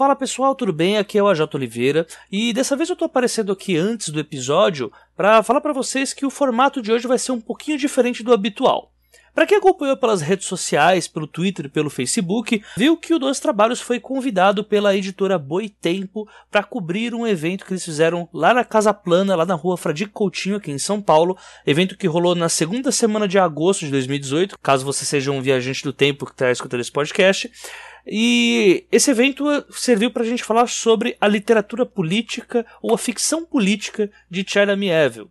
Fala pessoal, tudo bem? Aqui é o AJ Oliveira e dessa vez eu tô aparecendo aqui antes do episódio para falar para vocês que o formato de hoje vai ser um pouquinho diferente do habitual. Para quem acompanhou pelas redes sociais, pelo Twitter e pelo Facebook, viu que o Dois Trabalhos foi convidado pela editora Boitempo para cobrir um evento que eles fizeram lá na Casa Plana, lá na rua Fradique Coutinho, aqui em São Paulo. Evento que rolou na segunda semana de agosto de 2018, caso você seja um viajante do tempo que está escutando esse podcast. E esse evento serviu para a gente falar sobre a literatura política ou a ficção política de China Mieville.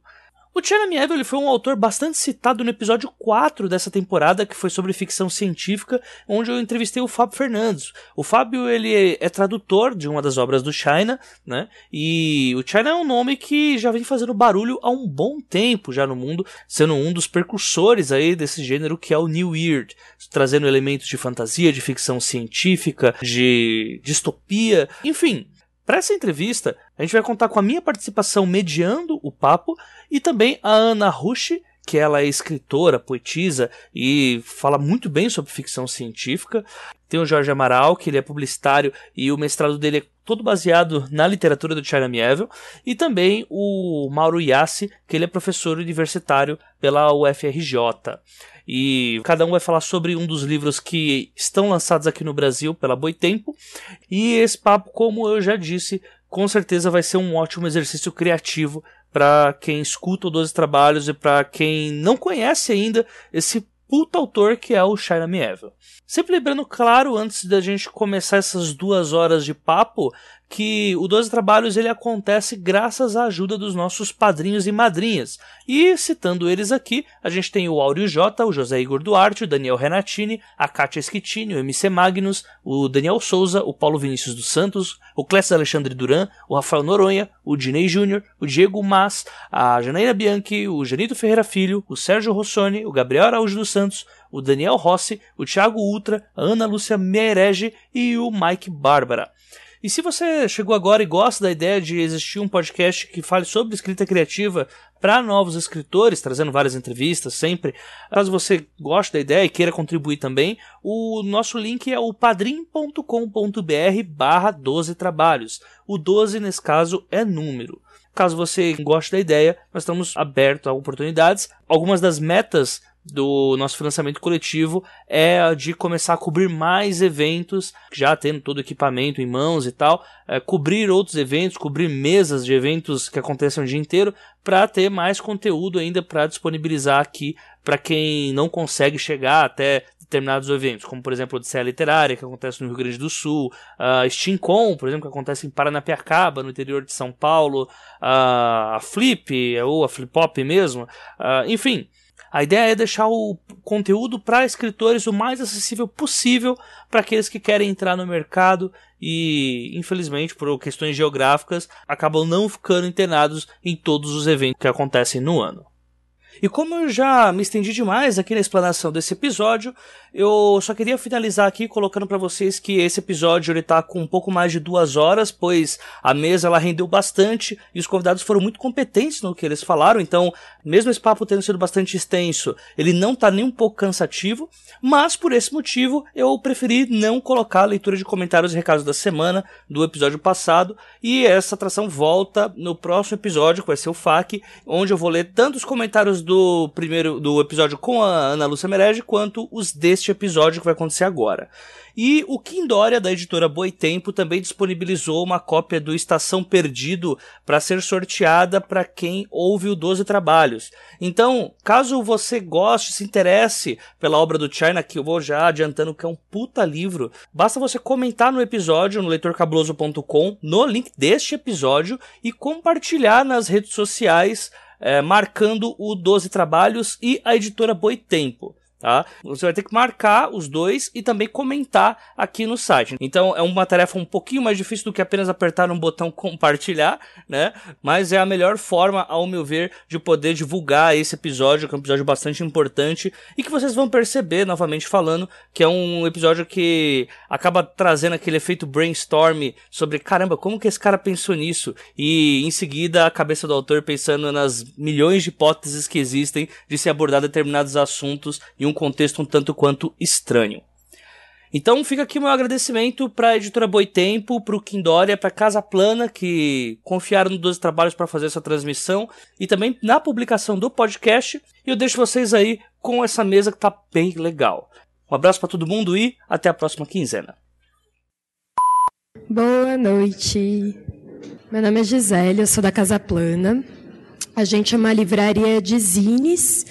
O Jeremy Evil foi um autor bastante citado no episódio 4 dessa temporada, que foi sobre ficção científica, onde eu entrevistei o Fábio Fernandes. O Fábio ele é tradutor de uma das obras do China, né? E o China é um nome que já vem fazendo barulho há um bom tempo já no mundo, sendo um dos precursores aí desse gênero que é o New Weird, trazendo elementos de fantasia, de ficção científica, de distopia, enfim. Para essa entrevista, a gente vai contar com a minha participação mediando o papo e também a Ana Rush, que ela é escritora, poetisa e fala muito bem sobre ficção científica. Tem o Jorge Amaral, que ele é publicitário e o mestrado dele é todo baseado na literatura do China Mieville. E também o Mauro Yassi, que ele é professor universitário pela UFRJ. E cada um vai falar sobre um dos livros que estão lançados aqui no Brasil pela Boitempo. E esse papo, como eu já disse, com certeza vai ser um ótimo exercício criativo para quem escuta o 12 Trabalhos e para quem não conhece ainda esse puta autor que é o Shina Mieville. Sempre lembrando, claro, antes da gente começar essas duas horas de papo, que o 12 Trabalhos ele acontece graças à ajuda dos nossos padrinhos e madrinhas. E citando eles aqui, a gente tem o Áureo J, o José Igor Duarte, o Daniel Renatini, a Kátia Schettini, o MC Magnus, o Daniel Souza, o Paulo Vinícius dos Santos, o Clécio Alexandre Duran, o Rafael Noronha, o Dinei Júnior, o Diego Mas, a Janaína Bianchi, o Janito Ferreira Filho, o Sérgio Rossoni, o Gabriel Araújo dos Santos, o Daniel Rossi, o Thiago Ultra, a Ana Lúcia Merege e o Mike Bárbara. E se você chegou agora e gosta da ideia de existir um podcast que fale sobre escrita criativa para novos escritores, trazendo várias entrevistas sempre, caso você goste da ideia e queira contribuir também, o nosso link é o padrim.com.br barra 12 trabalhos. O 12, nesse caso, é número. Caso você goste da ideia, nós estamos abertos a oportunidades. Algumas das metas do nosso financiamento coletivo é a de começar a cobrir mais eventos, já tendo todo o equipamento em mãos e tal, é, cobrir outros eventos, cobrir mesas de eventos que acontecem o dia inteiro, para ter mais conteúdo ainda para disponibilizar aqui para quem não consegue chegar até determinados eventos, como por exemplo a Odisseia Literária, que acontece no Rio Grande do Sul, a SteamCon, por exemplo, que acontece em Paranapiacaba, no interior de São Paulo, a Flip, ou a Flip Pop mesmo, enfim, a ideia é deixar o conteúdo para escritores o mais acessível possível para aqueles que querem entrar no mercado e, infelizmente, por questões geográficas, acabam não ficando internados em todos os eventos que acontecem no ano. E como eu já me estendi demais aqui na explanação desse episódio, eu só queria finalizar aqui colocando para vocês que esse episódio ele tá com um pouco mais de duas horas, pois a mesa ela rendeu bastante e os convidados foram muito competentes no que eles falaram, então, mesmo esse papo tendo sido bastante extenso, ele não tá nem um pouco cansativo, mas por esse motivo eu preferi não colocar a leitura de comentários e recados da semana do episódio passado, e essa atração volta no próximo episódio, que vai ser o FAQ, onde eu vou ler tanto os comentários do primeiro do episódio com a Ana Lúcia Merege quanto os desse este episódio que vai acontecer agora. E o Kim Dória, da editora Boitempo, também disponibilizou uma cópia do Estação Perdido para ser sorteada para quem ouve o 12 Trabalhos. Então, caso você goste, se interesse pela obra do China, que eu vou já adiantando que é um puta livro, basta você comentar no episódio, no leitorcabuloso.com, no link deste episódio e compartilhar nas redes sociais. É, marcando o 12 Trabalhos e a editora Boitempo tá? Você vai ter que marcar os dois e também comentar aqui no site. Então é uma tarefa um pouquinho mais difícil do que apenas apertar um botão compartilhar, né? Mas é a melhor forma, ao meu ver, de poder divulgar esse episódio, que é um episódio bastante importante e que vocês vão perceber, novamente falando, que é um episódio que acaba trazendo aquele efeito brainstorm sobre caramba, como que esse cara pensou nisso? E em seguida a cabeça do autor pensando nas milhões de hipóteses que existem de se abordar determinados assuntos e um contexto um tanto quanto estranho. Então fica aqui meu agradecimento para a editora Boitempo, para o Quindória, para Casa Plana, que confiaram nos 12 trabalhos para fazer essa transmissão e também na publicação do podcast. E eu deixo vocês aí com essa mesa que tá bem legal. Um abraço para todo mundo e até a próxima quinzena. Boa noite. Meu nome é Gisele, eu sou da Casa Plana. A gente é uma livraria de zines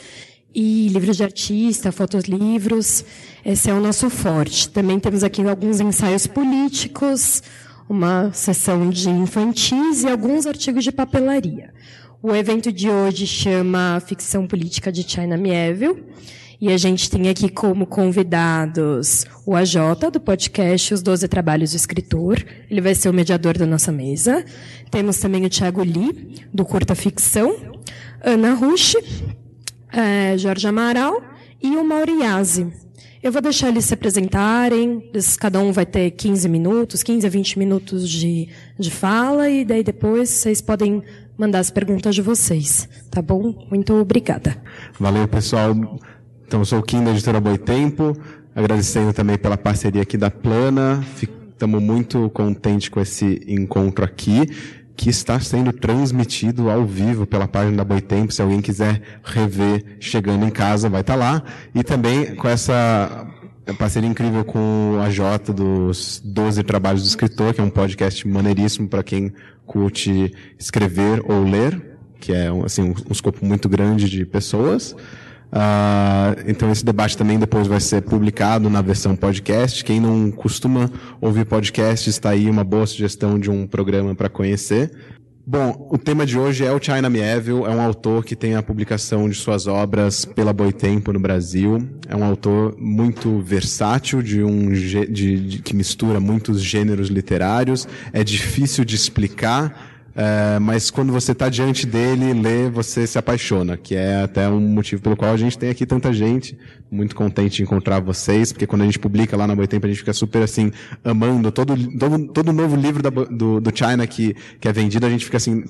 e livros de artista, fotoslivros. Esse é o nosso forte. Também temos aqui alguns ensaios políticos, uma sessão de infantis e alguns artigos de papelaria. O evento de hoje chama Ficção Política de China Mieville. E a gente tem aqui como convidados o AJ, do podcast Os Doze Trabalhos do Escritor. Ele vai ser o mediador da nossa mesa. Temos também o Tiago Lee, do Curta Ficção. Ana Rush, é, Jorge Amaral e o Mauriase. Eu vou deixar eles se apresentarem, cada um vai ter 15 minutos, 15 a 20 minutos de, de fala, e daí depois vocês podem mandar as perguntas de vocês, tá bom? Muito obrigada. Valeu, pessoal. Então, eu sou o Kim da editora Boitempo, agradecendo também pela parceria aqui da Plana. Estamos muito contentes com esse encontro aqui que está sendo transmitido ao vivo pela página da Boitempo. Se alguém quiser rever chegando em casa, vai estar lá. E também com essa parceria incrível com a Jota dos 12 Trabalhos do Escritor, que é um podcast maneiríssimo para quem curte escrever ou ler, que é assim, um escopo muito grande de pessoas. Uh, então esse debate também depois vai ser publicado na versão podcast. Quem não costuma ouvir podcast, está aí uma boa sugestão de um programa para conhecer. Bom, o tema de hoje é o China Mieville, é um autor que tem a publicação de suas obras pela Boitempo no Brasil. É um autor muito versátil, de um de, de, que mistura muitos gêneros literários. É difícil de explicar, é, mas quando você está diante dele, lê, você se apaixona, que é até um motivo pelo qual a gente tem aqui tanta gente. Muito contente de encontrar vocês, porque quando a gente publica lá na Boitempo, a gente fica super assim, amando. Todo, todo, todo novo livro da, do, do China que, que é vendido, a gente fica assim,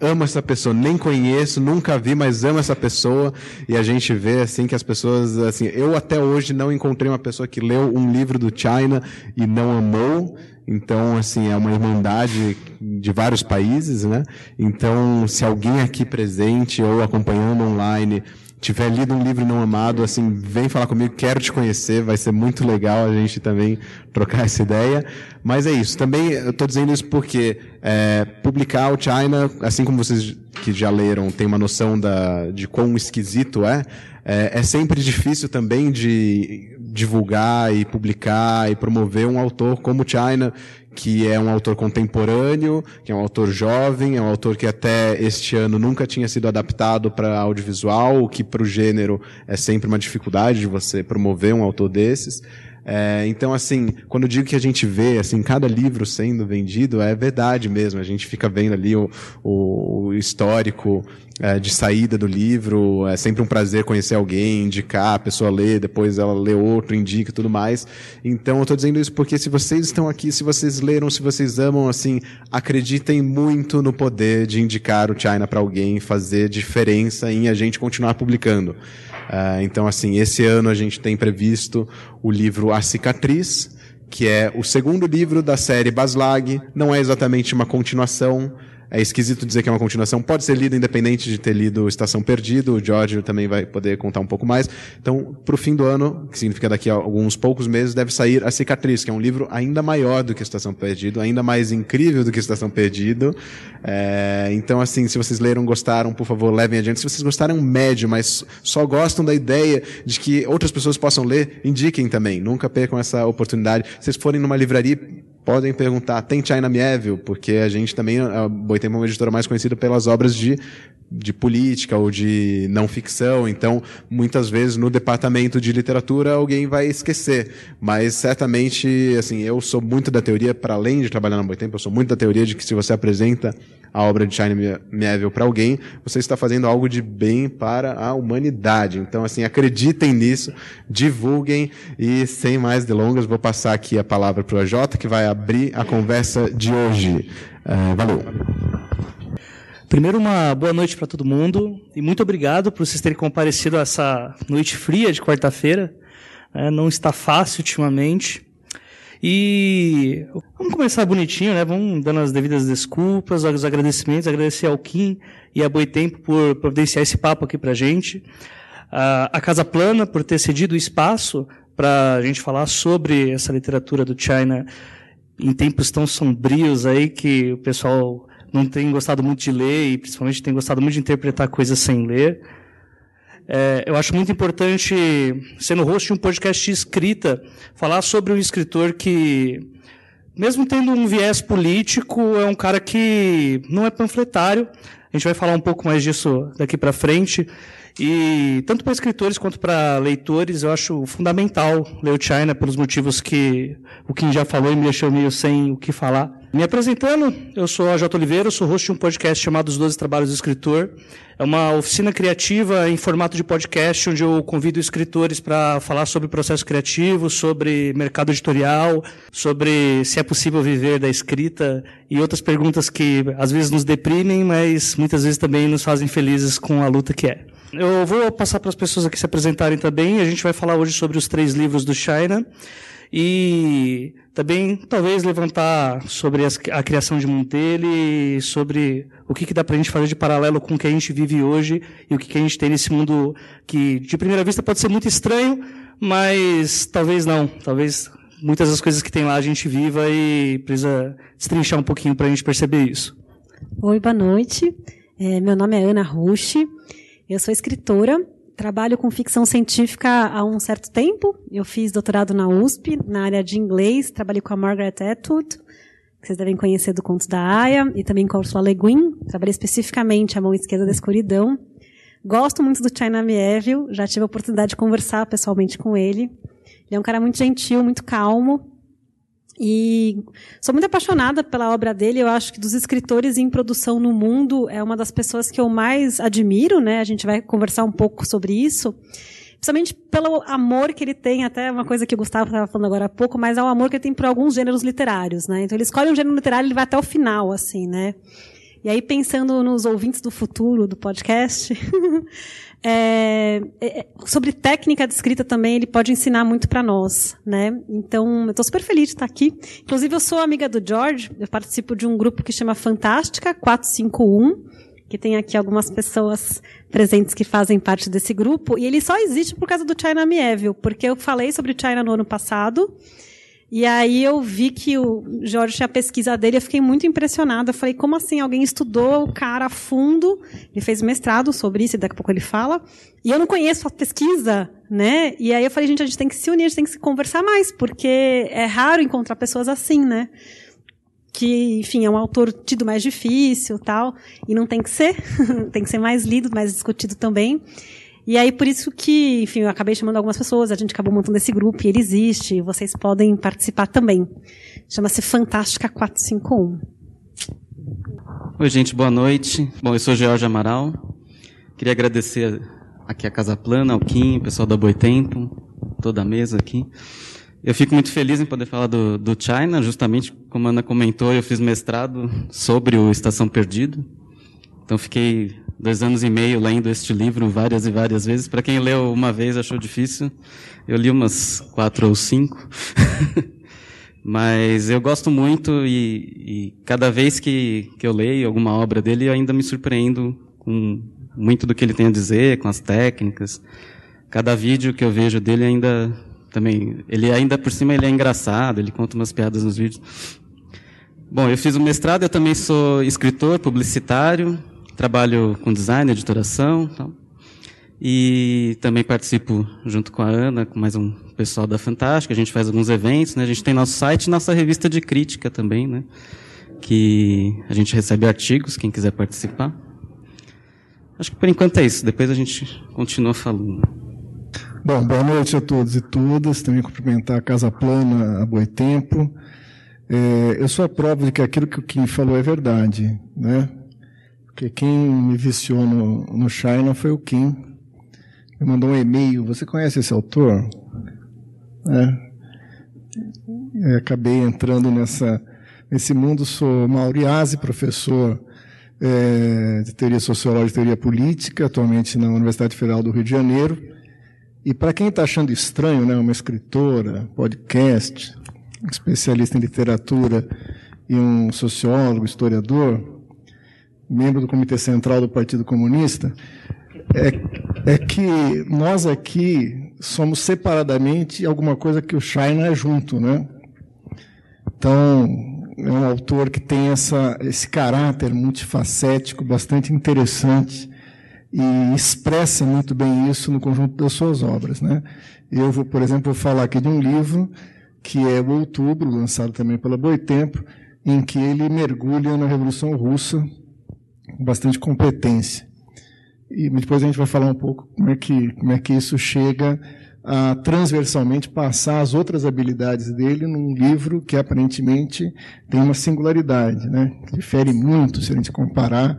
amo essa pessoa, nem conheço, nunca vi, mas amo essa pessoa. E a gente vê assim que as pessoas, assim, eu até hoje não encontrei uma pessoa que leu um livro do China e não amou. Então, assim, é uma irmandade de vários países, né? Então, se alguém aqui presente ou acompanhando online tiver lido um livro não amado, assim, vem falar comigo, quero te conhecer, vai ser muito legal a gente também trocar essa ideia. Mas é isso. Também eu estou dizendo isso porque é, publicar o China, assim como vocês que já leram têm uma noção da, de quão esquisito é, é, é sempre difícil também de divulgar e publicar e promover um autor como China, que é um autor contemporâneo, que é um autor jovem, é um autor que até este ano nunca tinha sido adaptado para audiovisual, o que para o gênero é sempre uma dificuldade de você promover um autor desses. É, então, assim, quando eu digo que a gente vê, assim, cada livro sendo vendido, é verdade mesmo. A gente fica vendo ali o, o, o histórico é, de saída do livro. É sempre um prazer conhecer alguém, indicar, a pessoa lê, depois ela lê outro, indica e tudo mais. Então, eu estou dizendo isso porque se vocês estão aqui, se vocês leram, se vocês amam, assim, acreditem muito no poder de indicar o China para alguém, fazer diferença em a gente continuar publicando. Uh, então, assim, esse ano a gente tem previsto o livro A Cicatriz, que é o segundo livro da série Baslag. Não é exatamente uma continuação, é esquisito dizer que é uma continuação. Pode ser lido independente de ter lido Estação Perdido. O George também vai poder contar um pouco mais. Então, para o fim do ano, que significa daqui a alguns poucos meses, deve sair A Cicatriz, que é um livro ainda maior do que Estação Perdido, ainda mais incrível do que Estação Perdido. É, então, assim, se vocês leram, gostaram, por favor, levem adiante. Se vocês gostaram, médio, mas só gostam da ideia de que outras pessoas possam ler, indiquem também. Nunca percam essa oportunidade. Se vocês forem numa livraria, podem perguntar, tem China Mieville? Porque a gente também, a Boitempo é uma editora mais conhecida pelas obras de, de política ou de não ficção, então muitas vezes no departamento de literatura alguém vai esquecer, mas certamente, assim, eu sou muito da teoria, para além de trabalhar na Boitempo, eu sou muito da teoria de que se você apresenta a obra de China Mieville para alguém, você está fazendo algo de bem para a humanidade. Então, assim, acreditem nisso, divulguem e sem mais delongas, vou passar aqui a palavra para o AJ, que vai abrir a conversa de hoje. Uh, valeu. Primeiro, uma boa noite para todo mundo e muito obrigado por vocês terem comparecido a essa noite fria de quarta-feira. É, não está fácil ultimamente. E vamos começar bonitinho, né? Vamos dando as devidas desculpas, os agradecimentos, agradecer ao Kim e a Boitempo por providenciar esse papo aqui pra gente. A Casa Plana por ter cedido o espaço para a gente falar sobre essa literatura do China em tempos tão sombrios aí que o pessoal não tem gostado muito de ler e principalmente tem gostado muito de interpretar coisas sem ler. É, eu acho muito importante, sendo host de um podcast de escrita, falar sobre um escritor que, mesmo tendo um viés político, é um cara que não é panfletário. A gente vai falar um pouco mais disso daqui para frente. E tanto para escritores quanto para leitores, eu acho fundamental ler o China pelos motivos que o Kim já falou e me deixou meio sem o que falar. Me apresentando, eu sou a J. Oliveira, sou host de um podcast chamado Os Doze Trabalhos do Escritor. É uma oficina criativa em formato de podcast, onde eu convido escritores para falar sobre processo criativo, sobre mercado editorial, sobre se é possível viver da escrita e outras perguntas que às vezes nos deprimem, mas muitas vezes também nos fazem felizes com a luta que é. Eu vou passar para as pessoas aqui se apresentarem também. A gente vai falar hoje sobre os três livros do China e também talvez levantar sobre a criação de mundo dele, sobre o que, que dá para a gente fazer de paralelo com o que a gente vive hoje e o que, que a gente tem nesse mundo que de primeira vista pode ser muito estranho, mas talvez não, talvez muitas das coisas que tem lá a gente viva e precisa destrinchar um pouquinho para a gente perceber isso. Oi, boa noite. É, meu nome é Ana Rushi. Eu sou escritora Trabalho com ficção científica há um certo tempo. Eu fiz doutorado na USP, na área de inglês. Trabalhei com a Margaret Atwood, que vocês devem conhecer do Conto da Aya, e também com a Ursula Le Guin. Trabalhei especificamente a mão esquerda da escuridão. Gosto muito do China Mieville, já tive a oportunidade de conversar pessoalmente com ele. Ele é um cara muito gentil, muito calmo, e sou muito apaixonada pela obra dele. Eu acho que dos escritores em produção no mundo é uma das pessoas que eu mais admiro, né? A gente vai conversar um pouco sobre isso. Principalmente pelo amor que ele tem, até uma coisa que o Gustavo estava falando agora há pouco, mas é o amor que ele tem por alguns gêneros literários, né? Então ele escolhe um gênero literário ele vai até o final, assim, né? E aí, pensando nos ouvintes do futuro do podcast, É, é, sobre técnica de escrita também, ele pode ensinar muito para nós, né? Então, eu estou super feliz de estar aqui. Inclusive, eu sou amiga do George, eu participo de um grupo que chama Fantástica 451, que tem aqui algumas pessoas presentes que fazem parte desse grupo, e ele só existe por causa do China Mieville, porque eu falei sobre China no ano passado, e aí eu vi que o Jorge tinha a pesquisa dele, eu fiquei muito impressionada. Eu falei, como assim? Alguém estudou o cara a fundo, ele fez mestrado sobre isso, e daqui a pouco ele fala. E eu não conheço a pesquisa, né? E aí eu falei, gente, a gente tem que se unir, a gente tem que se conversar mais, porque é raro encontrar pessoas assim, né? Que, enfim, é um autor tido mais difícil tal, e não tem que ser, tem que ser mais lido, mais discutido também. E aí, por isso que, enfim, eu acabei chamando algumas pessoas, a gente acabou montando esse grupo, e ele existe, vocês podem participar também. Chama-se Fantástica 451. Oi, gente, boa noite. Bom, eu sou George Amaral. Queria agradecer aqui a Casa Plana, ao Kim, o pessoal da Boitempo, toda a mesa aqui. Eu fico muito feliz em poder falar do, do China, justamente como a Ana comentou, eu fiz mestrado sobre o Estação Perdido. Então fiquei dois anos e meio lendo este livro várias e várias vezes. Para quem leu uma vez achou difícil, eu li umas quatro ou cinco. Mas eu gosto muito e, e, cada vez que, que eu leio alguma obra dele, eu ainda me surpreendo com muito do que ele tem a dizer, com as técnicas. Cada vídeo que eu vejo dele ainda também, ele ainda por cima ele é engraçado, ele conta umas piadas nos vídeos. Bom, eu fiz o mestrado, eu também sou escritor, publicitário, trabalho com design, editoração, tal. E também participo junto com a Ana, com mais um pessoal da Fantástica. A gente faz alguns eventos, né? A gente tem nosso site e nossa revista de crítica também, né? Que a gente recebe artigos, quem quiser participar. Acho que por enquanto é isso. Depois a gente continua falando. Bom, boa noite a todos e todas. Também cumprimentar a Casa Plana, a Boitempo. É, eu sou a prova de que aquilo que o Kim falou é verdade, né? Porque quem me viciou no, no China foi o Kim. Me mandou um e-mail. Você conhece esse autor? É. Acabei entrando nessa, nesse mundo. Sou Mauriase, professor é, de teoria sociológica e teoria política, atualmente na Universidade Federal do Rio de Janeiro. E para quem está achando estranho, né, uma escritora, podcast, especialista em literatura e um sociólogo, historiador, membro do Comitê Central do Partido Comunista, é, é que nós aqui somos separadamente alguma coisa que o China é junto, né? Então, é um autor que tem essa, esse caráter multifacético bastante interessante e expressa muito bem isso no conjunto das suas obras. Né? Eu vou, por exemplo, falar aqui de um livro que é o Outubro, lançado também pela Boitempo, em que ele mergulha na Revolução Russa com bastante competência. E depois a gente vai falar um pouco como é que, como é que isso chega a transversalmente passar as outras habilidades dele num livro que aparentemente tem uma singularidade, né? difere muito se a gente comparar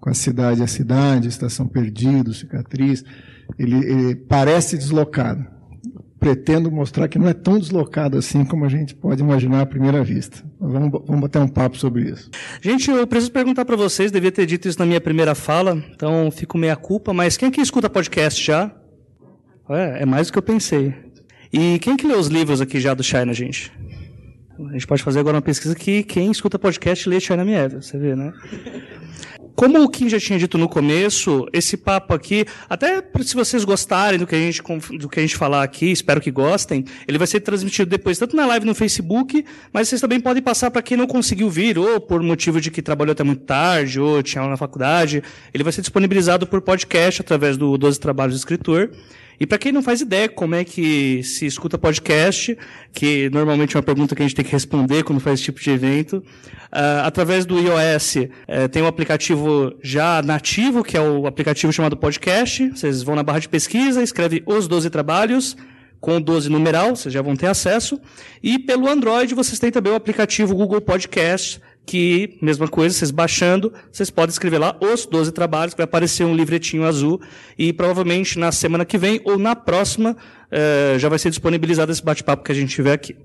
com a cidade a cidade, Estação Perdido, Cicatriz. Ele, ele parece deslocado. Pretendo mostrar que não é tão deslocado assim como a gente pode imaginar à primeira vista. Vamos, vamos bater um papo sobre isso. Gente, eu preciso perguntar para vocês, devia ter dito isso na minha primeira fala, então fico meia culpa, mas quem que escuta podcast já? É, é mais do que eu pensei. E quem que lê os livros aqui já do China, gente? A gente pode fazer agora uma pesquisa que quem escuta podcast lê China Mieva, você vê, né? Como o Kim já tinha dito no começo, esse papo aqui, até se vocês gostarem do que a gente, do que a gente falar aqui, espero que gostem, ele vai ser transmitido depois, tanto na live no Facebook, mas vocês também podem passar para quem não conseguiu vir, ou por motivo de que trabalhou até muito tarde, ou tinha aula na faculdade, ele vai ser disponibilizado por podcast através do 12 Trabalhos do Escritor. E para quem não faz ideia como é que se escuta podcast, que normalmente é uma pergunta que a gente tem que responder quando faz esse tipo de evento, uh, através do iOS uh, tem um aplicativo já nativo, que é o aplicativo chamado Podcast. Vocês vão na barra de pesquisa, escreve os 12 trabalhos, com 12 numeral, vocês já vão ter acesso. E pelo Android vocês têm também o aplicativo Google Podcast, que, mesma coisa, vocês baixando, vocês podem escrever lá os 12 trabalhos, que vai aparecer um livretinho azul, e provavelmente na semana que vem ou na próxima eh, já vai ser disponibilizado esse bate-papo que a gente tiver aqui.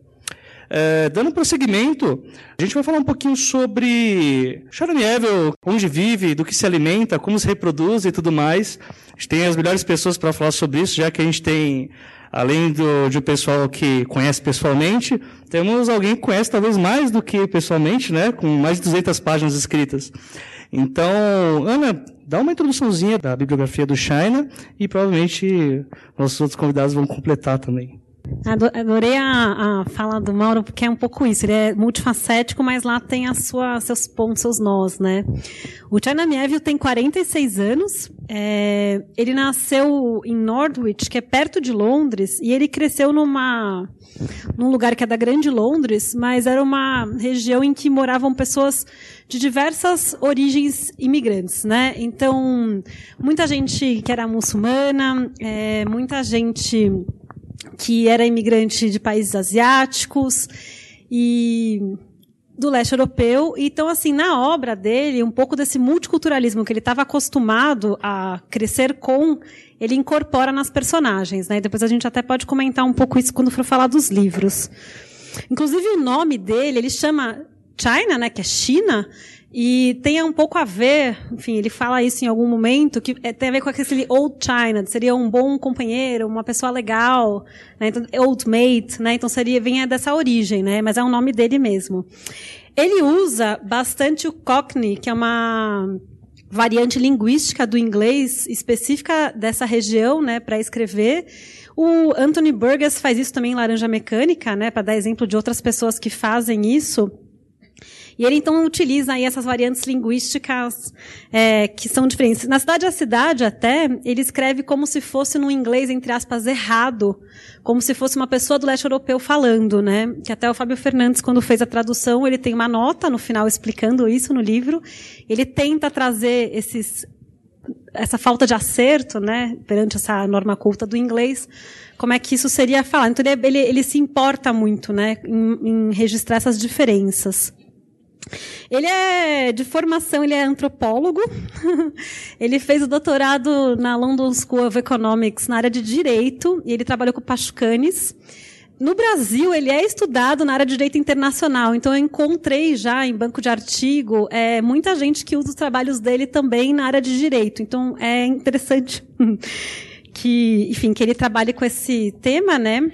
Eh, dando prosseguimento, a gente vai falar um pouquinho sobre Sharon Evel, onde vive, do que se alimenta, como se reproduz e tudo mais. A gente tem as melhores pessoas para falar sobre isso, já que a gente tem além do, de um pessoal que conhece pessoalmente, temos alguém que conhece talvez mais do que pessoalmente, né? Com mais de 200 páginas escritas. Então, Ana, dá uma introduçãozinha da bibliografia do China e provavelmente nossos outros convidados vão completar também. Adorei a, a fala do Mauro, porque é um pouco isso. Ele é multifacético, mas lá tem a sua, seus pontos, seus nós, né? O China Mieville tem 46 anos. É, ele nasceu em Norwich, que é perto de Londres, e ele cresceu numa, num lugar que é da Grande Londres, mas era uma região em que moravam pessoas de diversas origens imigrantes, né? Então, muita gente que era muçulmana, é, muita gente que era imigrante de países asiáticos e do leste europeu. Então, assim, na obra dele, um pouco desse multiculturalismo que ele estava acostumado a crescer com, ele incorpora nas personagens, né? Depois a gente até pode comentar um pouco isso quando for falar dos livros. Inclusive, o nome dele, ele chama China, né? Que é China. E tem um pouco a ver, enfim, ele fala isso em algum momento, que é, tem a ver com aquele old China, seria um bom companheiro, uma pessoa legal, né? Então, old mate, né? Então seria, vem dessa origem, né? Mas é o nome dele mesmo. Ele usa bastante o Cockney, que é uma variante linguística do inglês específica dessa região, né, para escrever. O Anthony Burgess faz isso também em Laranja Mecânica, né, para dar exemplo de outras pessoas que fazem isso. E ele então utiliza aí essas variantes linguísticas é, que são diferentes. Na cidade a cidade até ele escreve como se fosse no inglês entre aspas errado, como se fosse uma pessoa do leste europeu falando, né? Que até o Fábio Fernandes quando fez a tradução ele tem uma nota no final explicando isso no livro. Ele tenta trazer esses essa falta de acerto, né, perante essa norma culta do inglês, como é que isso seria falado. Então ele, ele, ele se importa muito, né, em, em registrar essas diferenças. Ele é de formação, ele é antropólogo. ele fez o doutorado na London School of Economics na área de direito e ele trabalhou com Pachucanes. No Brasil, ele é estudado na área de direito internacional, então eu encontrei já em banco de artigo é, muita gente que usa os trabalhos dele também na área de direito. Então é interessante que, enfim, que ele trabalhe com esse tema, né?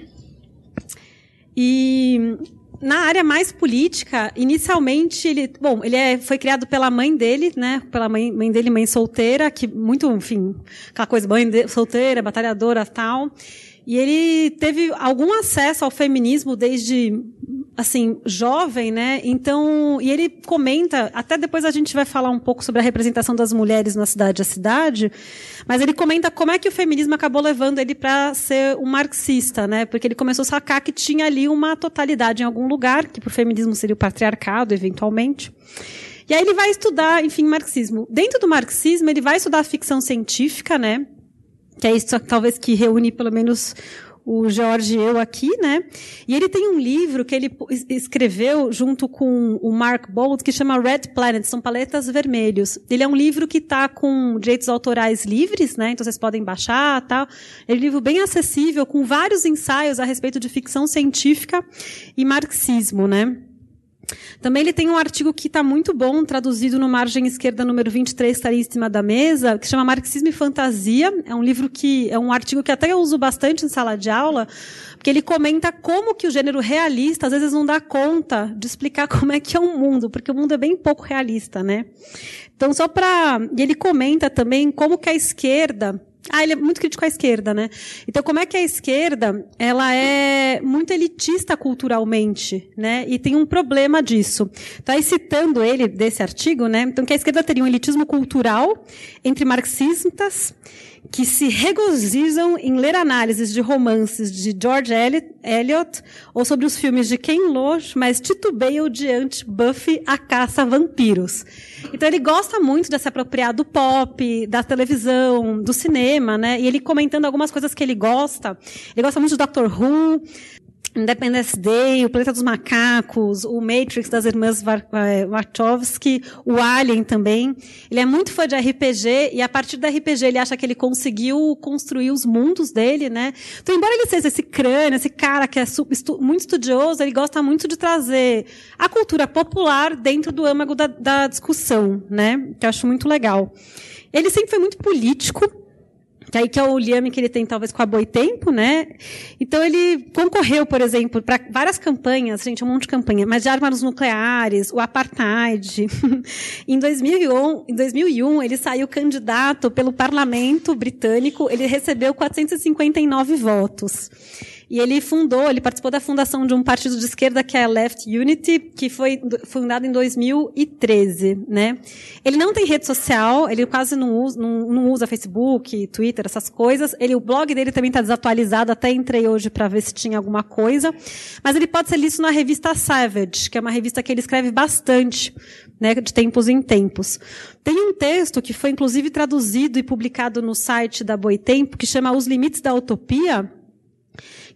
E na área mais política, inicialmente ele, bom, ele é, foi criado pela mãe dele, né? Pela mãe, mãe dele, mãe solteira, que muito, enfim, aquela coisa, mãe de, solteira, batalhadora, tal. E ele teve algum acesso ao feminismo desde assim, jovem, né? Então, e ele comenta, até depois a gente vai falar um pouco sobre a representação das mulheres na cidade a cidade, mas ele comenta como é que o feminismo acabou levando ele para ser um marxista, né? Porque ele começou a sacar que tinha ali uma totalidade em algum lugar, que para o feminismo seria o patriarcado, eventualmente. E aí ele vai estudar, enfim, marxismo. Dentro do marxismo, ele vai estudar ficção científica, né? Que é isso talvez que reúne pelo menos o Jorge e eu aqui, né? E ele tem um livro que ele escreveu junto com o Mark Bold que chama Red Planet, são paletas vermelhos. Ele é um livro que está com direitos autorais livres, né? Então vocês podem baixar, tal. É um livro bem acessível com vários ensaios a respeito de ficção científica e marxismo, né? Também ele tem um artigo que está muito bom, traduzido no margem esquerda, número 23, está ali em cima da mesa, que chama Marxismo e Fantasia. É um livro que, é um artigo que até eu uso bastante em sala de aula, porque ele comenta como que o gênero realista, às vezes, não dá conta de explicar como é que é o mundo, porque o mundo é bem pouco realista, né? Então, só para... E ele comenta também como que a esquerda ah, ele é muito crítico à esquerda, né? Então, como é que a esquerda, ela é muito elitista culturalmente, né? E tem um problema disso. Tá aí citando ele desse artigo, né? Então, que a esquerda teria um elitismo cultural entre marxistas que se regozijam em ler análises de romances de George Eliot ou sobre os filmes de Ken Loach, mas titubeiam diante Buffy a caça a vampiros. Então ele gosta muito de se apropriar do pop, da televisão, do cinema, né? E ele comentando algumas coisas que ele gosta. Ele gosta muito de Doctor Who, Independence Day, o Planeta dos Macacos, o Matrix das irmãs eh, Wachowski, o Alien também. Ele é muito fã de RPG e a partir da RPG ele acha que ele conseguiu construir os mundos dele, né? Então, embora ele seja esse crânio, esse cara que é muito estudioso, ele gosta muito de trazer a cultura popular dentro do âmago da, da discussão, né? Que eu acho muito legal. Ele sempre foi muito político, que aí que é o liame que ele tem talvez com a Boitempo, né? Então ele concorreu, por exemplo, para várias campanhas, gente, um monte de campanha, mas de armas nucleares, o apartheid. em, 2001, em 2001, ele saiu candidato pelo parlamento britânico, ele recebeu 459 votos. E ele fundou, ele participou da fundação de um partido de esquerda que é a Left Unity, que foi fundado em 2013, né? Ele não tem rede social, ele quase não usa, não, não usa Facebook, Twitter, essas coisas. Ele, o blog dele também está desatualizado, até entrei hoje para ver se tinha alguma coisa. Mas ele pode ser listo na revista Savage, que é uma revista que ele escreve bastante, né, de tempos em tempos. Tem um texto que foi inclusive traduzido e publicado no site da Boitempo, que chama Os Limites da Utopia,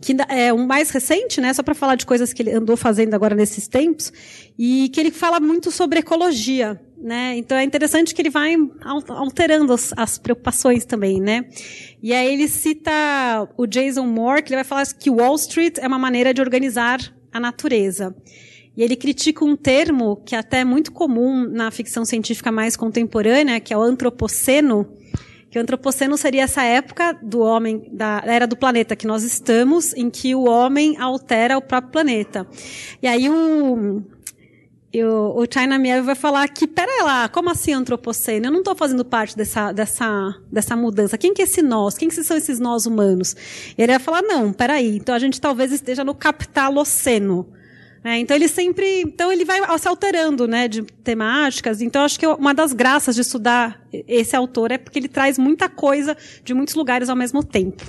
que é um mais recente, né, só para falar de coisas que ele andou fazendo agora nesses tempos, e que ele fala muito sobre ecologia, né? Então é interessante que ele vai alterando as, as, preocupações também, né? E aí ele cita o Jason Moore, que ele vai falar que Wall Street é uma maneira de organizar a natureza. E ele critica um termo que é até é muito comum na ficção científica mais contemporânea, que é o antropoceno, que o antropoceno seria essa época do homem, da era do planeta que nós estamos, em que o homem altera o próprio planeta. E aí o, o China Miel vai falar que, pera lá, como assim antropoceno? Eu não estou fazendo parte dessa, dessa, dessa mudança. Quem que é esse nós? Quem que são esses nós humanos? E ele vai falar, não, peraí, então a gente talvez esteja no capitaloceno. É, então ele sempre, então ele vai se alterando, né, de temáticas. Então acho que uma das graças de estudar esse autor é porque ele traz muita coisa de muitos lugares ao mesmo tempo.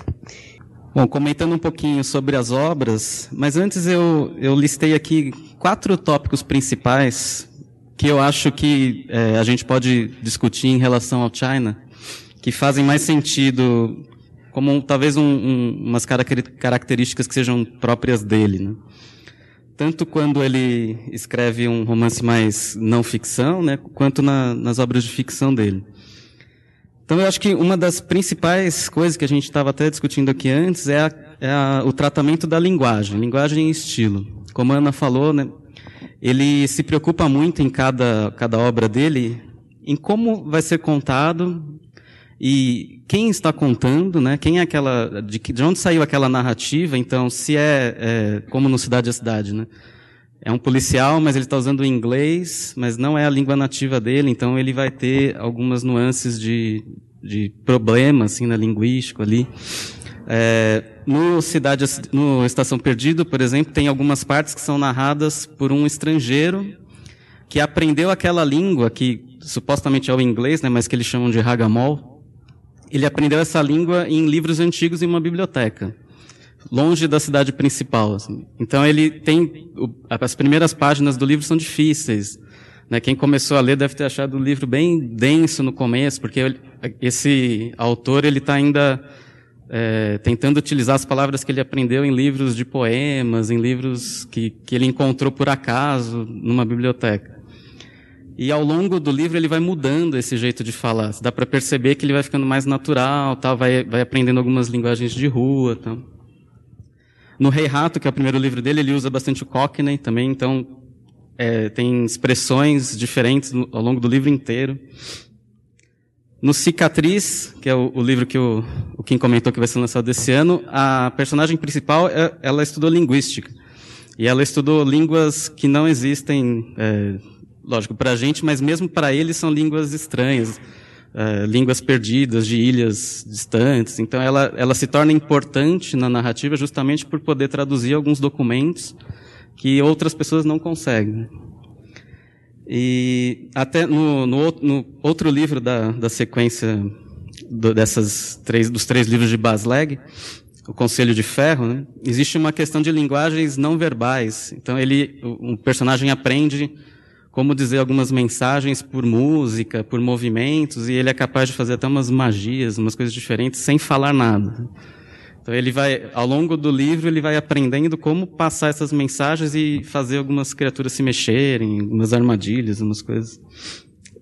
Bom, comentando um pouquinho sobre as obras, mas antes eu, eu listei aqui quatro tópicos principais que eu acho que é, a gente pode discutir em relação ao China, que fazem mais sentido como talvez um, um, umas características que sejam próprias dele. Né? Tanto quando ele escreve um romance mais não ficção, né, quanto na, nas obras de ficção dele. Então, eu acho que uma das principais coisas que a gente estava até discutindo aqui antes é, a, é a, o tratamento da linguagem, linguagem e estilo. Como a Ana falou, né, ele se preocupa muito em cada, cada obra dele em como vai ser contado e quem está contando, né? Quem é aquela, de, de onde saiu aquela narrativa? Então, se é, é como no Cidade a Cidade, né? é um policial, mas ele está usando o inglês, mas não é a língua nativa dele, então ele vai ter algumas nuances de, de problema assim, na linguística ali. É, no Cidade, no Estação Perdido, por exemplo, tem algumas partes que são narradas por um estrangeiro que aprendeu aquela língua que supostamente é o inglês, né, mas que eles chamam de Hagamol. Ele aprendeu essa língua em livros antigos em uma biblioteca longe da cidade principal. Assim. Então ele tem as primeiras páginas do livro são difíceis. Né? Quem começou a ler deve ter achado o livro bem denso no começo, porque esse autor ele está ainda é, tentando utilizar as palavras que ele aprendeu em livros de poemas, em livros que, que ele encontrou por acaso numa biblioteca. E ao longo do livro ele vai mudando esse jeito de falar. Dá para perceber que ele vai ficando mais natural, tal, vai, vai aprendendo algumas linguagens de rua, tal. No Rei Rato, que é o primeiro livro dele, ele usa bastante o Cockney também, então é, tem expressões diferentes ao longo do livro inteiro. No Cicatriz, que é o, o livro que o, o, Kim comentou que vai ser lançado esse ano, a personagem principal, é, ela estudou linguística. E ela estudou línguas que não existem, é, lógico, para a gente, mas mesmo para eles são línguas estranhas. Uh, línguas perdidas de ilhas distantes. Então, ela, ela se torna importante na narrativa justamente por poder traduzir alguns documentos que outras pessoas não conseguem. E até no, no, no outro livro da, da sequência do, dessas três, dos três livros de Basleg, o Conselho de Ferro, né, existe uma questão de linguagens não verbais. Então ele, um personagem aprende como dizer algumas mensagens por música, por movimentos, e ele é capaz de fazer até umas magias, umas coisas diferentes, sem falar nada. Então ele vai, ao longo do livro, ele vai aprendendo como passar essas mensagens e fazer algumas criaturas se mexerem, umas armadilhas, umas coisas.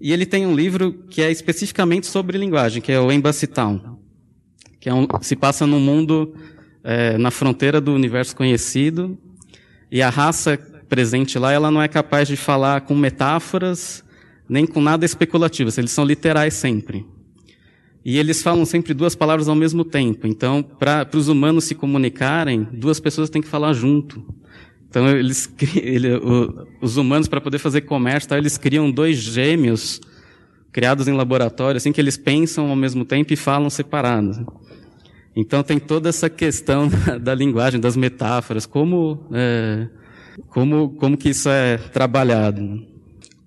E ele tem um livro que é especificamente sobre linguagem, que é o Embassy Town, que é um, se passa num mundo é, na fronteira do universo conhecido, e a raça presente lá, ela não é capaz de falar com metáforas, nem com nada especulativo, eles são literais sempre. E eles falam sempre duas palavras ao mesmo tempo. Então, para os humanos se comunicarem, duas pessoas têm que falar junto. Então, eles, ele, o, os humanos, para poder fazer comércio, tá, eles criam dois gêmeos criados em laboratório, assim que eles pensam ao mesmo tempo e falam separados. Então, tem toda essa questão da, da linguagem, das metáforas, como é, como, como que isso é trabalhado.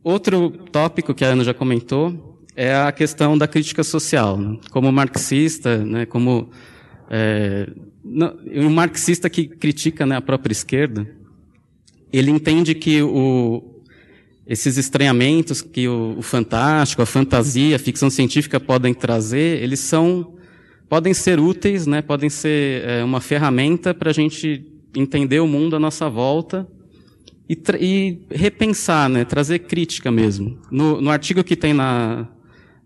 Outro tópico que a Ana já comentou é a questão da crítica social. Né? Como marxista, né, como é, um marxista que critica né, a própria esquerda, ele entende que o, esses estranhamentos que o, o, fantástico, a fantasia, a ficção científica podem trazer, eles são podem ser úteis, né, podem ser é, uma ferramenta para a gente entender o mundo à nossa volta e, e repensar, né, trazer crítica mesmo. No, no artigo que tem na,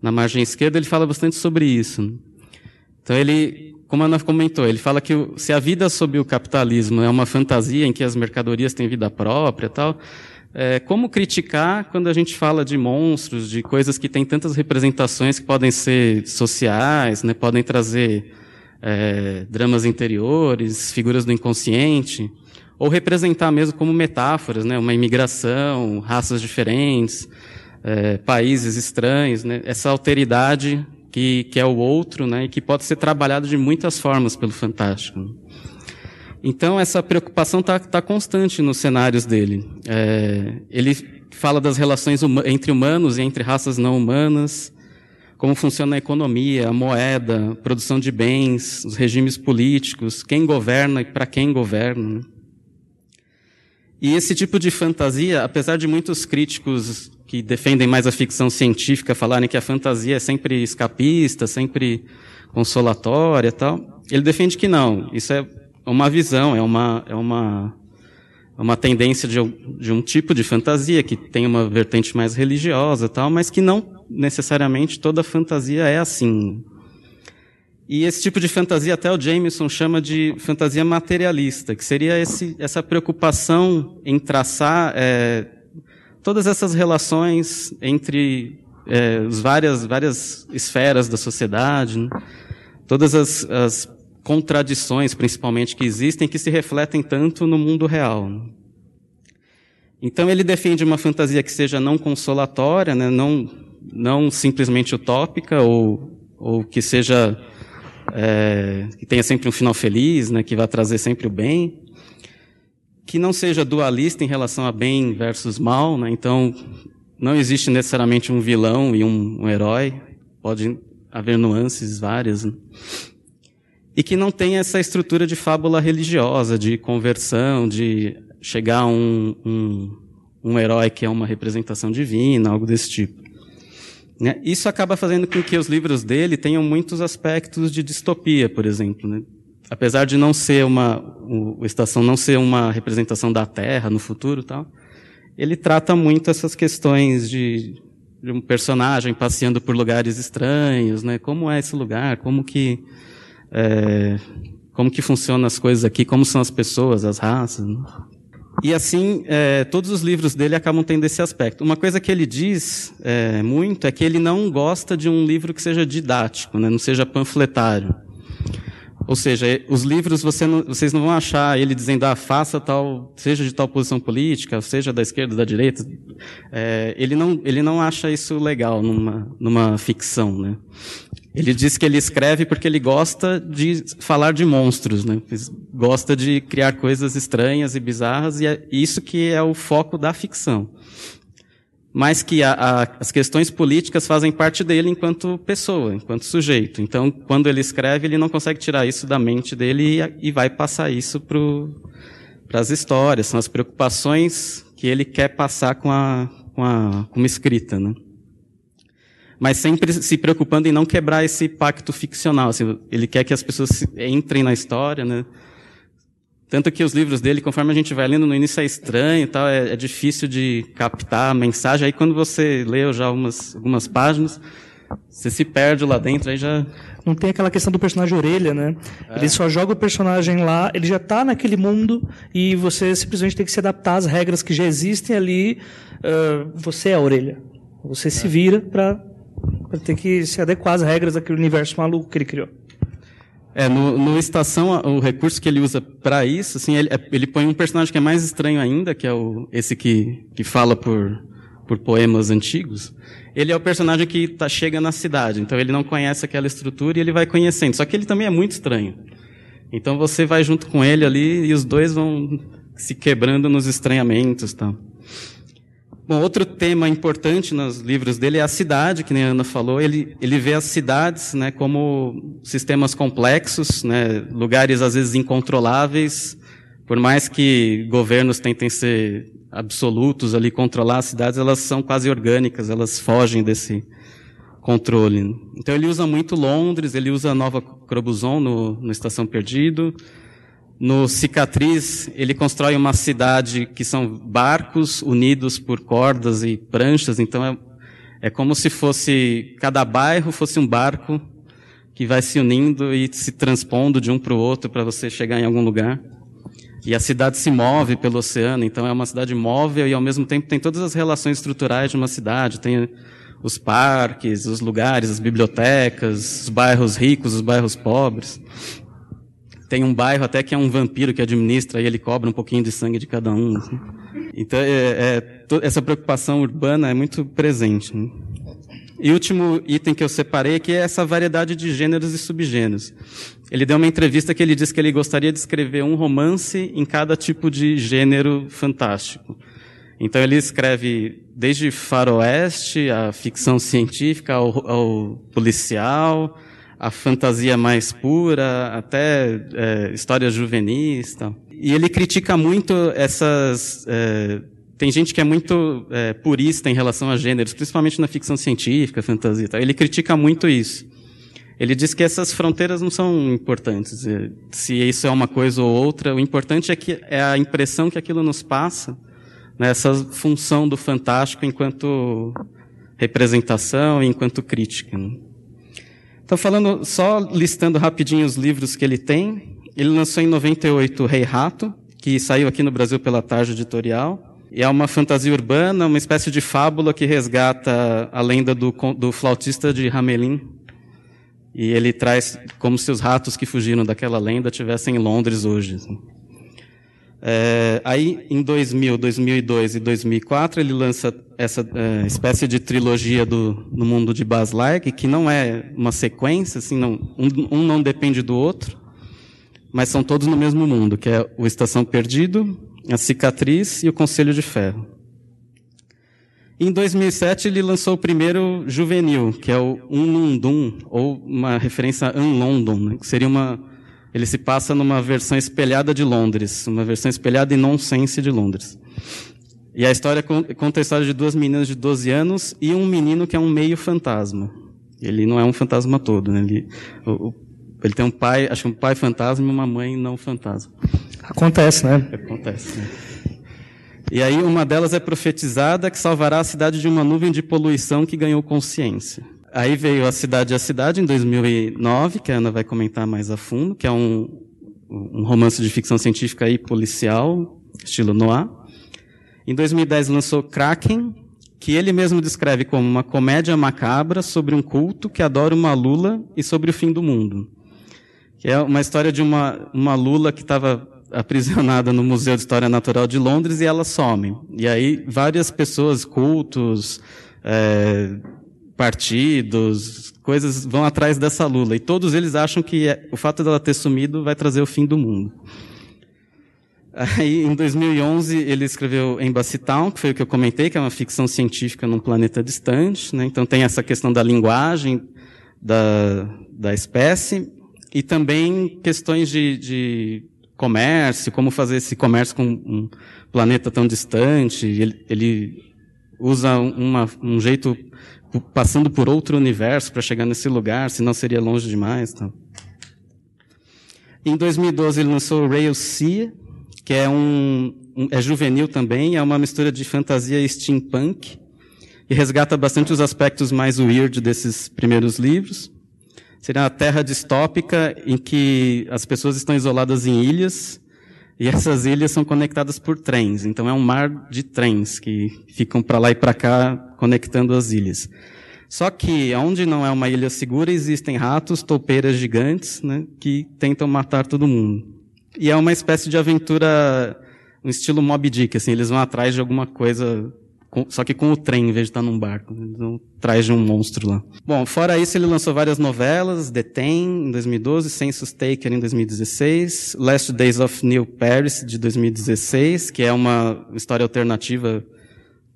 na margem esquerda, ele fala bastante sobre isso. Então ele, como a Ana comentou, ele fala que se a vida sob o capitalismo é uma fantasia em que as mercadorias têm vida própria tal, é, como criticar quando a gente fala de monstros, de coisas que têm tantas representações que podem ser sociais, né, podem trazer é, dramas interiores, figuras do inconsciente ou representar mesmo como metáforas, né, uma imigração, raças diferentes, é, países estranhos, né, essa alteridade que, que é o outro, né, e que pode ser trabalhado de muitas formas pelo fantástico. Então essa preocupação está tá constante nos cenários dele. É, ele fala das relações entre humanos e entre raças não humanas, como funciona a economia, a moeda, produção de bens, os regimes políticos, quem governa e para quem governa. E esse tipo de fantasia, apesar de muitos críticos que defendem mais a ficção científica falarem que a fantasia é sempre escapista, sempre consolatória e tal, ele defende que não. Isso é uma visão, é uma, é uma, é uma tendência de, de um tipo de fantasia que tem uma vertente mais religiosa e tal, mas que não necessariamente toda fantasia é assim. E esse tipo de fantasia até o Jameson chama de fantasia materialista, que seria esse, essa preocupação em traçar é, todas essas relações entre é, as várias, várias esferas da sociedade, né? todas as, as, contradições, principalmente, que existem, que se refletem tanto no mundo real. Né? Então ele defende uma fantasia que seja não consolatória, né, não, não simplesmente utópica, ou, ou que seja é, que tenha sempre um final feliz, né, que vá trazer sempre o bem, que não seja dualista em relação a bem versus mal, né, então não existe necessariamente um vilão e um, um herói, pode haver nuances várias, né? e que não tenha essa estrutura de fábula religiosa, de conversão, de chegar a um, um, um herói que é uma representação divina, algo desse tipo. Né? Isso acaba fazendo com que os livros dele tenham muitos aspectos de distopia, por exemplo. Né? Apesar de não ser uma, o, Estação não ser uma representação da Terra no futuro, tal, ele trata muito essas questões de, de um personagem passeando por lugares estranhos, né? Como é esse lugar? Como que é, como que funcionam as coisas aqui? Como são as pessoas, as raças? Né? E assim, é, todos os livros dele acabam tendo esse aspecto. Uma coisa que ele diz é, muito é que ele não gosta de um livro que seja didático, né? não seja panfletário. Ou seja, os livros você não, vocês não vão achar ele dizendo, ah, faça tal, seja de tal posição política, seja da esquerda, da direita. É, ele, não, ele não acha isso legal numa, numa ficção, né? Ele diz que ele escreve porque ele gosta de falar de monstros, né? Gosta de criar coisas estranhas e bizarras, e é isso que é o foco da ficção mas que a, a, as questões políticas fazem parte dele enquanto pessoa, enquanto sujeito. Então, quando ele escreve, ele não consegue tirar isso da mente dele e, e vai passar isso para as histórias. São as preocupações que ele quer passar com a, com a, com uma escrita, né? Mas sempre se preocupando em não quebrar esse pacto ficcional. Assim, ele quer que as pessoas entrem na história, né? Tanto que os livros dele, conforme a gente vai lendo, no início é estranho e tal, é, é, difícil de captar a mensagem. Aí quando você leu já algumas, algumas páginas, você se perde lá dentro, aí já... Não tem aquela questão do personagem orelha, né? É. Ele só joga o personagem lá, ele já está naquele mundo e você simplesmente tem que se adaptar às regras que já existem ali. Uh, você é a orelha. Você é. se vira para ter que se adequar às regras daquele universo maluco que ele criou. É, no, no Estação, o recurso que ele usa para isso, assim, ele, é, ele, põe um personagem que é mais estranho ainda, que é o, esse que, que fala por, por poemas antigos. Ele é o personagem que tá, chega na cidade, então ele não conhece aquela estrutura e ele vai conhecendo. Só que ele também é muito estranho. Então você vai junto com ele ali e os dois vão se quebrando nos estranhamentos, tal. Bom, outro tema importante nos livros dele é a cidade, que nem a Ana falou. Ele, ele vê as cidades né, como sistemas complexos, né, lugares às vezes incontroláveis. Por mais que governos tentem ser absolutos ali, controlar as cidades, elas são quase orgânicas, elas fogem desse controle. Então ele usa muito Londres, ele usa Nova Crobuzon no, no Estação Perdido. No Cicatriz, ele constrói uma cidade que são barcos unidos por cordas e pranchas, então é, é como se fosse, cada bairro fosse um barco que vai se unindo e se transpondo de um para o outro para você chegar em algum lugar. E a cidade se move pelo oceano, então é uma cidade móvel e ao mesmo tempo tem todas as relações estruturais de uma cidade. Tem os parques, os lugares, as bibliotecas, os bairros ricos, os bairros pobres. Tem um bairro até que é um vampiro que administra e ele cobra um pouquinho de sangue de cada um. Assim. Então, é, é, essa preocupação urbana é muito presente. Né? E o último item que eu separei aqui é essa variedade de gêneros e subgêneros. Ele deu uma entrevista que ele disse que ele gostaria de escrever um romance em cada tipo de gênero fantástico. Então ele escreve desde faroeste, a ficção científica, ao, ao policial, a fantasia mais pura, até é, histórias juvenis tal. E ele critica muito essas... É, tem gente que é muito é, purista em relação a gêneros, principalmente na ficção científica, fantasia tal. Ele critica muito isso. Ele diz que essas fronteiras não são importantes. É, se isso é uma coisa ou outra, o importante é que é a impressão que aquilo nos passa, né, essa função do fantástico enquanto representação e enquanto crítica. Né? Então, falando, só listando rapidinho os livros que ele tem. Ele lançou em 98 Rei Rato, que saiu aqui no Brasil pela Tarde Editorial. E é uma fantasia urbana, uma espécie de fábula que resgata a lenda do, do flautista de Hamelin. E ele traz como se os ratos que fugiram daquela lenda estivessem em Londres hoje. É, aí, em 2000, 2002 e 2004, ele lança essa é, espécie de trilogia do, do mundo de Buzz Lightyear, que não é uma sequência, assim, não, um, um não depende do outro, mas são todos no mesmo mundo, que é o Estação Perdido, a Cicatriz e o Conselho de Ferro. Em 2007, ele lançou o primeiro juvenil, que é o Unlundum, ou uma referência a Unlondon, né, que seria uma ele se passa numa versão espelhada de Londres, uma versão espelhada e nonsense de Londres. E a história conta a história de duas meninas de 12 anos e um menino que é um meio fantasma. Ele não é um fantasma todo, né? Ele, o, ele tem um pai, acho que um pai fantasma e uma mãe não fantasma. Acontece, né? Acontece. Né? E aí uma delas é profetizada que salvará a cidade de uma nuvem de poluição que ganhou consciência. Aí veio A Cidade a Cidade, em 2009, que a Ana vai comentar mais a fundo, que é um, um romance de ficção científica e policial, estilo noir. Em 2010 lançou Kraken, que ele mesmo descreve como uma comédia macabra sobre um culto que adora uma lula e sobre o fim do mundo. Que é uma história de uma, uma lula que estava aprisionada no Museu de História Natural de Londres e ela some. E aí várias pessoas, cultos, é, partidos, coisas vão atrás dessa Lula. E todos eles acham que é, o fato dela ter sumido vai trazer o fim do mundo. Aí, em 2011, ele escreveu Embassy Town, que foi o que eu comentei, que é uma ficção científica num planeta distante. Né? Então tem essa questão da linguagem da, da espécie e também questões de, de comércio, como fazer esse comércio com um planeta tão distante. Ele, ele usa uma, um jeito passando por outro universo para chegar nesse lugar, senão seria longe demais. Então. Em 2012 ele lançou Rail Sea, que é um, um, é juvenil também, é uma mistura de fantasia e steampunk e resgata bastante os aspectos mais weird desses primeiros livros. Seria uma terra distópica em que as pessoas estão isoladas em ilhas e essas ilhas são conectadas por trens. Então é um mar de trens que ficam para lá e para cá conectando as ilhas. Só que onde não é uma ilha segura existem ratos, toupeiras gigantes, né, que tentam matar todo mundo. E é uma espécie de aventura, um estilo Moby Dick, assim, eles vão atrás de alguma coisa só que com o trem, em vez de estar num barco. Vão atrás de um monstro lá. Bom, fora isso, ele lançou várias novelas. Ten, em 2012. Census Taker, em 2016. Last Days of New Paris, de 2016, que é uma história alternativa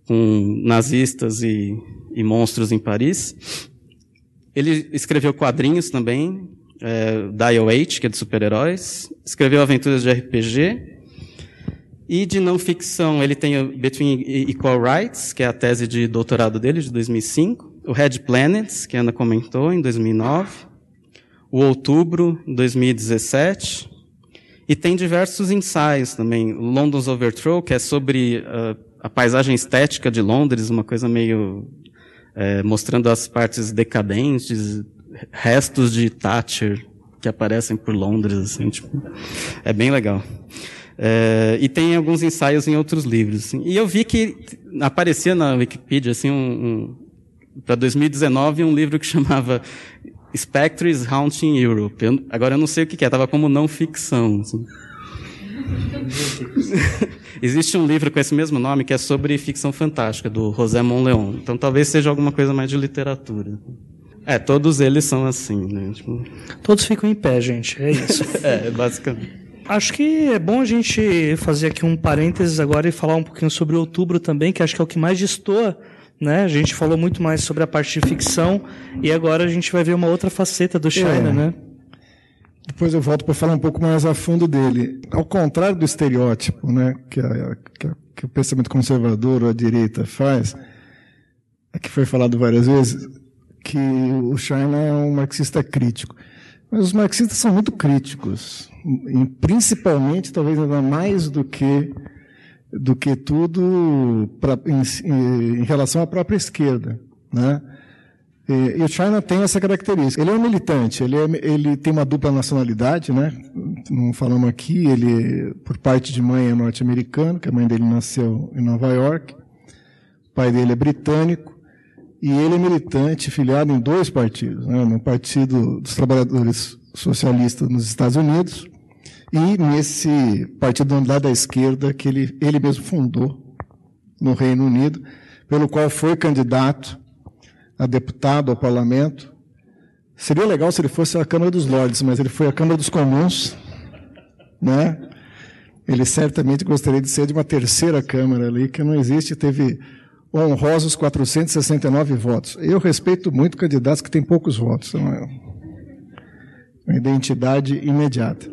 com nazistas e, e monstros em Paris. Ele escreveu quadrinhos também, é, Dial H, que é de super-heróis. Escreveu aventuras de RPG. E de não ficção, ele tem o Between Equal Rights, que é a tese de doutorado dele, de 2005. O Red Planets, que a Ana comentou, em 2009. O Outubro, em 2017. E tem diversos ensaios também. London's Overthrow, que é sobre uh, a paisagem estética de Londres, uma coisa meio é, mostrando as partes decadentes, restos de Thatcher que aparecem por Londres, assim, tipo, é bem legal. É, e tem alguns ensaios em outros livros. Assim. E eu vi que aparecia na Wikipedia, assim, um, um para 2019, um livro que chamava Spectres Haunting Europe. Eu, agora eu não sei o que, que é, estava como não ficção. Assim. Existe um livro com esse mesmo nome que é sobre ficção fantástica, do José Monleon. Então talvez seja alguma coisa mais de literatura. É, todos eles são assim, né? Tipo... Todos ficam em pé, gente. É isso. é, basicamente. Acho que é bom a gente fazer aqui um parênteses agora e falar um pouquinho sobre outubro também, que acho que é o que mais destoa. Né? A gente falou muito mais sobre a parte de ficção e agora a gente vai ver uma outra faceta do China, é. né? Depois eu volto para falar um pouco mais a fundo dele. Ao contrário do estereótipo, né, que, a, que, a, que o pensamento conservador ou a direita faz, é que foi falado várias vezes, que o China é um marxista crítico. Mas os marxistas são muito críticos, principalmente, talvez ainda mais do que do que tudo pra, em, em, relação à própria esquerda, né? E, e, o China tem essa característica. Ele é um militante, ele, é, ele tem uma dupla nacionalidade, né? Não falamos aqui, ele por parte de mãe é norte-americano, que a mãe dele nasceu em Nova York, o pai dele é britânico e ele é militante filiado em dois partidos, né, no Partido dos Trabalhadores Socialistas nos Estados Unidos e nesse partido andar da esquerda que ele, ele mesmo fundou no Reino Unido, pelo qual foi candidato a deputado ao parlamento. Seria legal se ele fosse a Câmara dos Lordes, mas ele foi a Câmara dos Comuns, né? Ele certamente gostaria de ser de uma terceira Câmara ali, que não existe, teve honrosos 469 votos. Eu respeito muito candidatos que têm poucos votos, é uma identidade imediata.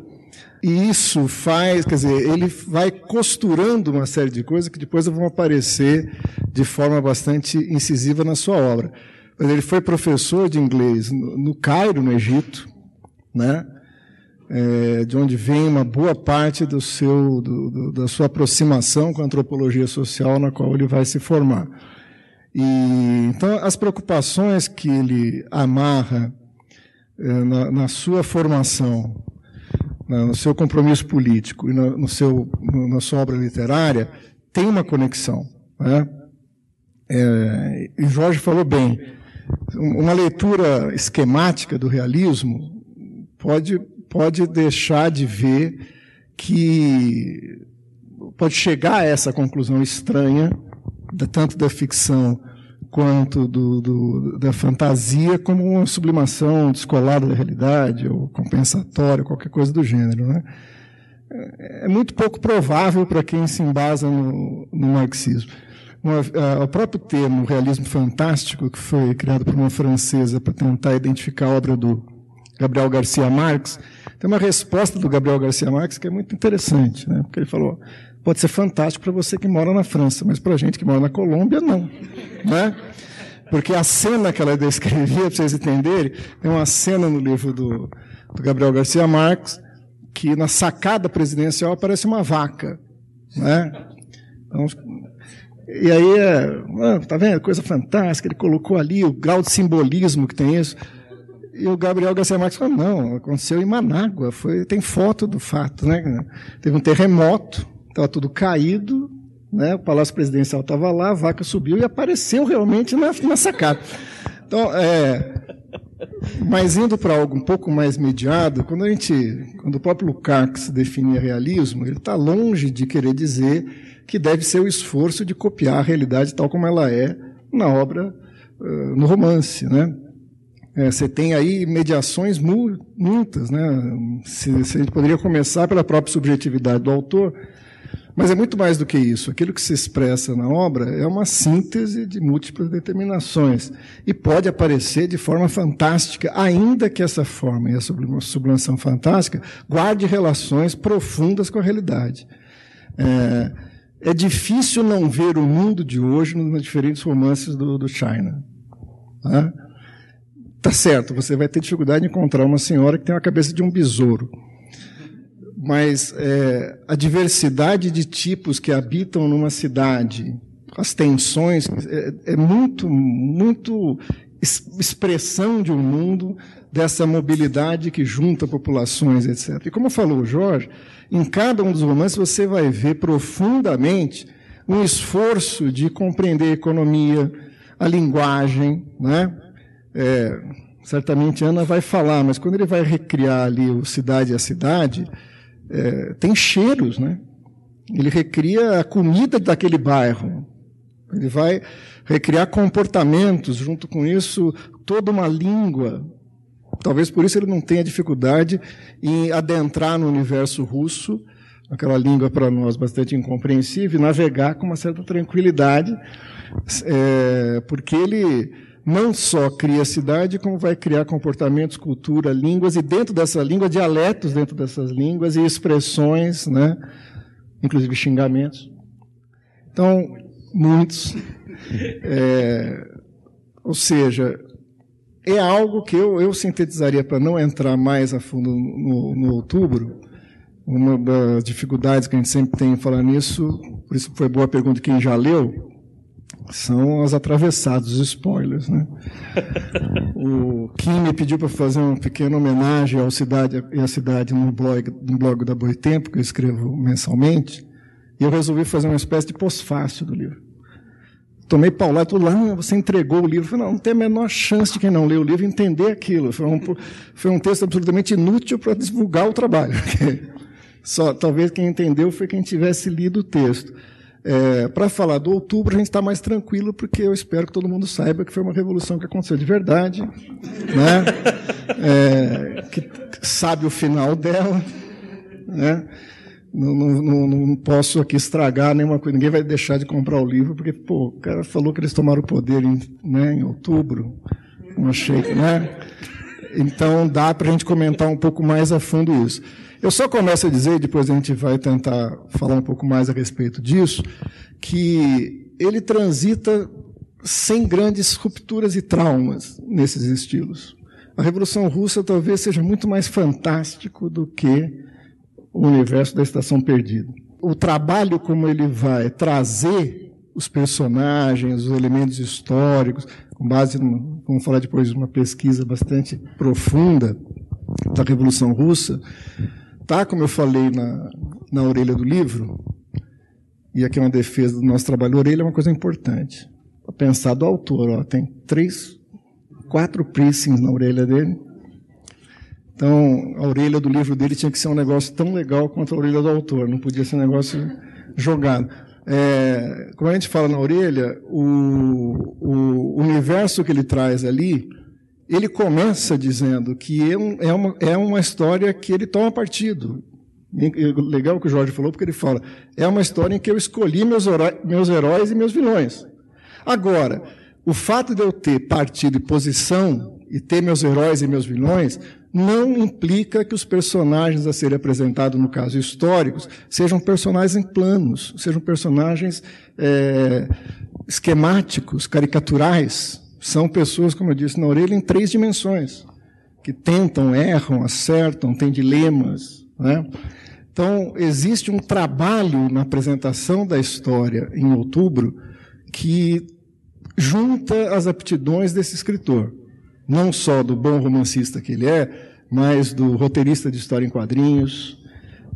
E isso faz, quer dizer, ele vai costurando uma série de coisas que depois vão aparecer de forma bastante incisiva na sua obra. Ele foi professor de inglês no Cairo, no Egito, né? É, de onde vem uma boa parte do seu, do, do, da sua aproximação com a antropologia social na qual ele vai se formar. E, então, as preocupações que ele amarra é, na, na sua formação no seu compromisso político e no, seu, na sua obra literária, tem uma conexão. Né? É, e Jorge falou bem, uma leitura esquemática do realismo pode, pode deixar de ver que pode chegar a essa conclusão estranha, tanto da ficção quanto do, do, da fantasia como uma sublimação descolada da realidade ou compensatória, qualquer coisa do gênero. Né? É, muito pouco provável para quem se embasa no, no marxismo. Uma, a, o próprio termo realismo fantástico, que foi criado por uma francesa para tentar identificar a obra do Gabriel Garcia Marques, tem uma resposta do Gabriel Garcia Marques que é muito interessante, né? porque ele falou: pode ser fantástico para você que mora na França, mas para a gente que mora na Colômbia, não. Né? Porque a cena que ela descrevia, para vocês entenderem, é uma cena no livro do, do Gabriel Garcia Marques, que na sacada presidencial aparece uma vaca. Né? Então, e aí, é, tá vendo? Coisa fantástica, ele colocou ali o grau de simbolismo que tem isso. E o Gabriel Garcia Marques falou, não, aconteceu em Manágua, foi, tem foto do fato, né? Teve um terremoto, estava tudo caído, né? o Palácio Presidencial estava lá, a vaca subiu e apareceu realmente na, na sacada. Então, é, mas indo para algo um pouco mais mediado, quando a gente, quando o próprio Lukács definia realismo, ele está longe de querer dizer que deve ser o esforço de copiar a realidade tal como ela é na obra, no romance, né? É, você tem aí mediações muitas, né? Se, se a gente poderia começar pela própria subjetividade do autor, mas é muito mais do que isso. Aquilo que se expressa na obra é uma síntese de múltiplas determinações. E pode aparecer de forma fantástica, ainda que essa forma e a sublimação fantástica guarde relações profundas com a realidade. É, é difícil não ver o mundo de hoje nos diferentes romances do, do China. Tá? Tá certo, você vai ter dificuldade de encontrar uma senhora que tem a cabeça de um besouro mas é, a diversidade de tipos que habitam numa cidade, as tensões, é, é muito, muito expressão de um mundo dessa mobilidade que junta populações, etc. E como falou o Jorge, em cada um dos romances você vai ver profundamente um esforço de compreender a economia, a linguagem, né? É, certamente Ana vai falar, mas quando ele vai recriar ali o Cidade a Cidade, é, tem cheiros, né? Ele recria a comida daquele bairro. Ele vai recriar comportamentos, junto com isso, toda uma língua. Talvez por isso ele não tenha dificuldade em adentrar no universo russo, aquela língua para nós bastante incompreensível, e navegar com uma certa tranquilidade, é, porque ele não só cria cidade, como vai criar comportamentos, cultura, línguas, e dentro dessa língua, dialetos dentro dessas línguas e expressões, né? inclusive xingamentos. Então, muitos. É, ou seja, é algo que eu, eu sintetizaria para não entrar mais a fundo no, no, outubro. Uma das dificuldades que a gente sempre tem em falar nisso, por isso foi boa a pergunta quem já leu, são as atravessadas, os spoilers. Né? o Kim me pediu para fazer uma pequena homenagem ao Cidade e à Cidade no blog, no blog da Boitempo, que eu escrevo mensalmente, e eu resolvi fazer uma espécie de pós-fácil do livro. Tomei paulada, tudo lá, você entregou o livro. falei, não, não tem a menor chance de quem não lê o livro entender aquilo. Foi um, foi um texto absolutamente inútil para divulgar o trabalho. Só, talvez quem entendeu foi quem tivesse lido o texto. É, Para falar do outubro, a gente está mais tranquilo, porque eu espero que todo mundo saiba que foi uma revolução que aconteceu de verdade, né? É, que sabe o final dela. Né? Não, não, não, posso aqui estragar nenhuma coisa. Ninguém vai deixar de comprar o livro, porque pô, o cara falou que eles tomaram o poder em, né, em outubro. Não achei, né? Então dá para a gente comentar um pouco mais a fundo isso. Eu só começo a dizer, depois a gente vai tentar falar um pouco mais a respeito disso, que ele transita sem grandes rupturas e traumas nesses estilos. A Revolução Russa talvez seja muito mais fantástico do que o universo da Estação Perdida. O trabalho como ele vai trazer os personagens, os elementos históricos, com base, numa, vamos falar depois de uma pesquisa bastante profunda da Revolução Russa, Tá, como eu falei na, na orelha do livro, e aqui é uma defesa do nosso trabalho, a orelha é uma coisa importante. Pensar do autor, ó, tem três, quatro piercings na orelha dele. Então, a orelha do livro dele tinha que ser um negócio tão legal quanto a orelha do autor, não podia ser um negócio jogado. É, como a gente fala na orelha, o, o universo que ele traz ali ele começa dizendo que é, é uma, é uma história que ele toma partido. Legal o que o Jorge falou, porque ele fala: é uma história em que eu escolhi meus, meus heróis e meus vilões. Agora, o fato de eu ter partido e posição e ter meus heróis e meus vilões não implica que os personagens a serem apresentados, no caso históricos, sejam personagens planos, sejam personagens é, esquemáticos, caricaturais. São pessoas, como eu disse, na orelha em três dimensões, que tentam, erram, acertam, têm dilemas. Né? Então, existe um trabalho na apresentação da história em outubro que junta as aptidões desse escritor, não só do bom romancista que ele é, mas do roteirista de história em quadrinhos,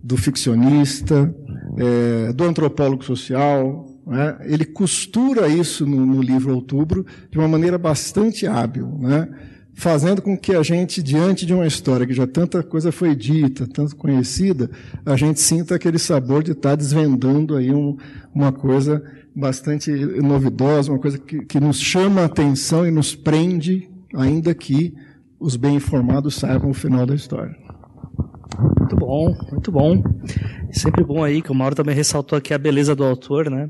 do ficcionista, é, do antropólogo social, né? Ele costura isso no, no, livro Outubro de uma maneira bastante hábil, né? fazendo com que a gente, diante de uma história que já tanta coisa foi dita, tanto conhecida, a gente sinta aquele sabor de estar desvendando aí um, uma coisa bastante novidosa, uma coisa que, que nos chama a atenção e nos prende, ainda que os bem informados saibam o final da história. Muito bom, muito bom. Sempre bom aí, que o Mauro também ressaltou aqui a beleza do autor, né?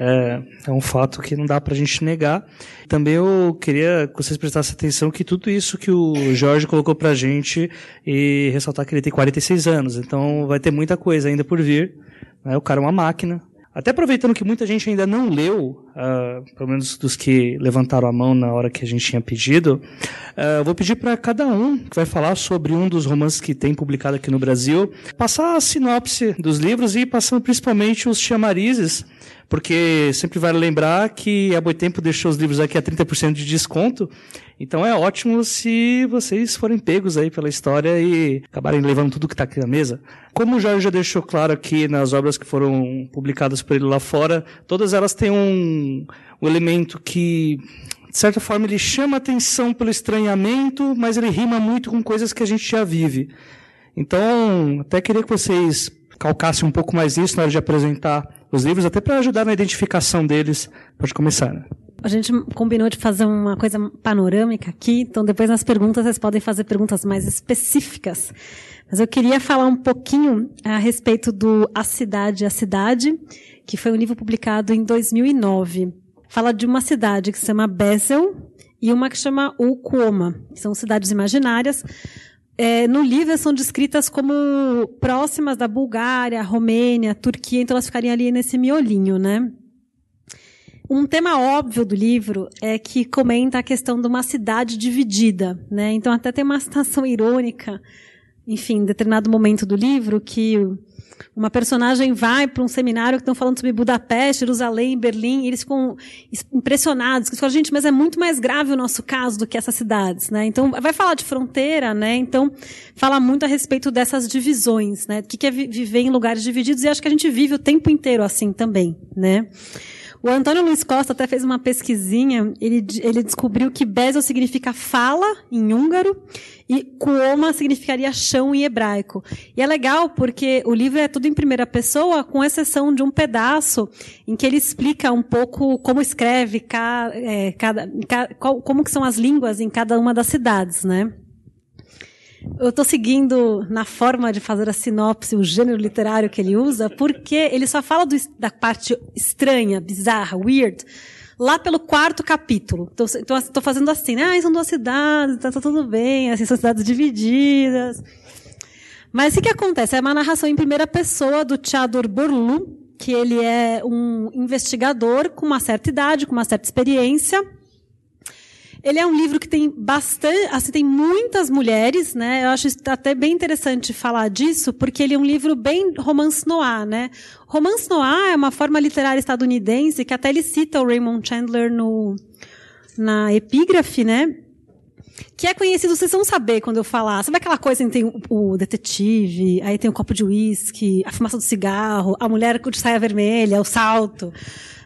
É, é um fato que não dá pra gente negar. Também eu queria que vocês prestassem atenção que tudo isso que o Jorge colocou pra gente e ressaltar que ele tem 46 anos, então vai ter muita coisa ainda por vir. Né? O cara é uma máquina, até aproveitando que muita gente ainda não leu, uh, pelo menos dos que levantaram a mão na hora que a gente tinha pedido, uh, vou pedir para cada um que vai falar sobre um dos romances que tem publicado aqui no Brasil, passar a sinopse dos livros e passando principalmente os chamarizes porque sempre vale lembrar que a Boitempo deixou os livros aqui a 30% de desconto, então é ótimo se vocês forem pegos aí pela história e acabarem levando tudo que está aqui na mesa. Como o Jorge já deixou claro aqui nas obras que foram publicadas por ele lá fora, todas elas têm um, um elemento que de certa forma ele chama atenção pelo estranhamento, mas ele rima muito com coisas que a gente já vive. Então, até queria que vocês calcassem um pouco mais isso na hora de apresentar os livros, até para ajudar na identificação deles. Pode começar, né? A gente combinou de fazer uma coisa panorâmica aqui, então depois nas perguntas vocês podem fazer perguntas mais específicas. Mas eu queria falar um pouquinho a respeito do A Cidade, a Cidade, que foi um livro publicado em 2009. Fala de uma cidade que se chama Basel e uma que chama Ukuoma, que são cidades imaginárias, é, no livro são descritas como próximas da Bulgária, Romênia, Turquia, então elas ficariam ali nesse miolinho, né? Um tema óbvio do livro é que comenta a questão de uma cidade dividida, né? Então até tem uma citação irônica, enfim, em determinado momento do livro que uma personagem vai para um seminário que estão falando sobre Budapeste, Jerusalém, Berlim, e eles ficam impressionados. Eles falam, gente, mas é muito mais grave o nosso caso do que essas cidades, né? Então, vai falar de fronteira, né? Então, fala muito a respeito dessas divisões, né? O que é viver em lugares divididos, e acho que a gente vive o tempo inteiro assim também, né? O Antônio Luiz Costa até fez uma pesquisinha, ele, ele descobriu que Bezel significa fala em húngaro e Kuoma significaria chão em hebraico. E é legal porque o livro é tudo em primeira pessoa, com exceção de um pedaço em que ele explica um pouco como escreve cada, é, cada, qual, como que são as línguas em cada uma das cidades, né? Eu estou seguindo na forma de fazer a sinopse, o gênero literário que ele usa, porque ele só fala do, da parte estranha, bizarra, weird, lá pelo quarto capítulo. Então, estou então, fazendo assim, né? Ah, são duas cidades, tá, tá, tudo bem, assim, são cidades divididas. Mas o que acontece? É uma narração em primeira pessoa do Chador Borlu, que ele é um investigador com uma certa idade, com uma certa experiência, ele é um livro que tem bastante, assim, tem muitas mulheres, né? Eu acho até bem interessante falar disso, porque ele é um livro bem romance noir, né? Romance noir é uma forma literária estadunidense que até ele cita o Raymond Chandler no na epígrafe, né? Que é conhecido, vocês vão saber quando eu falar. Sabe aquela coisa que tem o, detetive, aí tem o copo de uísque, a fumaça do cigarro, a mulher de saia vermelha, o salto.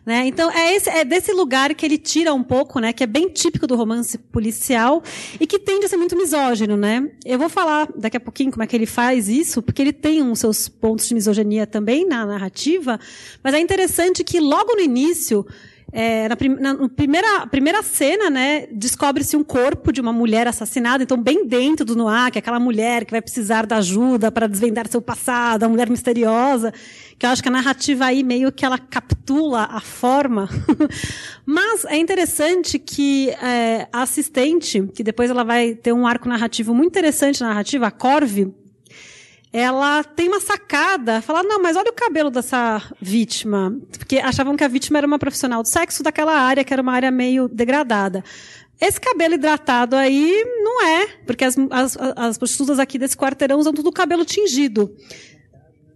Né? Então, é, esse, é desse lugar que ele tira um pouco, né, que é bem típico do romance policial e que tende a ser muito misógino. Né? Eu vou falar daqui a pouquinho como é que ele faz isso, porque ele tem uns seus pontos de misoginia também na narrativa, mas é interessante que logo no início é, na, prim na, primeira, primeira cena, né, descobre-se um corpo de uma mulher assassinada, então bem dentro do Noir, que é aquela mulher que vai precisar da ajuda para desvendar seu passado, a mulher misteriosa, que eu acho que a narrativa aí meio que ela captula a forma. Mas é interessante que é, a assistente, que depois ela vai ter um arco narrativo muito interessante na narrativa, a Corve, ela tem uma sacada, fala, não, mas olha o cabelo dessa vítima, porque achavam que a vítima era uma profissional do sexo daquela área, que era uma área meio degradada. Esse cabelo hidratado aí não é, porque as, as, as prostitutas aqui desse quarteirão usam tudo cabelo tingido.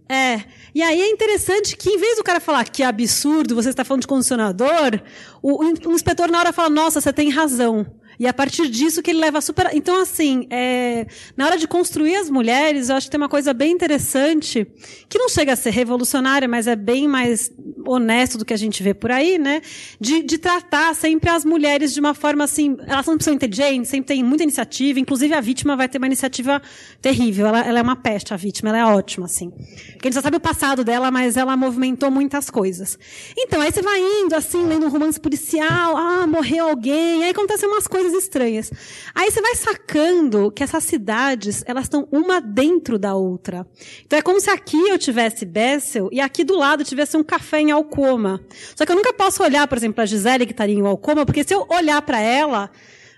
É. E aí é interessante que, em vez do cara falar que absurdo, você está falando de condicionador, o, o inspetor na hora fala, nossa, você tem razão. E a partir disso que ele leva super. Então, assim, é... na hora de construir as mulheres, eu acho que tem uma coisa bem interessante, que não chega a ser revolucionária, mas é bem mais honesto do que a gente vê por aí, né? De, de tratar sempre as mulheres de uma forma assim. Elas são pessoas inteligentes, sempre tem muita iniciativa, inclusive a vítima vai ter uma iniciativa terrível. Ela, ela é uma peste, a vítima, ela é ótima, assim. Porque a gente só sabe o passado dela, mas ela movimentou muitas coisas. Então, aí você vai indo, assim, lendo um romance policial, ah, morreu alguém, aí acontecem umas coisas coisas estranhas. Aí você vai sacando que essas cidades, elas estão uma dentro da outra. Então é como se aqui eu tivesse Bessel e aqui do lado tivesse um café em Alcoma. Só que eu nunca posso olhar, por exemplo, a Gisele que estaria em Alcoma, porque se eu olhar para ela,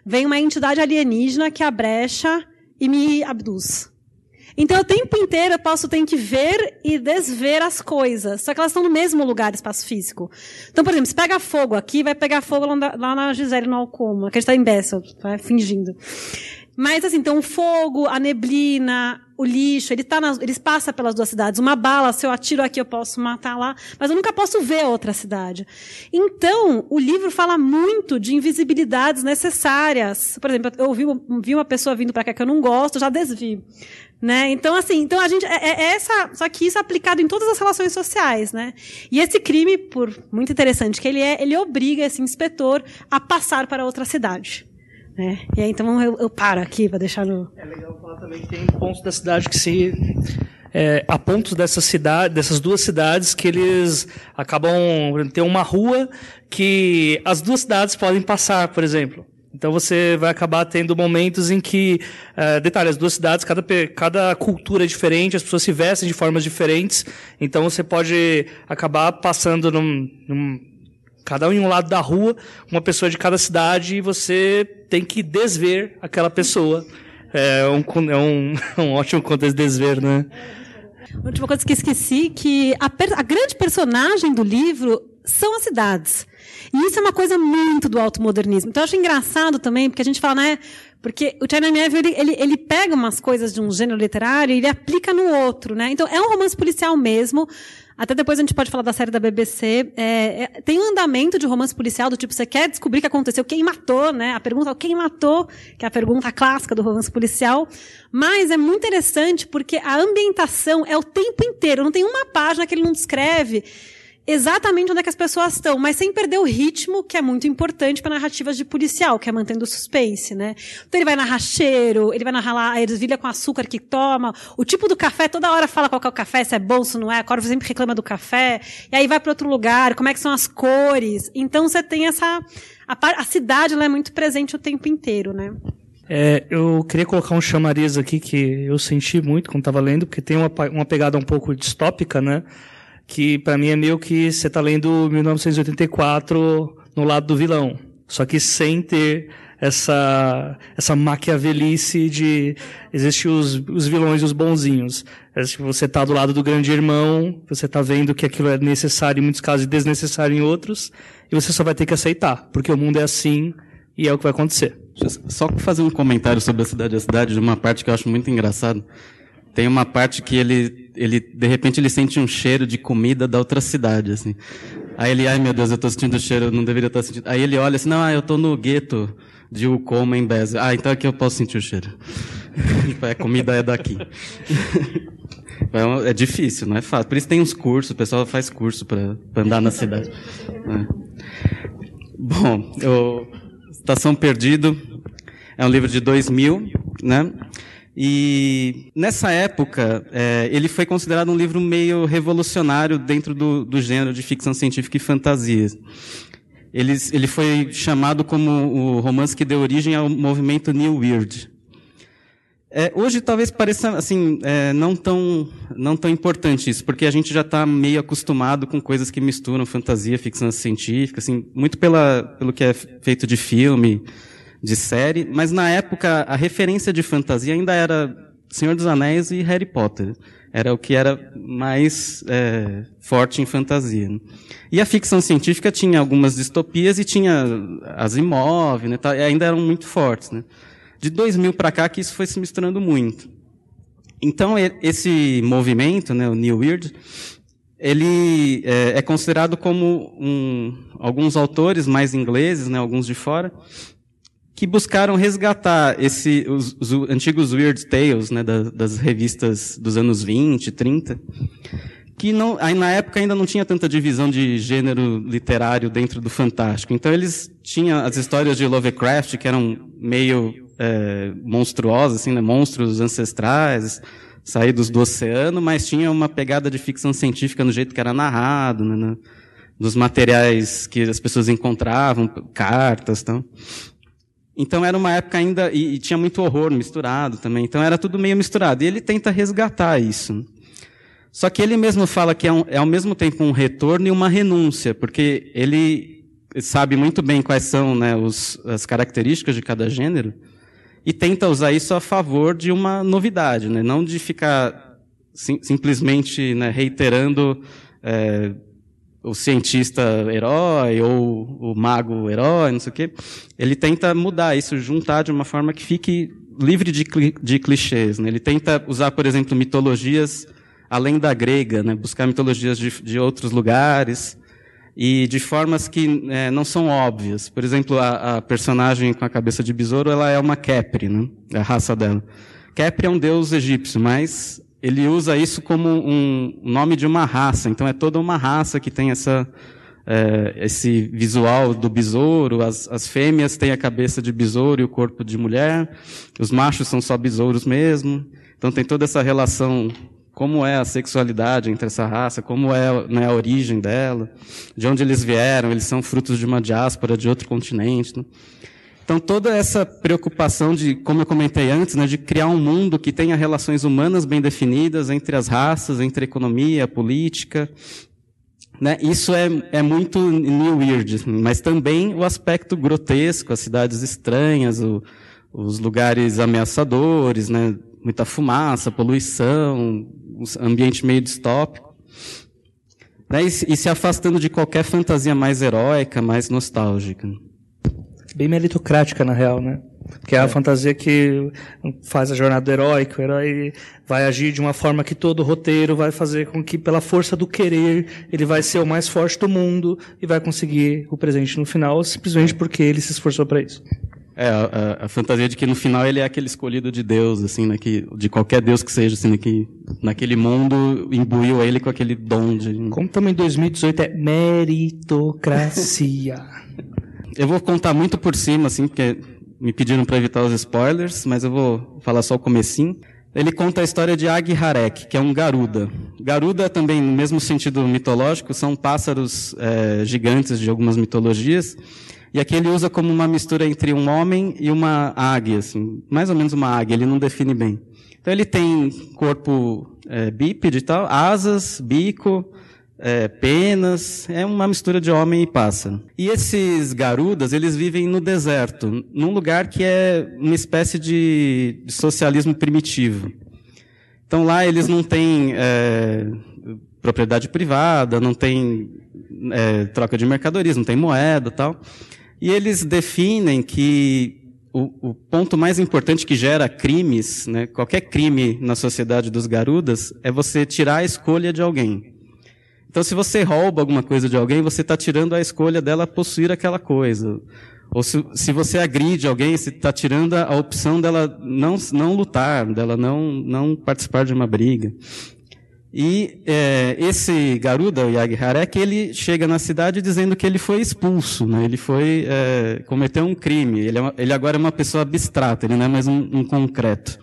vem uma entidade alienígena que abrecha e me abduz. Então, o tempo inteiro eu posso ter que ver e desver as coisas. Só que elas estão no mesmo lugar, espaço físico. Então, por exemplo, se pega fogo aqui, vai pegar fogo lá na Gisele, no Alcoma, que a gente está em Bessel, vai fingindo. Mas, assim, então, o fogo, a neblina, o lixo, ele tá nas, eles passam pelas duas cidades. Uma bala, se eu atiro aqui, eu posso matar lá, mas eu nunca posso ver outra cidade. Então, o livro fala muito de invisibilidades necessárias. Por exemplo, eu vi, vi uma pessoa vindo para cá que eu não gosto, já desvio. Né? Então, assim, então a gente. É, é, essa, só que isso é aplicado em todas as relações sociais, né? E esse crime, por muito interessante que ele é, ele obriga esse inspetor a passar para outra cidade. Né? E aí, então eu, eu paro aqui para deixar no. É legal falar também que tem pontos da cidade que se. É, há pontos dessa cidade, dessas duas cidades que eles acabam. Tem uma rua que as duas cidades podem passar, por exemplo. Então você vai acabar tendo momentos em que, uh, detalhe, as duas cidades, cada, cada cultura é diferente, as pessoas se vestem de formas diferentes, então você pode acabar passando num, num, cada um em um lado da rua, uma pessoa de cada cidade, e você tem que desver aquela pessoa. É um, é um, um ótimo contexto de desver, né? Última coisa que esqueci, que a, a grande personagem do livro são as cidades. E isso é uma coisa muito do automodernismo. Então eu acho engraçado também, porque a gente fala, né? Porque o Tchernomiev, ele, ele, ele pega umas coisas de um gênero literário e ele aplica no outro, né? Então é um romance policial mesmo. Até depois a gente pode falar da série da BBC. É, é, tem um andamento de romance policial do tipo, você quer descobrir o que aconteceu, quem matou, né? A pergunta é quem matou, que é a pergunta clássica do romance policial. Mas é muito interessante porque a ambientação é o tempo inteiro. Não tem uma página que ele não descreve exatamente onde é que as pessoas estão, mas sem perder o ritmo, que é muito importante para narrativas de policial, que é mantendo o suspense, né? Então ele vai narrar cheiro, ele vai narrar lá a ervilha com açúcar que toma, o tipo do café, toda hora fala qual é o café, se é bom, se não é, a Corvo sempre reclama do café, e aí vai para outro lugar, como é que são as cores. Então você tem essa a, a cidade ela é muito presente o tempo inteiro, né? É, eu queria colocar um chamariz aqui que eu senti muito quando estava lendo, porque tem uma, uma pegada um pouco distópica, né? Que para mim é meio que você está lendo 1984 no lado do vilão, só que sem ter essa essa maquiavelice de existem os, os vilões e os bonzinhos. Você está do lado do grande irmão, você está vendo que aquilo é necessário em muitos casos e desnecessário em outros, e você só vai ter que aceitar, porque o mundo é assim e é o que vai acontecer. Só fazer um comentário sobre a cidade a cidade, de uma parte que eu acho muito engraçado. Tem uma parte que ele, ele, de repente, ele sente um cheiro de comida da outra cidade, assim. Aí ele, ai meu Deus, eu estou sentindo o cheiro, não deveria estar sentindo. Aí ele olha assim, não, ah, eu estou no gueto de Ukoma em Bez. Ah, então aqui eu posso sentir o cheiro. Tipo, a é, comida é daqui. É, é, difícil, não é fácil. Por isso tem uns cursos, o pessoal faz curso para andar na cidade. É. Bom, eu, Estação Perdido é um livro de 2000, né? E nessa época, é, ele foi considerado um livro meio revolucionário dentro do, do gênero de ficção científica e fantasia. Ele, ele foi chamado como o romance que deu origem ao movimento New Weird. É, hoje talvez pareça assim é, não tão não tão importante isso, porque a gente já está meio acostumado com coisas que misturam fantasia, ficção científica, assim muito pela pelo que é feito de filme, de série. Mas na época a referência de fantasia ainda era Senhor dos Anéis e Harry Potter. Era o que era mais é, forte em fantasia. Né? E a ficção científica tinha algumas distopias e tinha as né, ainda eram muito fortes. Né? de 2000 para cá que isso foi se misturando muito. Então, esse movimento, né, o New Weird, ele é, é considerado como um, alguns autores mais ingleses, né, alguns de fora, que buscaram resgatar esse, os, os antigos Weird Tales, né, das, das, revistas dos anos 20, 30, que não, aí na época ainda não tinha tanta divisão de gênero literário dentro do fantástico. Então eles tinham as histórias de Lovecraft, que eram meio é, monstruosa, assim, né? monstros ancestrais, saídos do oceano, mas tinha uma pegada de ficção científica no jeito que era narrado, né? No, nos materiais que as pessoas encontravam, cartas, então. Então era uma época ainda e, e, tinha muito horror misturado também. Então era tudo meio misturado. E ele tenta resgatar isso. Só que ele mesmo fala que é, um, é ao mesmo tempo um retorno e uma renúncia, porque ele sabe muito bem quais são né, os, as características de cada gênero e tenta usar isso a favor de uma novidade, né? não de ficar sim, simplesmente né, reiterando é, o cientista herói ou o mago herói, não sei o quê. Ele tenta mudar isso, juntar de uma forma que fique livre de, de clichês. Né? Ele tenta usar, por exemplo, mitologias além da grega, né? buscar mitologias de, de outros lugares e de formas que é, não são óbvias. Por exemplo, a, a, personagem com a cabeça de besouro, ela é uma Kepri, né? É a raça dela. Kepri é um deus egípcio, mas ele usa isso como um nome de uma raça. Então é toda uma raça que tem essa é, esse visual do besouro. As, as fêmeas têm a cabeça de besouro e o corpo de mulher. Os machos são só besouros mesmo. Então tem toda essa relação como é a sexualidade entre essa raça, como é né, a origem dela, de onde eles vieram, eles são frutos de uma diáspora de outro continente. Né? Então, toda essa preocupação de, como eu comentei antes, né, de criar um mundo que tenha relações humanas bem definidas entre as raças, entre economia, política, né, isso é, é muito New Weird, mas também o aspecto grotesco, as cidades estranhas, o, os lugares ameaçadores, né, muita fumaça, poluição, um ambiente meio distópico. Né? E, e, se afastando de qualquer fantasia mais heróica, mais nostálgica. Bem meritocrática, na real, né? Que é a é. fantasia que faz a jornada do herói, que o herói vai agir de uma forma que todo o roteiro vai fazer com que, pela força do querer, ele vai ser o mais forte do mundo e vai conseguir o presente no final, simplesmente porque ele se esforçou para isso. É, a, a, fantasia de que no final ele é aquele escolhido de Deus, assim, né, que, de qualquer Deus que seja, assim, né, que naquele mundo imbuiu ele com aquele dom de... Como também 2018 é meritocracia. eu vou contar muito por cima, assim, porque me pediram para evitar os spoilers, mas eu vou falar só o comecinho. Ele conta a história de Ag Harek, que é um garuda. Garuda também, no mesmo sentido mitológico, são pássaros é, gigantes de algumas mitologias, e aqui ele usa como uma mistura entre um homem e uma águia, assim, mais ou menos uma águia, ele não define bem. Então ele tem corpo é, bípede e tal, asas, bico, é, penas, é uma mistura de homem e pássaro. E esses garudas, eles vivem no deserto, num lugar que é uma espécie de, de socialismo primitivo. Então lá eles não têm é, propriedade privada, não tem é, troca de mercadorias, não tem moeda tal. E eles definem que o, o, ponto mais importante que gera crimes, né, qualquer crime na sociedade dos garudas, é você tirar a escolha de alguém. Então, se você rouba alguma coisa de alguém, você está tirando a escolha dela possuir aquela coisa. Ou se, se você agride alguém, você está tirando a opção dela não, não lutar, dela não, não participar de uma briga. E é, esse Garuda, o Yag Harek, ele chega na cidade dizendo que ele foi expulso, né? ele foi é, cometeu um crime. Ele, é ele, agora é uma pessoa abstrata, ele não é mais um, um, concreto.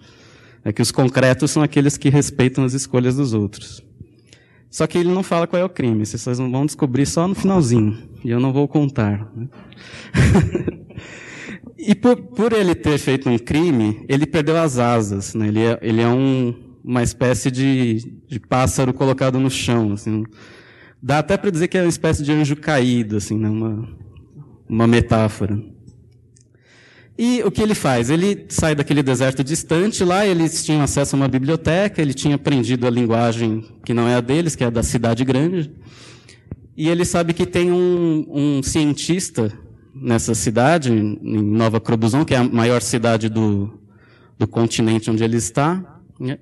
É que os concretos são aqueles que respeitam as escolhas dos outros. Só que ele não fala qual é o crime. Vocês vão descobrir só no finalzinho. E eu não vou contar. Né? e por, por, ele ter feito um crime, ele perdeu as asas. Né? Ele, é, ele é um uma espécie de, de pássaro colocado no chão. Assim. Dá até para dizer que é uma espécie de anjo caído, assim, né? uma, uma metáfora. E o que ele faz? Ele sai daquele deserto distante, lá eles tinham acesso a uma biblioteca, ele tinha aprendido a linguagem que não é a deles, que é a da cidade grande. E ele sabe que tem um, um cientista nessa cidade, em Nova Crobuzon, que é a maior cidade do, do continente onde ele está. Né?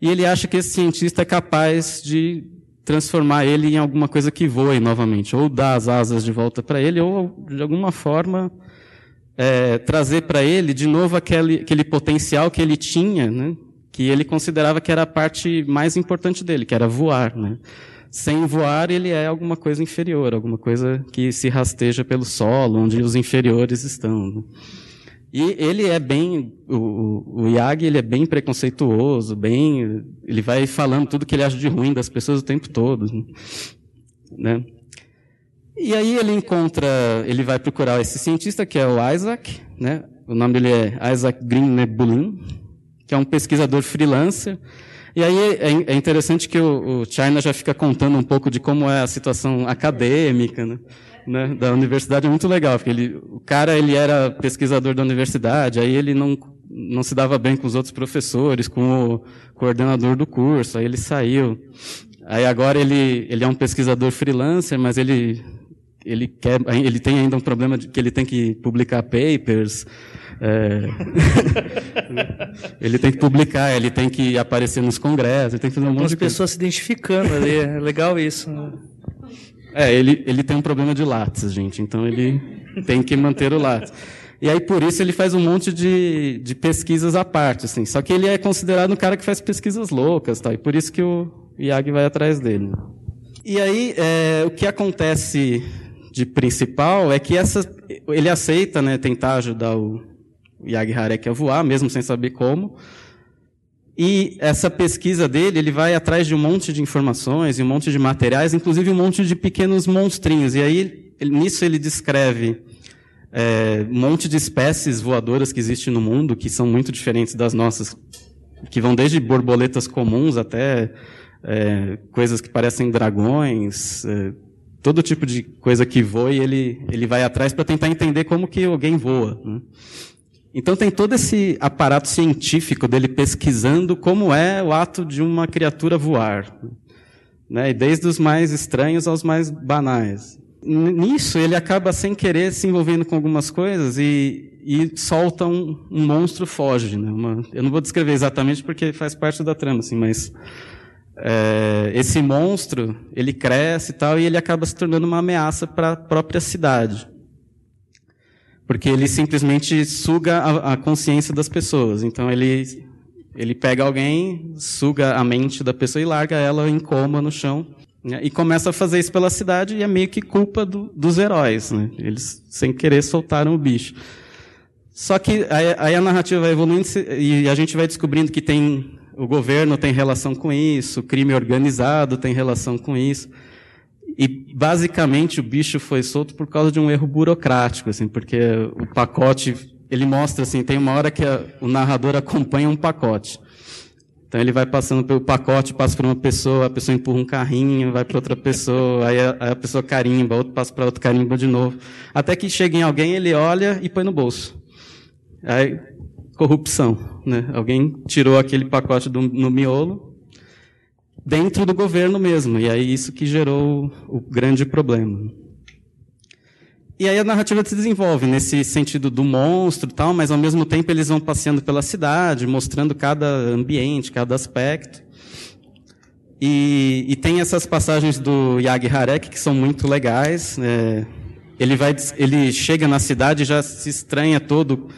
E ele acha que esse cientista é capaz de transformar ele em alguma coisa que voe novamente, ou dar as asas de volta para ele, ou de alguma forma é, trazer para ele de novo aquele, aquele potencial que ele tinha, né, que ele considerava que era a parte mais importante dele, que era voar. Né. Sem voar, ele é alguma coisa inferior, alguma coisa que se rasteja pelo solo, onde os inferiores estão. Né. E ele é bem, o, o ele é bem preconceituoso, bem, ele vai falando tudo que ele acha de ruim das pessoas o tempo todo, né? E aí ele encontra, ele vai procurar esse cientista que é o Isaac, né? O nome dele é Isaac Green Nebulin, que é um pesquisador freelancer. E aí é, é interessante que o China já fica contando um pouco de como é a situação acadêmica, né? né, da universidade é muito legal, porque ele, o cara ele era pesquisador da universidade, aí ele não, não se dava bem com os outros professores, com o coordenador do curso, aí ele saiu. Aí agora ele, ele é um pesquisador freelancer, mas ele, ele, quer, ele tem ainda um problema de que ele tem que publicar papers, é... ele tem que publicar, ele tem que aparecer nos congressos, ele tem que fazer um monte de pessoas se identificando ali, é legal isso. Né? É, ele, ele tem um problema de látis, gente, então ele tem que manter o látis. E aí, por isso, ele faz um monte de, de pesquisas à parte, assim. Só que ele é considerado um cara que faz pesquisas loucas, tá? e por isso que o Iag vai atrás dele. E aí, é, o que acontece de principal é que essa, ele aceita né, tentar ajudar o Yag Harek a voar, mesmo sem saber como, e essa pesquisa dele, ele vai atrás de um monte de informações e um monte de materiais, inclusive um monte de pequenos monstrinhos. E aí, ele, nisso ele descreve é, um monte de espécies voadoras que existem no mundo, que são muito diferentes das nossas, que vão desde borboletas comuns até é, coisas que parecem dragões, é, todo tipo de coisa que voa, e ele, ele vai atrás para tentar entender como que alguém voa. Né? Então tem todo esse aparato científico dele pesquisando como é o ato de uma criatura voar. Né? E desde os mais estranhos aos mais banais. Nisso ele acaba sem querer se envolvendo com algumas coisas e, e solta um, um monstro foge. Né? Uma, eu não vou descrever exatamente porque faz parte da trama, assim, mas é, esse monstro ele cresce e tal e ele acaba se tornando uma ameaça para a própria cidade. porque ele simplesmente suga a, a consciência das pessoas. Então ele ele pega alguém, suga a mente da pessoa e larga ela em coma no chão. Né? E começa a fazer isso pela cidade e é meio que culpa do, dos heróis. Né? Eles, sem querer, soltaram o bicho. Só que aí, aí a narrativa vai evoluindo e a gente vai descobrindo que tem o governo tem relação com isso, o crime organizado tem relação com isso. E basicamente o bicho foi solto por causa de um erro burocrático, assim, porque o pacote ele mostra assim, tem uma hora que a, o narrador acompanha um pacote. Então ele vai passando pelo pacote, passa para uma pessoa, a pessoa empurra um carrinho, vai para outra pessoa, aí a, aí a pessoa carimba, outro passa para outro carimba de novo, até que chega em alguém, ele olha e põe no bolso. Aí corrupção, né? Alguém tirou aquele pacote do, no miolo dentro do governo mesmo, e aí isso que gerou o, grande problema. E aí a narrativa se desenvolve nesse sentido do monstro e tal, mas ao mesmo tempo eles vão passeando pela cidade, mostrando cada ambiente, cada aspecto. E, e tem essas passagens do Yag Harek que são muito legais. É, ele, vai, ele chega na cidade e já se estranha todo,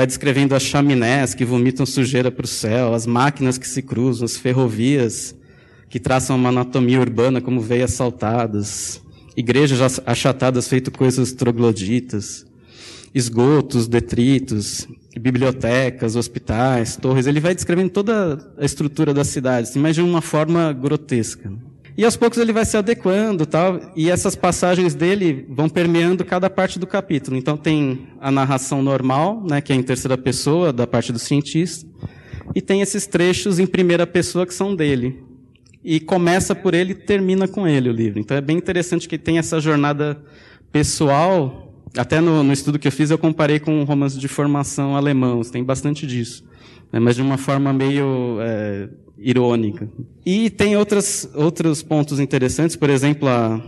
vai descrevendo as chaminés que vomitam sujeira para o céu, as máquinas que se cruzam, as ferrovias que traçam uma anatomia urbana como veias saltadas, igrejas achatadas feito coisas trogloditas, esgotos, detritos, bibliotecas, hospitais, torres. Ele vai descrevendo toda a estrutura da cidade, assim, mas de uma forma grotesca. E aos poucos ele vai se adequando, tal, e essas passagens dele vão permeando cada parte do capítulo. Então tem a narração normal, né, que é em terceira pessoa, da parte do cientista, e tem esses trechos em primeira pessoa que são dele e começa por ele e termina com ele o livro. Então é bem interessante que tem essa jornada pessoal. Até no, no estudo que eu fiz eu comparei com um romance de formação alemão, tem bastante disso, né, mas de uma forma meio é, irônica. E tem outras, outros pontos interessantes, por exemplo, a,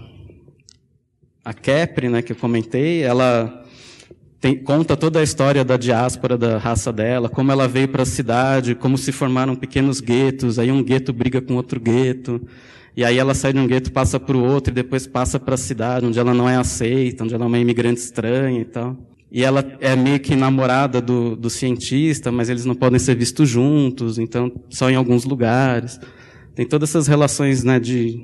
a Kepri, né, que eu comentei, ela tem, conta toda a história da diáspora da raça dela, como ela veio para a cidade, como se formaram pequenos guetos, aí um gueto briga com outro gueto, e aí ela sai de um gueto, passa para o outro, e depois passa para a cidade, onde ela não é aceita, onde ela é uma imigrante estranha e tal. E ela é meio que namorada do, do cientista, mas eles não podem ser vistos juntos, então só em alguns lugares. Tem todas essas relações né, de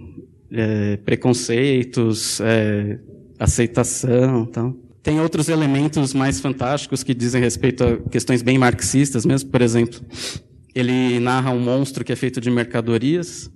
é, preconceitos, é, aceitação tal. Tem outros elementos mais fantásticos que dizem respeito a questões bem marxistas mesmo. Por exemplo, ele narra um monstro que é feito de mercadorias,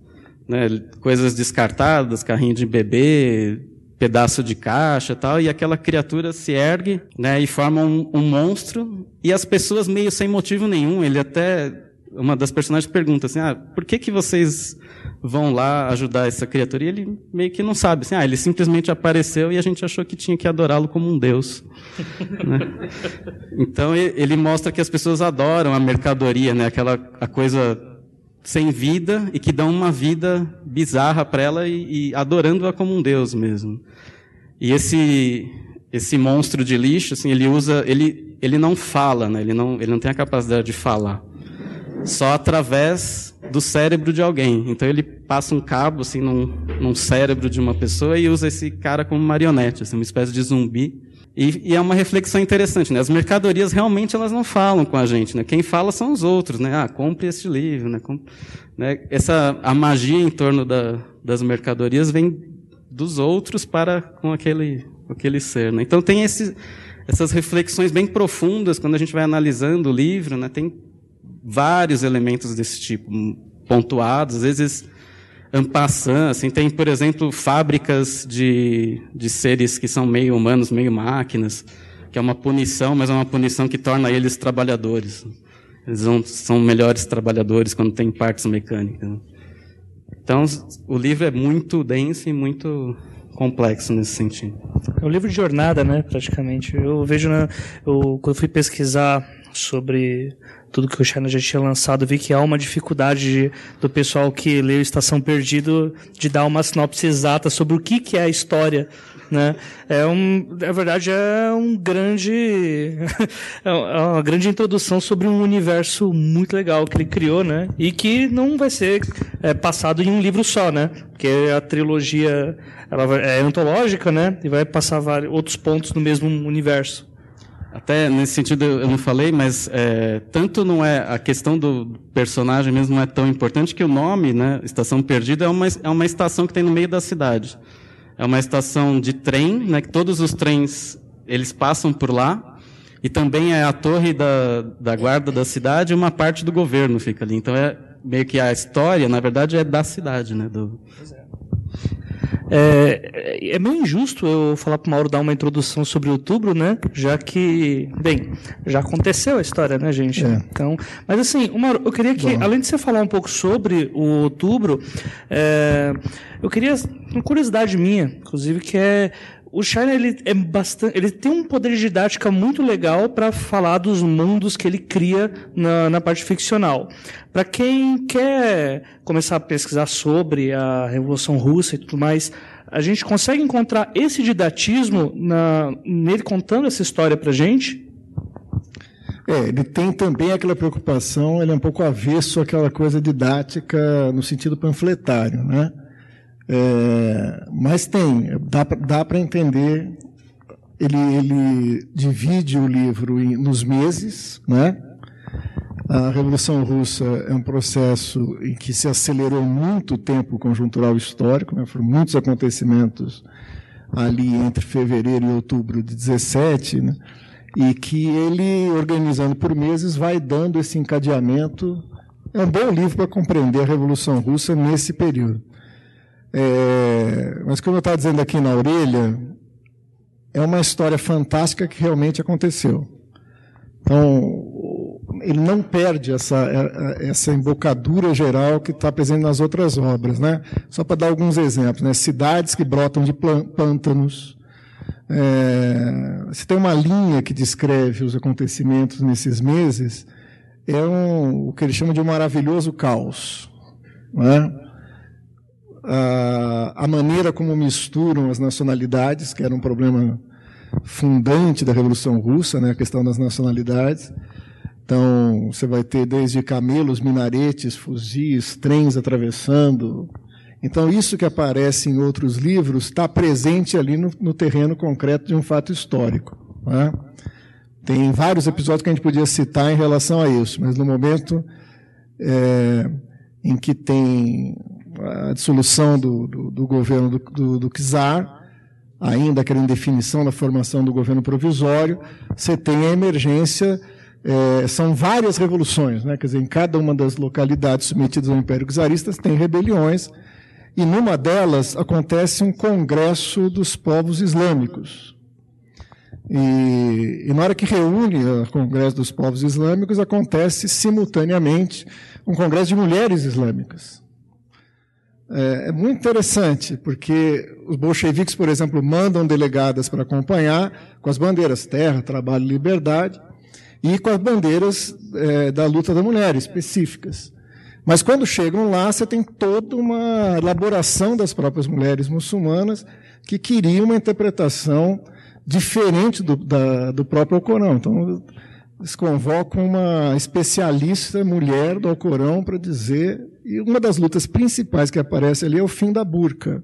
né, coisas descartadas, carrinho de bebê, pedaço de caixa tal, e aquela criatura se ergue né, e forma um, um monstro, e as pessoas meio sem motivo nenhum, ele até, uma das personagens pergunta assim, ah, por que que vocês vão lá ajudar essa criatura. E ele meio que não sabe. Assim, ah, ele simplesmente apareceu e a gente achou que tinha que adorá-lo como um deus. né? Então ele mostra que as pessoas adoram a mercadoria, né? aquela a coisa sem vida e que dão uma vida bizarra para ela e, e adorando-a como um deus mesmo. E esse esse monstro de lixo, assim, ele usa, ele ele não fala, né? Ele não ele não tem a capacidade de falar. Só através do cérebro de alguém. Então ele passa um cabo assim num, num cérebro de uma pessoa e usa esse cara como marionete, assim, uma espécie de zumbi. E, e, é uma reflexão interessante, né? As mercadorias realmente elas não falam com a gente, né? Quem fala são os outros, né? Ah, compre este livro, né? Com, né? Essa a magia em torno da, das mercadorias vem dos outros para com aquele aquele ser, né? Então tem esse, essas reflexões bem profundas quando a gente vai analisando o livro, né? Tem vários elementos desse tipo pontuados, às vezes ampassant, assim, tem, por exemplo, fábricas de, de seres que são meio humanos, meio máquinas, que é uma punição, mas é uma punição que torna eles trabalhadores. Eles vão, são melhores trabalhadores quando tem partes mecânicas. Então, o livro é muito denso e muito complexo nesse sentido. É um livro de jornada, né, praticamente. Eu vejo, na, eu, quando fui pesquisar sobre tudo que o China já tinha lançado, vi que há uma dificuldade de, do pessoal que leu Estação Perdido de dar uma sinopse exata sobre o que, que é a história. Né? É um, na verdade, é um grande, é, é uma grande introdução sobre um universo muito legal que ele criou, né? E que não vai ser é, passado em um livro só, né? Porque a trilogia ela é antológica, né? E vai passar vários outros pontos no mesmo universo. Até nesse sentido eu não falei, mas é, tanto não é a questão do personagem mesmo não é tão importante que o nome, né, Estação Perdida, é uma, é uma estação que tem no meio da cidade. É uma estação de trem, né, que todos os trens eles passam por lá, e também é a torre da, da guarda da cidade e uma parte do governo fica ali. Então é meio que a história, na verdade, é da cidade, né? Do... É, é meio injusto eu falar para o Mauro dar uma introdução sobre outubro, né? Já que, bem, já aconteceu a história, né, gente? É. Então, mas assim, Mauro, eu queria que, Bom. além de você falar um pouco sobre o outubro, é, eu queria uma curiosidade minha, inclusive, que é o Shiner ele é bastante, ele tem um poder de didática muito legal para falar dos mundos que ele cria na, na parte ficcional. Para quem quer começar a pesquisar sobre a Revolução Russa e tudo mais, a gente consegue encontrar esse didatismo na, nele contando essa história para gente? É, ele tem também aquela preocupação, ele é um pouco avesso àquela coisa didática no sentido panfletário, né? É, mas tem, dá, dá para entender. Ele, ele divide o livro em, nos meses, né? A Revolução Russa é um processo em que se acelerou muito o tempo conjuntural histórico, né? foram muitos acontecimentos ali entre fevereiro e outubro de 17, né? e que ele, organizando por meses, vai dando esse encadeamento. É um bom livro para compreender a Revolução Russa nesse período. É, mas como eu estava dizendo aqui na orelha, é uma história fantástica que realmente aconteceu. Então, ele não perde essa, é, é, essa embocadura geral que está presente nas outras obras. Né? Só para dar alguns exemplos. Né? Cidades que brotam de pântanos. É, se tem uma linha que descreve os acontecimentos nesses meses, é um, o que ele chama de um maravilhoso caos. Né? A, maneira como misturam as nacionalidades, que era um problema fundante da Revolução Russa, né, a questão das nacionalidades. Então, você vai ter desde camelos, minaretes, fuzis, trens atravessando. Então, isso que aparece em outros livros está presente ali no, no, terreno concreto de um fato histórico. Né? Tem vários episódios que a gente podia citar em relação a isso, mas no momento é, em que tem a dissolução do, do, do governo do, do, do czar, ainda aquela indefinição da formação do governo provisório, você tem a emergência, é, são várias revoluções, né? quer dizer, em cada uma das localidades submetidas ao Império Czarista tem rebeliões, e numa delas acontece um congresso dos povos islâmicos. E, e na hora que reúne o Congresso dos Povos Islâmicos, acontece simultaneamente um congresso de mulheres islâmicas. É, é muito interessante, porque os bolcheviques, por exemplo, mandam delegadas para acompanhar com as bandeiras terra, trabalho liberdade, e com as bandeiras é, da luta da mulher específicas. Mas quando chegam lá, você tem toda uma elaboração das próprias mulheres muçulmanas que queriam uma interpretação diferente do, da, do próprio Alcorão. Então, eles convocam uma especialista mulher do Alcorão para dizer. E uma das lutas principais que aparece ali é o fim da burca.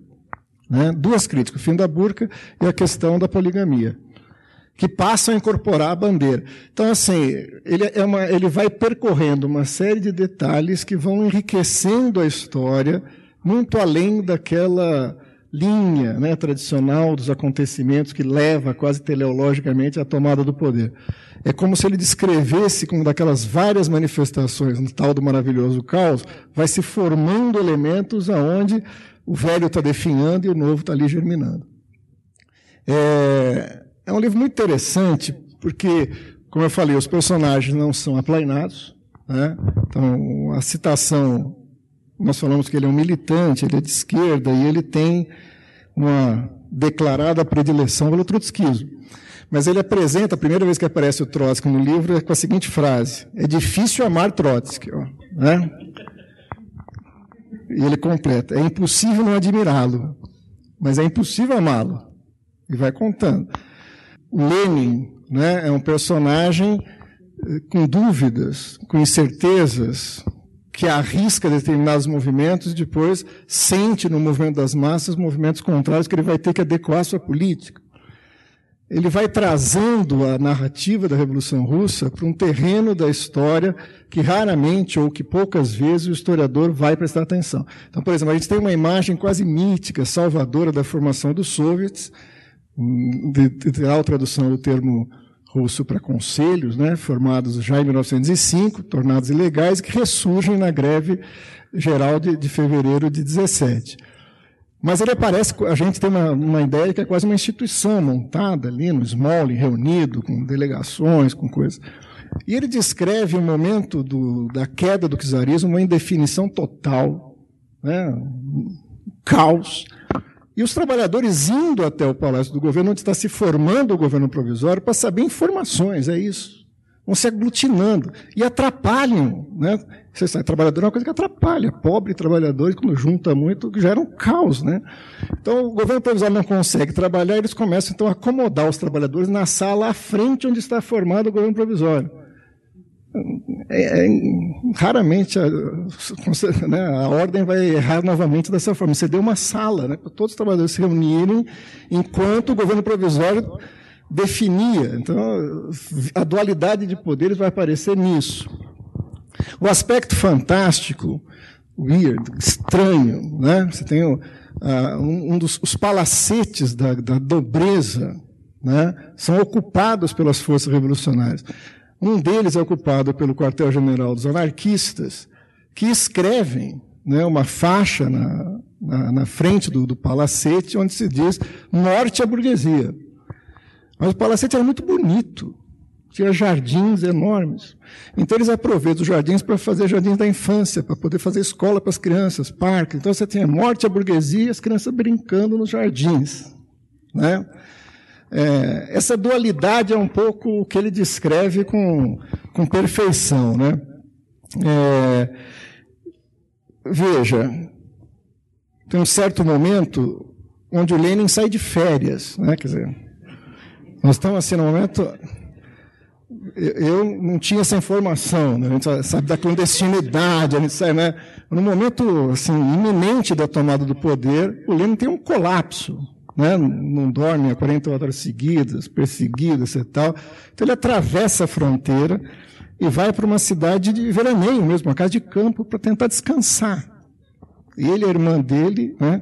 Né? Duas críticas, o fim da burca e a questão da poligamia, que passam a incorporar a bandeira. Então, assim, ele, é uma, ele vai percorrendo uma série de detalhes que vão enriquecendo a história, muito além daquela linha né, tradicional dos acontecimentos que leva quase teleologicamente à tomada do poder. É como se ele descrevesse com daquelas várias manifestações no tal do maravilhoso caos, vai se formando elementos aonde o velho está definhando e o novo está ali germinando. É, é um livro muito interessante, porque, como eu falei, os personagens não são aplainados. Né? Então, a citação nós falamos que ele é um militante, ele é de esquerda e ele tem uma declarada predileção pelo trotskismo. Mas ele apresenta, a primeira vez que aparece o Trotsky no livro, é com a seguinte frase: É difícil amar Trotsky. Ó, né? E ele completa: É impossível não admirá-lo, mas é impossível amá-lo. E vai contando. O Lenin né, é um personagem eh, com dúvidas, com incertezas, que arrisca determinados movimentos e depois sente no movimento das massas movimentos contrários que ele vai ter que adequar à sua política. ele vai trazendo a narrativa da Revolução Russa para um terreno da história que raramente ou que poucas vezes o historiador vai prestar atenção. Então, por exemplo, a gente tem uma imagem quase mítica, salvadora da formação dos soviets, hum, literal tradução do termo russo para conselhos, né, formados já em 1905, tornados ilegais, que ressurgem na greve geral de, de fevereiro de 17. Mas ele aparece, a gente tem uma, uma ideia que é quase uma instituição montada ali no Smolin, reunido, com delegações, com coisas. E ele descreve o momento do, da queda do czarismo, uma indefinição total, né? um caos. E os trabalhadores indo até o Palácio do Governo, onde está se formando o governo provisório, para saber informações, é isso vão se aglutinando e atrapalham. Né? Você sabe, trabalhador é uma coisa que atrapalha. Pobre trabalhador, quando junta muito, gera um caos. Né? Então, o governo provisório não consegue trabalhar, eles começam então a acomodar os trabalhadores na sala à frente onde está formado o governo provisório. É, é, raramente a, né, a, ordem vai errar novamente dessa forma. Você deu uma sala né, para todos os trabalhadores se reunirem enquanto o governo provisório definia. Então, a dualidade de poderes vai aparecer nisso. O aspecto fantástico, weird, estranho, né? Você tem uh, um, um, dos os palacetes da, da né? São ocupados pelas forças revolucionárias. Um deles é ocupado pelo quartel-general dos anarquistas, que escrevem né, uma faixa na, na, na frente do, do palacete onde se diz morte à burguesia. Mas o palacete era muito bonito. Tinha jardins enormes. Então eles aproveitam os jardins para fazer jardins da infância, para poder fazer escola para as crianças, parque. Então você tinha morte à burguesia as crianças brincando nos jardins. Né? É, essa dualidade é um pouco o que ele descreve com, com perfeição. Né? É, veja, tem um certo momento onde o Lenin sai de férias. Né? Quer dizer, nós estamos assim no momento. Eu não tinha essa informação, né? a gente sabe da clandestinidade, a gente sabe, né? No momento assim, iminente da tomada do poder, o Lenin tem um colapso, né? não dorme há 40 horas seguidas, perseguido e tal. Então ele atravessa a fronteira e vai para uma cidade de veraneio mesmo, uma casa de campo, para tentar descansar. Ele e a irmã dele, né?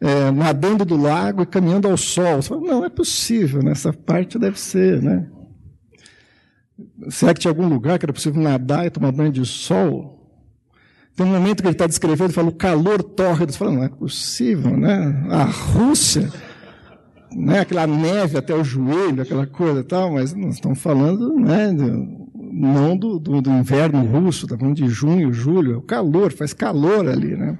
é, nadando do lago e caminhando ao sol. Você fala, não, é possível, né? parte deve ser, né? Será que tinha algum lugar que era possível nadar e tomar banho de sol? Tem um momento que ele está descrevendo, ele fala, o calor tórrido. Você fala, não é possível, né? A Rússia, né? aquela neve até o joelho, aquela coisa e tal, mas nós estamos falando, né? não do, do, do inverno russo, estamos falando de junho, julho, é o calor, faz calor ali, né?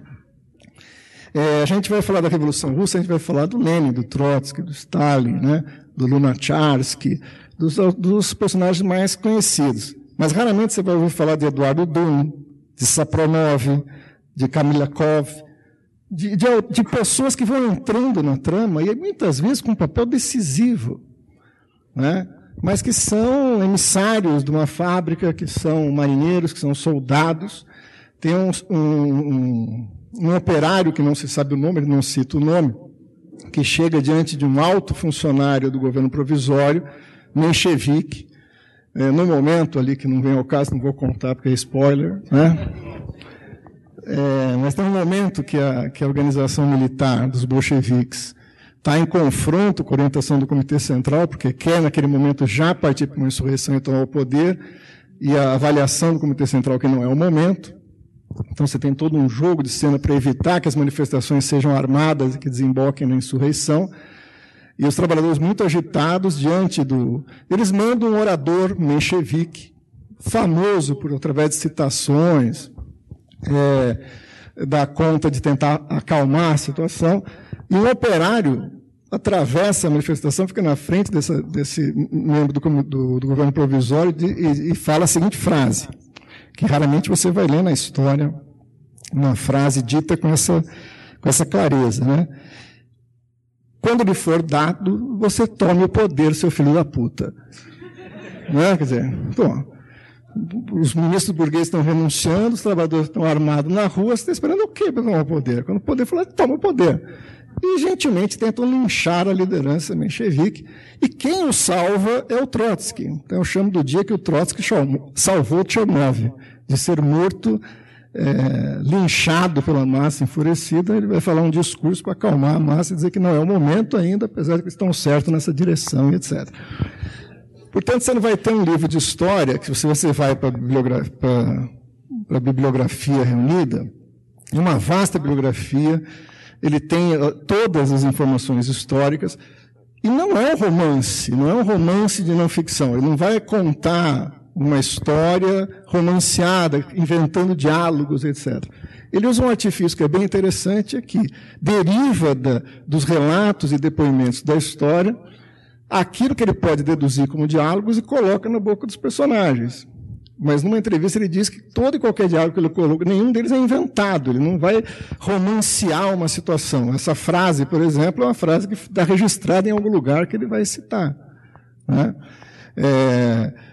É, a gente vai falar da Revolução Russa, a gente vai falar do Lenin, do Trotsky, do Stalin, né, do Lunacharsky, dos, dos personagens mais conhecidos. Mas raramente você vai ouvir falar de Eduardo Dunn, de Sapronov, de Kamilakov, de, de, de, pessoas que vão entrando na trama e muitas vezes com um papel decisivo, né? mas que são emissários de uma fábrica, que são marinheiros, que são soldados. Tem um, um, um operário, que não se sabe o nome, não cita o nome, que chega diante de um alto funcionário do governo provisório, Menchevique, é, no momento ali, que não vem ao caso, não vou contar porque é spoiler, né? É, mas tem um momento que a, que a organização militar dos bolcheviques está em confronto com a orientação do Comitê Central, porque quer, naquele momento, já partir para uma insurreição e tomar o poder, e a avaliação do Comitê Central que não é o momento. Então você tem todo um jogo de cena para evitar que as manifestações sejam armadas e que desemboquem na insurreição. E os trabalhadores muito agitados diante do. Eles mandam um orador menchevique, famoso por através de citações, é, dar conta de tentar acalmar a situação. E um operário atravessa a manifestação, fica na frente dessa, desse membro do, do, do governo provisório e, e, e fala a seguinte frase que raramente você vai ler na história uma frase dita com essa, com essa clareza. Né? Quando lhe for dado, você tome o poder, seu filho da puta. Não é? Quer dizer, pô, os ministros burgueses estão renunciando, os trabalhadores estão armados na rua, você está esperando o quê para tomar o poder? Quando o poder fala, toma o poder. E gentilmente tentam linchar a liderança menchevique. E quem o salva é o Trotsky. Então eu chamo do dia que o Trotsky salvou Chernobyl, de ser morto, é, linchado pela massa enfurecida. Ele vai falar um discurso para acalmar a massa e dizer que não é o momento ainda, apesar de que estão certos nessa direção, etc. Portanto, você não vai ter um livro de história que se você vai para a bibliografia, bibliografia reunida, uma vasta bibliografia, ele tem todas as informações históricas, e não é um romance, não é um romance de não ficção. Ele não vai contar uma história romanceada, inventando diálogos, etc. Ele usa um artifício que é bem interessante aqui, deriva da, dos relatos e depoimentos da história, aquilo que ele pode deduzir como diálogos e coloca na boca dos personagens. Mas numa entrevista ele diz que todo e qualquer diálogo que ele coloca, nenhum deles é inventado, ele não vai romancear uma situação. Essa frase, por exemplo, é uma frase que está registrada em algum lugar que ele vai citar. Né? É,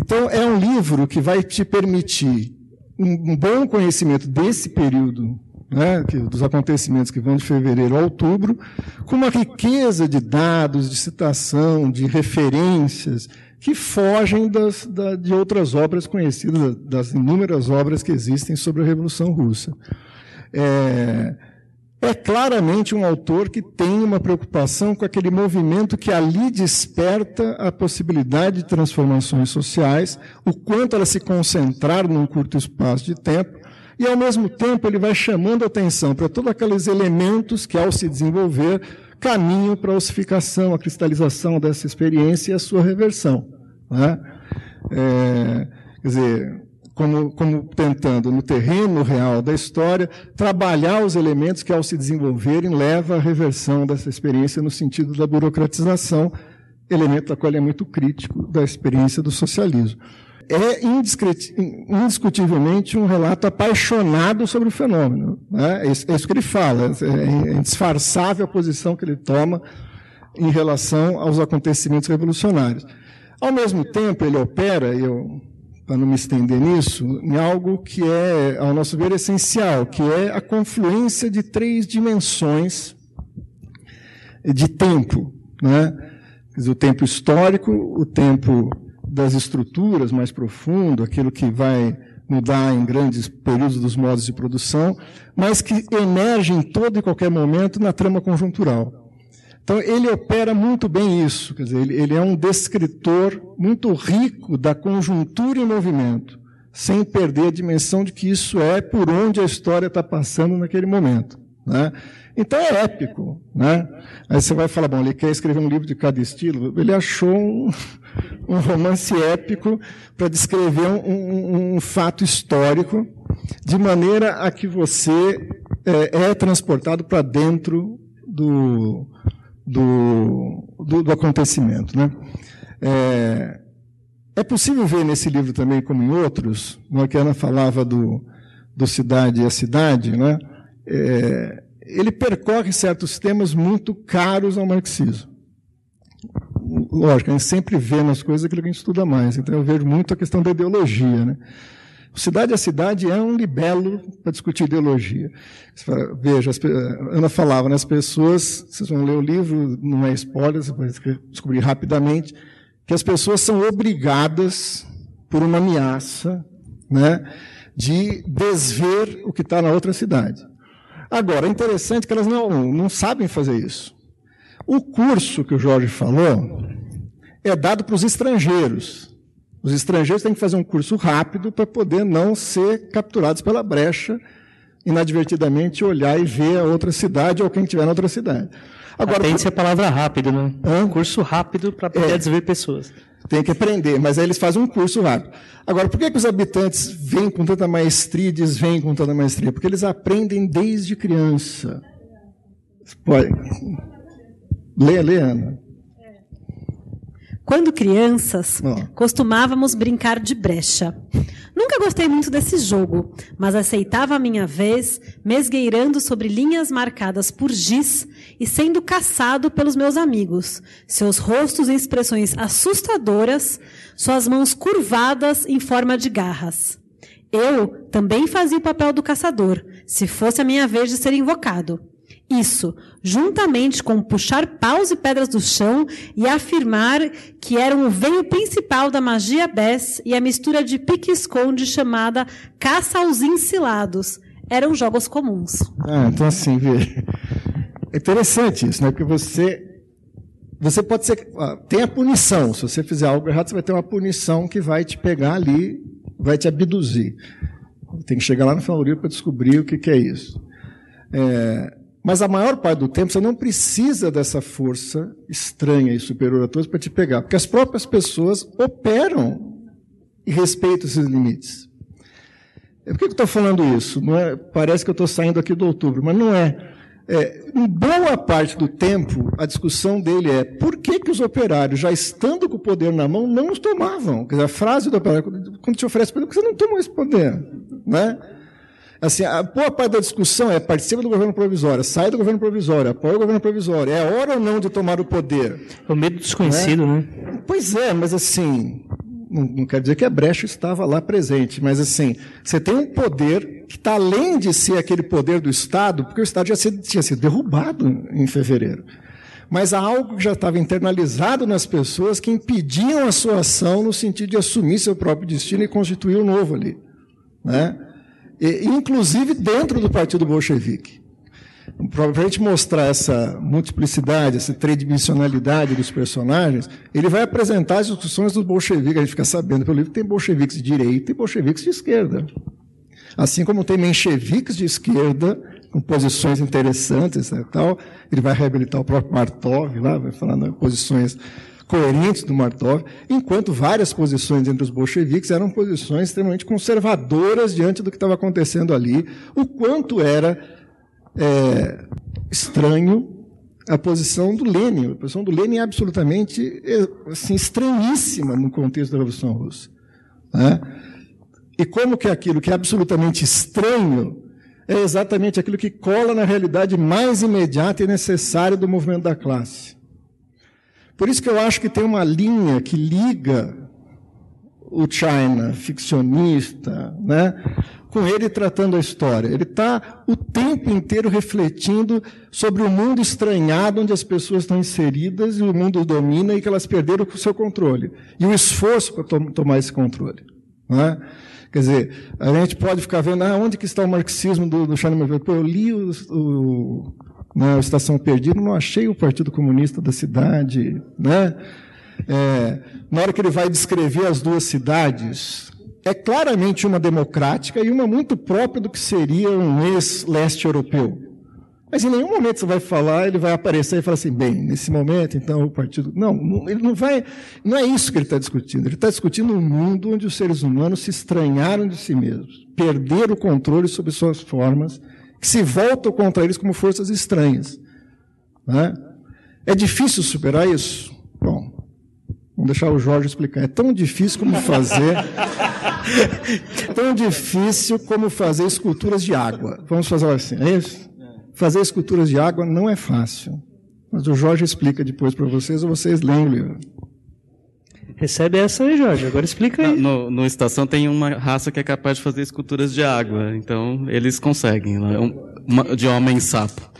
então, é um livro que vai te permitir um, bom conhecimento desse período né, dos acontecimentos que vão de fevereiro a outubro, com uma riqueza de dados, de citação, de referências, que fogem das, da, de outras obras conhecidas, das inúmeras obras que existem sobre a Revolução Russa. É, é claramente um autor que tem uma preocupação com aquele movimento que ali desperta a possibilidade de transformações sociais, o quanto elas se concentraram num curto espaço de tempo, e, ao mesmo tempo, ele vai chamando atenção para todos aqueles elementos que, ao se desenvolver, caminham para a ossificação, a cristalização dessa experiência e a sua reversão. Né? É, quer dizer, como, como, tentando, no terreno real da história, trabalhar os elementos que, ao se desenvolverem, leva à reversão dessa experiência no sentido da burocratização, elemento da qual é muito crítico da experiência do socialismo é indiscutivelmente um relato apaixonado sobre o fenômeno. Né? É, isso, é, que ele fala, é, é indisfarçável a posição que ele toma em relação aos acontecimentos revolucionários. Ao mesmo tempo, ele opera, eu, para não me estender nisso, em algo que é, ao nosso ver, essencial, que é a confluência de três dimensões de tempo. Né? Dizer, o tempo histórico, o tempo das estruturas mais profundo, aquilo que vai mudar em grandes períodos dos modos de produção, mas que emerge em todo e qualquer momento na trama conjuntural. Então, ele opera muito bem isso, quer dizer, ele, ele é um descritor muito rico da conjuntura em movimento, sem perder a dimensão de que isso é por onde a história está passando naquele momento. Né? Então é épico. Né? Aí você vai falar, bom, ele quer escrever um livro de cada estilo. Ele achou um, um romance épico para descrever um, um, um, fato histórico, de maneira a que você é, é transportado para dentro do, do, do, do acontecimento. Né? É, é, possível ver nesse livro também, como em outros, que a Ana falava do, do Cidade e a Cidade, né? É, ele percorre certos temas muito caros ao marxismo. Lógico, a gente sempre vê nas coisas aquilo que a gente estuda mais, então eu vejo muito a questão da ideologia. Né? Cidade a Cidade é um libelo para discutir ideologia. Veja, Ana falava, né, as pessoas, vocês vão ler o livro, não é spoiler, você pode descobrir rapidamente, que as pessoas são obrigadas, por uma ameaça, né, de desver o que está na outra cidade. Agora, é interessante que elas não, não sabem fazer isso. O curso que o Jorge falou é dado para os estrangeiros. Os estrangeiros têm que fazer um curso rápido para poder não ser capturados pela brecha, inadvertidamente olhar e ver a outra cidade ou quem estiver na outra cidade. Agora, tem que ser palavra rápida, né? Hã? Curso rápido para poder é. desver pessoas. Tem que aprender, mas aí eles fazem um curso rápido. Agora, por que, que os habitantes vêm com tanta maestria e desvêm com tanta maestria? Porque eles aprendem desde criança. Pode. Leia, leia, Ana. Quando crianças, costumávamos brincar de brecha. Nunca gostei muito desse jogo, mas aceitava a minha vez, mesgueirando sobre linhas marcadas por giz e sendo caçado pelos meus amigos, seus rostos em expressões assustadoras, suas mãos curvadas em forma de garras. Eu também fazia o papel do caçador, se fosse a minha vez de ser invocado. Isso, juntamente com puxar paus e pedras do chão e afirmar que eram o veio principal da magia Bess e a mistura de pique-esconde chamada caça aos encilados. Eram jogos comuns. Ah, então assim. É interessante isso, né? Porque você você pode ser. Tem a punição. Se você fizer algo errado, você vai ter uma punição que vai te pegar ali, vai te abduzir. Tem que chegar lá no final para descobrir o que, que é isso. É, mas a maior parte do tempo você não precisa dessa força estranha e superior a todos para te pegar, porque as próprias pessoas operam e respeitam esses limites. Por que eu estou falando isso? É, parece que eu estou saindo aqui do outubro, mas não é. é. Em boa parte do tempo, a discussão dele é por que, que os operários, já estando com o poder na mão, não os tomavam? Quer dizer, a frase do operário, quando te oferece poder, você não toma esse poder? Né? Assim, a boa parte da discussão é participa do governo provisório, sai do governo provisório, apoia o governo provisório. É hora ou não de tomar o poder? É o medo desconhecido, né? né? Pois é, mas assim, não, não quer dizer que a brecha estava lá presente, mas assim, você tem um poder que está além de ser aquele poder do Estado, porque o Estado já tinha sido derrubado em fevereiro. Mas há algo que já estava internalizado nas pessoas que impediam a sua ação no sentido de assumir seu próprio destino e constituir o um novo ali. Né? Inclusive dentro do partido bolchevique. Para a gente mostrar essa multiplicidade, essa tridimensionalidade dos personagens, ele vai apresentar as discussões dos bolcheviques. A gente fica sabendo pelo livro que tem bolcheviques de direita e bolcheviques de esquerda. Assim como tem mencheviques de esquerda, com posições interessantes né, tal. Ele vai reabilitar o próprio Martov lá, vai falar nas posições coerentes do Martov, enquanto várias posições entre os bolcheviques eram posições extremamente conservadoras diante do que estava acontecendo ali, o quanto era é, estranho a posição do Lenin. A posição do Lenin é absolutamente assim, estranhíssima no contexto da Revolução Russa. Né? E como que aquilo que é absolutamente estranho é exatamente aquilo que cola na realidade mais imediata e necessária do movimento da classe. Por isso que eu acho que tem uma linha que liga o China, ficcionista, né, com ele tratando a história. Ele está o tempo inteiro refletindo sobre o mundo estranhado onde as pessoas estão inseridas e o mundo domina e que elas perderam o seu controle. E o esforço para to tomar esse controle. Né? Quer dizer, a gente pode ficar vendo, ah, onde que está o marxismo do, do China? Eu li o, o na Estação Perdida, não achei o Partido Comunista da cidade. Né? É, na hora que ele vai descrever as duas cidades, é claramente uma democrática e uma muito própria do que seria um ex-leste europeu. Mas em nenhum momento você vai falar, ele vai aparecer e falar assim, bem, nesse momento, então, o partido. Não, ele não vai. Não é isso que ele está discutindo. Ele está discutindo um mundo onde os seres humanos se estranharam de si mesmos, perderam o controle sobre suas formas que se voltam contra eles como forças estranhas. Né? É difícil superar isso? Bom, vamos deixar o Jorge explicar. É tão difícil como fazer. tão difícil como fazer esculturas de água. Vamos fazer assim, é isso? Fazer esculturas de água não é fácil. Mas o Jorge explica depois para vocês, ou vocês leem o livro. Recebe essa aí, Jorge. Agora explica aí. No, no Estação tem uma raça que é capaz de fazer esculturas de água. Então, eles conseguem. Lá. Um, uma, de homem-sapo.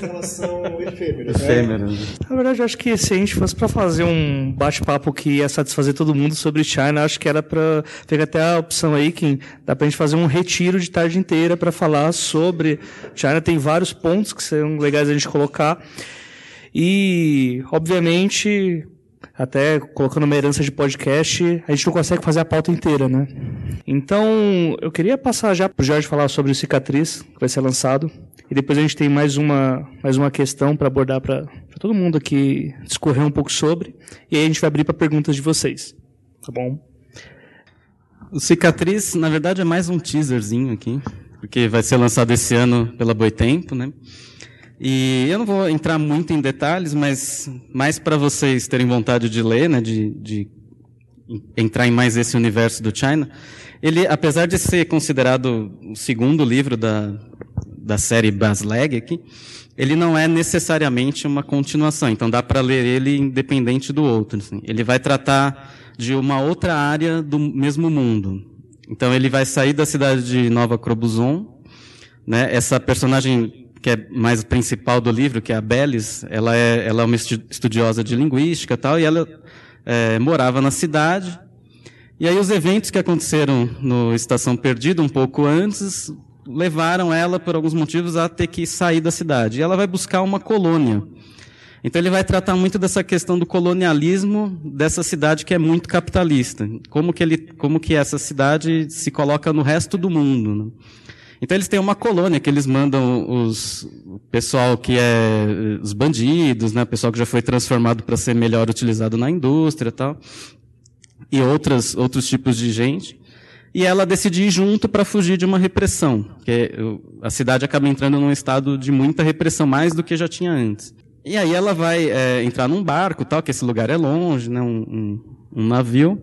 Elas são efêmeras, né? efêmeras. Na verdade, acho que se a gente fosse para fazer um bate-papo que ia satisfazer todo mundo sobre China, acho que era para pegar até a opção aí que dá para a gente fazer um retiro de tarde inteira para falar sobre China. Tem vários pontos que são legais a gente colocar. E, obviamente, até colocando uma herança de podcast, a gente não consegue fazer a pauta inteira, né? Então, eu queria passar já para o Jorge falar sobre o Cicatriz, que vai ser lançado. E depois a gente tem mais uma, mais uma questão para abordar para todo mundo aqui discorrer um pouco sobre. E aí a gente vai abrir para perguntas de vocês. Tá bom? O Cicatriz, na verdade, é mais um teaserzinho aqui, porque vai ser lançado esse ano pela Boitempo, né? E eu não vou entrar muito em detalhes, mas mais para vocês terem vontade de ler, né, de, de entrar em mais esse universo do China, ele, apesar de ser considerado o segundo livro da, da série Basleg aqui, ele não é necessariamente uma continuação. Então dá para ler ele independente do outro. Assim. Ele vai tratar de uma outra área do mesmo mundo. Então ele vai sair da cidade de Nova Crobuzon, né? Essa personagem que é mais principal do livro, que é a Belis, ela é, ela é uma estudiosa de linguística e tal, e ela é, morava na cidade. E aí os eventos que aconteceram no Estação Perdida um pouco antes levaram ela, por alguns motivos, a ter que sair da cidade. E ela vai buscar uma colônia. Então ele vai tratar muito dessa questão do colonialismo dessa cidade que é muito capitalista. Como que, ele, como que essa cidade se coloca no resto do mundo. Né? Então eles têm uma colônia que eles mandam os o pessoal que é os bandidos, né, o pessoal que já foi transformado para ser melhor utilizado na indústria, tal, e outras outros tipos de gente. E ela decide ir junto para fugir de uma repressão, que a cidade acaba entrando num estado de muita repressão mais do que já tinha antes. E aí ela vai é, entrar num barco, tal, que esse lugar é longe, né, um, um, um navio.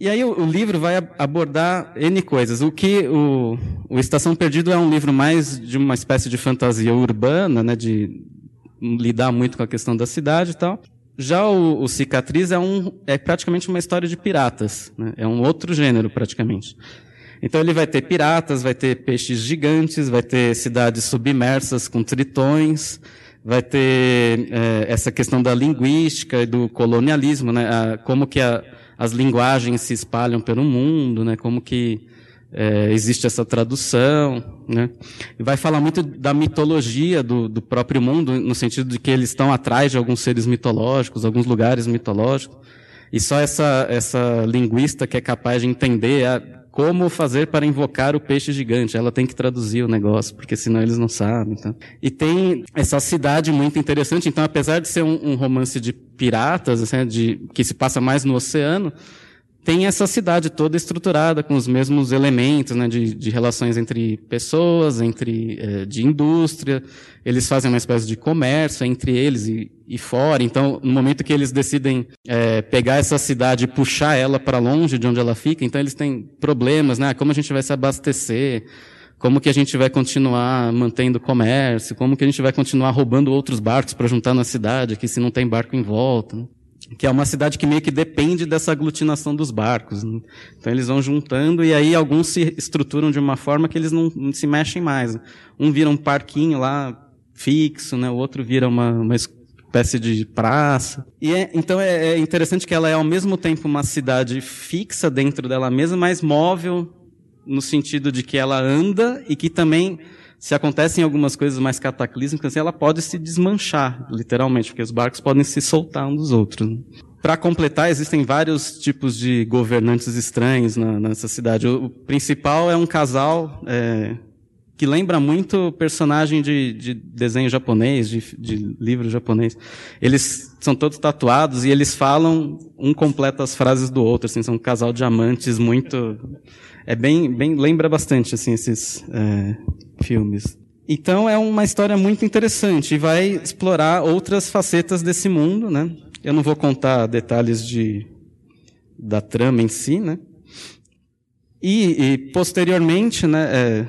E aí o, o, livro vai abordar N coisas. O que o, o Estação Perdido é um livro mais de uma espécie de fantasia urbana, né, de lidar muito com a questão da cidade e tal. Já o, o Cicatriz é, um, é praticamente uma história de piratas. Né? É um outro gênero, praticamente. Então ele vai ter piratas, vai ter peixes gigantes, vai ter cidades submersas com tritões, vai ter é, essa questão da linguística e do colonialismo, né? A, como que a, as linguagens se espalham pelo mundo, né? Como que é, existe essa tradução, né? E vai falar muito da mitologia do, do próprio mundo, no sentido de que eles estão atrás de alguns seres mitológicos, alguns lugares mitológicos. E só essa, essa linguista que é capaz de entender a, como fazer para invocar o peixe gigante. Ela tem que traduzir o negócio, porque senão eles não sabem. Então. E tem essa cidade muito interessante. Então, apesar de ser um, um romance de piratas, assim, de, que se passa mais no oceano, tem essa cidade toda estruturada com os mesmos elementos né, de, de relações entre pessoas, entre eh, de indústria. Eles fazem uma espécie de comércio entre eles e, e fora. Então, no momento que eles decidem eh, pegar essa cidade e puxar ela para longe de onde ela fica, então eles têm problemas, né? Como a gente vai se abastecer? Como que a gente vai continuar mantendo comércio? Como que a gente vai continuar roubando outros barcos para juntar na cidade, aqui se não tem barco em volta? Que é uma cidade que meio que depende dessa aglutinação dos barcos. Então eles vão juntando e aí alguns se estruturam de uma forma que eles não, não se mexem mais. Um vira um parquinho lá fixo, né? o outro vira uma, uma espécie de praça. E é, então é, é, interessante que ela é ao mesmo tempo uma cidade fixa dentro dela mesma, mas móvel no sentido de que ela anda e que também se acontecem algumas coisas mais cataclísmicas, ela pode se desmanchar, literalmente, porque os barcos podem se soltar um dos outros. Para completar, existem vários tipos de governantes estranhos na, nessa cidade. O, o, principal é um casal é, que lembra muito personagem de, de desenho japonês, de, de, livro japonês. Eles são todos tatuados e eles falam, um completa as frases do outro, assim, são um casal de amantes muito... É bem, bem lembra bastante, assim, esses... É, filmes. Então é uma história muito interessante e vai explorar outras facetas desse mundo, né? Eu não vou contar detalhes de da trama em si, né? E, e posteriormente, né? É,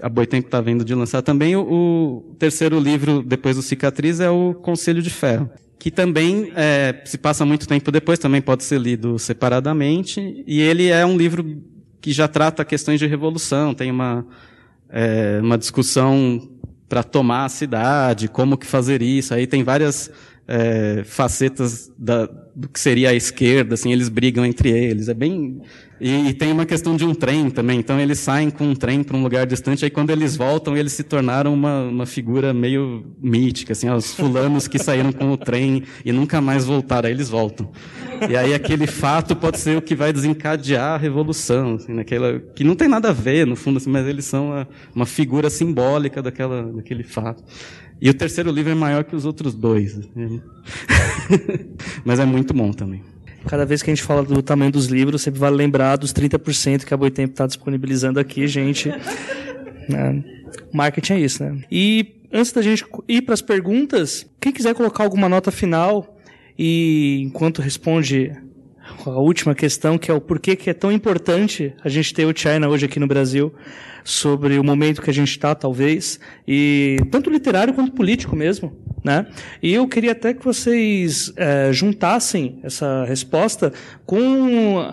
a Boitempo está vendo de lançar também o, o, terceiro livro depois do Cicatriz é o Conselho de Ferro, que também é, se passa muito tempo depois, também pode ser lido separadamente e ele é um livro que já trata questões de revolução, tem uma é, uma discussão para tomar a cidade, como que fazer isso. Aí tem várias é, facetas da, do que seria a esquerda, assim, eles brigam entre eles. É bem e, e, tem uma questão de um trem também. Então eles saem com um trem para um lugar distante. Aí quando eles voltam, eles se tornaram uma, uma figura meio mítica, assim, os fulanos que saíram com o trem e nunca mais voltaram. Aí eles voltam. E aí aquele fato pode ser o que vai desencadear a revolução, assim, naquela que não tem nada a ver no fundo, assim, mas eles são uma, uma figura simbólica daquela, daquele fato. E o terceiro livro é maior que os outros dois. Assim. mas é muito bom também. Cada vez que a gente fala do tamanho dos livros, sempre vale lembrar dos 30% que a Boitempo está disponibilizando aqui, gente. É, marketing é isso, né? E antes da gente ir para as perguntas, quem quiser colocar alguma nota final e enquanto responde a última questão, que é o porquê que é tão importante a gente ter o China hoje aqui no Brasil, sobre o momento que a gente está, talvez, e tanto literário quanto político mesmo. Né? E eu queria até que vocês é, juntassem essa resposta com